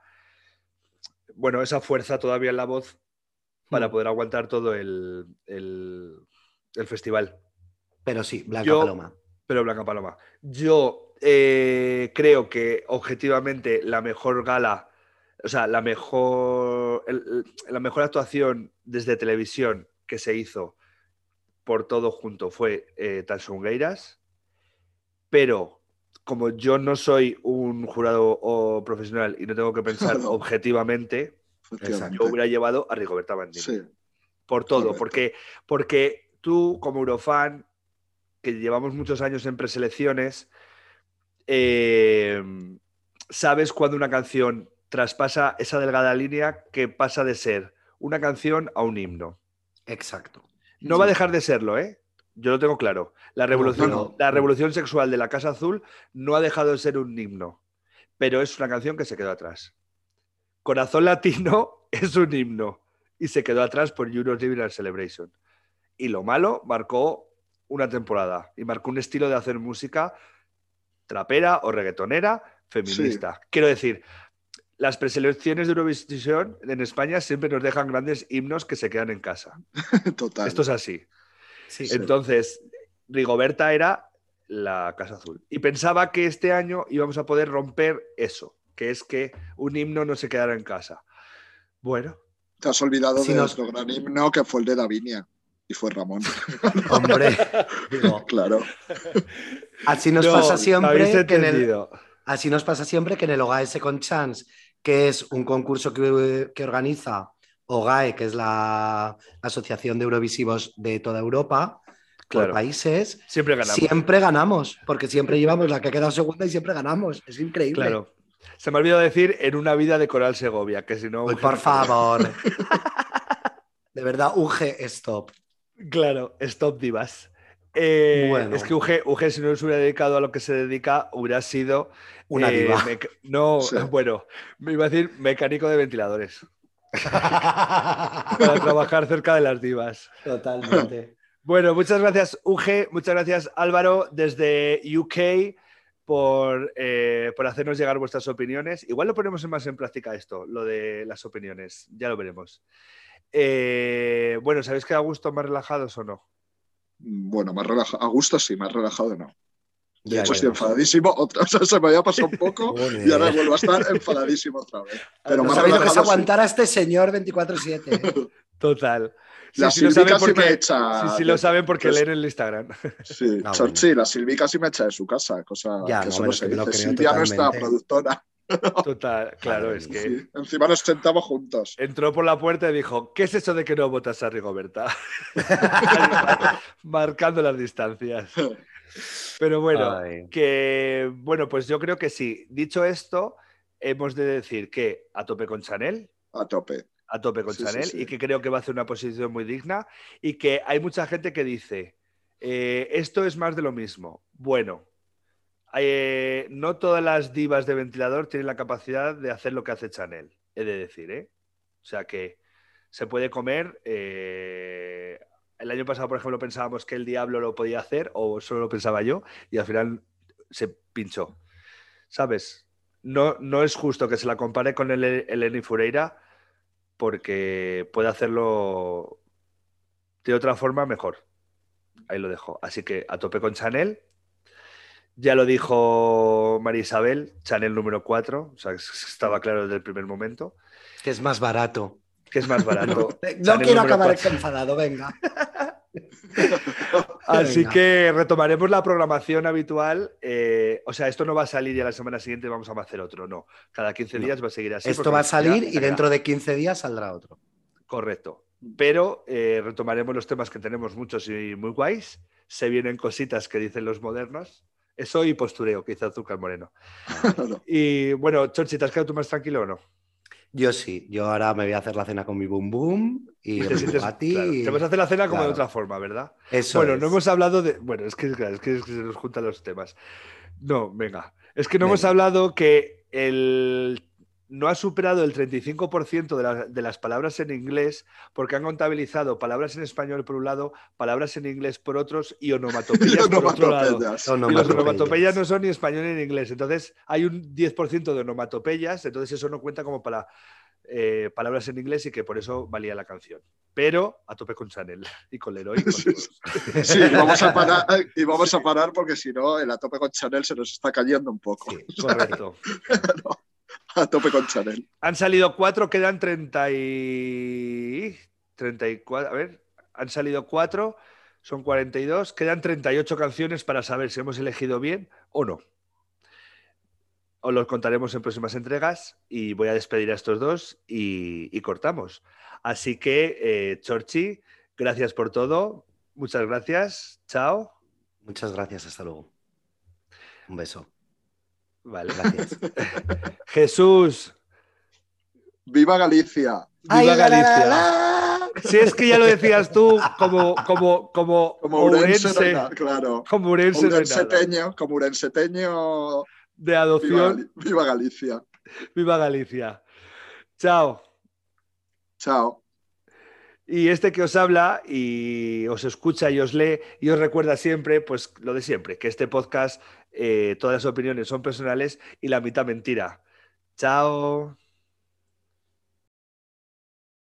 A: Bueno, esa fuerza todavía en la voz para
B: Mm.
A: poder aguantar todo el, el- el festival.
B: Pero sí, Blanca
A: Yo-
B: Paloma.
A: Pero Blanca Paloma. Yo eh, creo que objetivamente la mejor gala, o sea, la mejor, el- la mejor actuación desde televisión que se hizo por todo junto fue eh. Pero como yo no soy un jurado o profesional y no tengo que pensar objetivamente, yo hubiera llevado a Rigoberta Bandini
C: Sí,
A: por todo,
C: Correcto.
A: porque, porque tú como Eurofan, que llevamos muchos años en preselecciones, eh, sabes cuando una canción traspasa esa delgada línea que pasa de ser una canción a un himno.
B: Exacto.
A: No va a dejar de serlo, ¿eh? Yo lo tengo claro. La revolución,
B: pero-
A: la revolución sexual de la Casa Azul no ha dejado de ser un himno, pero es una canción que se quedó atrás. Corazón Latino es un himno y se quedó atrás por Euros Liberal Celebration. Y lo malo marcó una temporada y marcó un estilo de hacer música trapera o reggaetonera feminista. Quiero decir, las preselecciones de Eurovisión en España siempre nos dejan grandes himnos que se quedan en casa.
C: total.
A: Esto es así.
B: Sí,
A: Entonces, Rigoberta era la Casa Azul. Y pensaba que este año íbamos a poder romper eso, que es que un himno no se quedara en casa. Bueno,
C: Te has olvidado
B: Si
C: de
B: nos-
C: nuestro gran himno que fue el de Davinia. Y fue Ramón.
B: Hombre, digo,
C: claro.
B: así nos
A: no,
B: pasa siempre que en el, así nos pasa siempre que en el Hogar Second Chance, que es un concurso que, que organiza OGAE, que es la Asociación de Eurovisivos de toda Europa,
A: Claro.
B: por países,
A: Siempre ganamos.
B: siempre ganamos, porque siempre llevamos la que ha quedado segunda y siempre ganamos. Es increíble.
A: Claro. Se me ha olvidado decir en una vida de Coral Segovia, que si no.
B: Uy, por favor. De verdad, UG, stop.
A: Claro, stop divas. Eh,
B: Bueno.
A: Es que UG, UG, si no se hubiera dedicado a lo que se dedica, hubiera sido.
B: Una
A: eh,
B: diva.
A: No,
C: Sí.
A: bueno, me iba a decir mecánico de ventiladores. Para trabajar cerca de las divas.
B: Totalmente.
A: Bueno, muchas gracias, UG. Muchas gracias, Álvaro, desde UK, por, eh, por hacernos llegar vuestras opiniones. Igual lo ponemos más en práctica esto, lo de las opiniones. Ya lo veremos. Eh, bueno, ¿sabéis que a gusto más relajados o no?
C: Bueno, más relajado. A gusto sí, más relajado no. De
B: Ya
C: hecho, estoy
B: veremos.
C: enfadadísimo. Otra, o sea, se me había pasado un poco y ahora vuelvo a estar enfadadísimo otra vez. Pero
B: No
C: más
B: lo que es
C: relajado sí.
B: aguantar a este señor 24-7. ¿eh?
A: Total.
C: La
A: Sí,
C: Silvi casi me
A: porque,
C: echa
A: sí, sí lo saben porque
C: pues-
A: leen el Instagram.
C: Sí,
B: Ah,
C: Chorchi, la Silvi casi me echa de su casa, cosa
B: Ya,
C: que
B: no,
C: solo
B: bueno,
C: se
B: me
C: dice. Silvia, nuestra productora.
A: Total, claro, es que
C: Sí, Encima nos sentamos juntos.
A: entró por la puerta y dijo, ¿qué es eso de que no votas a Rigoberta? Marcando las distancias. Pero bueno,
B: Ay.
A: que bueno, pues yo creo que sí. Dicho esto, hemos de decir que a tope con Chanel,
C: A tope.
A: a tope con
C: Sí, sí,
A: Chanel,
C: sí.
A: y que creo que va a hacer una posición muy digna, y que hay mucha gente que dice, eh, esto es más de lo mismo. Bueno, eh, no todas las divas de ventilador tienen la capacidad de hacer lo que hace Chanel, he de decir, ¿eh? O sea que se puede comer. eh, el año pasado, por ejemplo, pensábamos que el diablo lo podía hacer, o solo lo pensaba yo, y al final se pinchó. ¿Sabes? No, no es justo que se la compare con el Eleni Fureira, porque puede hacerlo de otra forma mejor. Ahí lo dejo. Así que a tope con Chanel. Ya lo dijo María Isabel, Chanel número 4, o sea, estaba claro desde el primer momento,
B: Que es más barato.
A: que es más barato.
B: No quiero acabar enfadado, venga.
A: Así
B: Venga.
A: que retomaremos la programación habitual. eh, o sea, esto no va a salir y a la semana siguiente vamos a hacer otro, no. Cada 15
B: No.
A: días va a seguir así.
B: Esto va a salir y dentro de 15 días saldrá otro.
A: Correcto. Pero eh, retomaremos los temas que tenemos muchos y muy guays. Se vienen cositas que dicen los modernos. Eso y postureo, que dice Azúcar Moreno.
C: Claro.
A: Y bueno, Chorchi, ¿te has quedado tú más tranquilo o no?
B: Yo sí, yo ahora me voy a hacer la cena con mi boom boom y
A: Te
B: ti.
A: claro, te vas a hacer la cena como de otra forma, ¿verdad?
B: Eso
A: bueno,
B: es.
A: no hemos hablado de. Bueno, es que, claro, es que se nos juntan los temas. No, venga. Es que no hemos hablado que el. No ha superado el 35% de, la- de las palabras en inglés porque han contabilizado palabras en español por un lado, palabras en inglés por otros y onomatopeyas por otro lado.
C: Onomatopeyas.
A: Y los
B: Onomatopeyas.
A: no son ni español ni en inglés. Entonces hay un 10% de onomatopeyas, entonces eso no cuenta como para eh, palabras en inglés y que por eso valía la canción. Pero a tope con Chanel y con Leroy. y con
C: Sí, vamos a parar, y vamos a parar porque si no, el a tope con Chanel se nos está cayendo un poco.
A: Sí, correcto.
C: A tope con Chanel.
A: Han salido cuatro, quedan 30 y... 34, a ver, han salido cuatro, son 42, quedan 38 canciones para saber si hemos elegido bien o no. Os los contaremos en próximas entregas y voy a despedir a estos dos y, y cortamos. Así que, eh, Chorchi, gracias por todo, muchas gracias, chao.
B: Muchas gracias, hasta luego. Un beso.
A: Vale.
B: Gracias.
A: Jesús,
C: ¡Viva Galicia!
A: viva
B: Ay, la, la, la,
A: Galicia.
B: la.
A: Si es que ya lo decías tú, como, como, como,
C: Como Urense, no claro.
A: como no.
C: Urenseteño, como Urenseteño,
A: de
C: viva,
A: adopción,
C: Gali- viva Galicia.
A: viva Galicia. Chao.
C: Chao.
A: Y este que os habla y os escucha y os lee y os recuerda siempre, pues lo de siempre, que este podcast, eh, todas las opiniones son personales y la mitad mentira. Chao.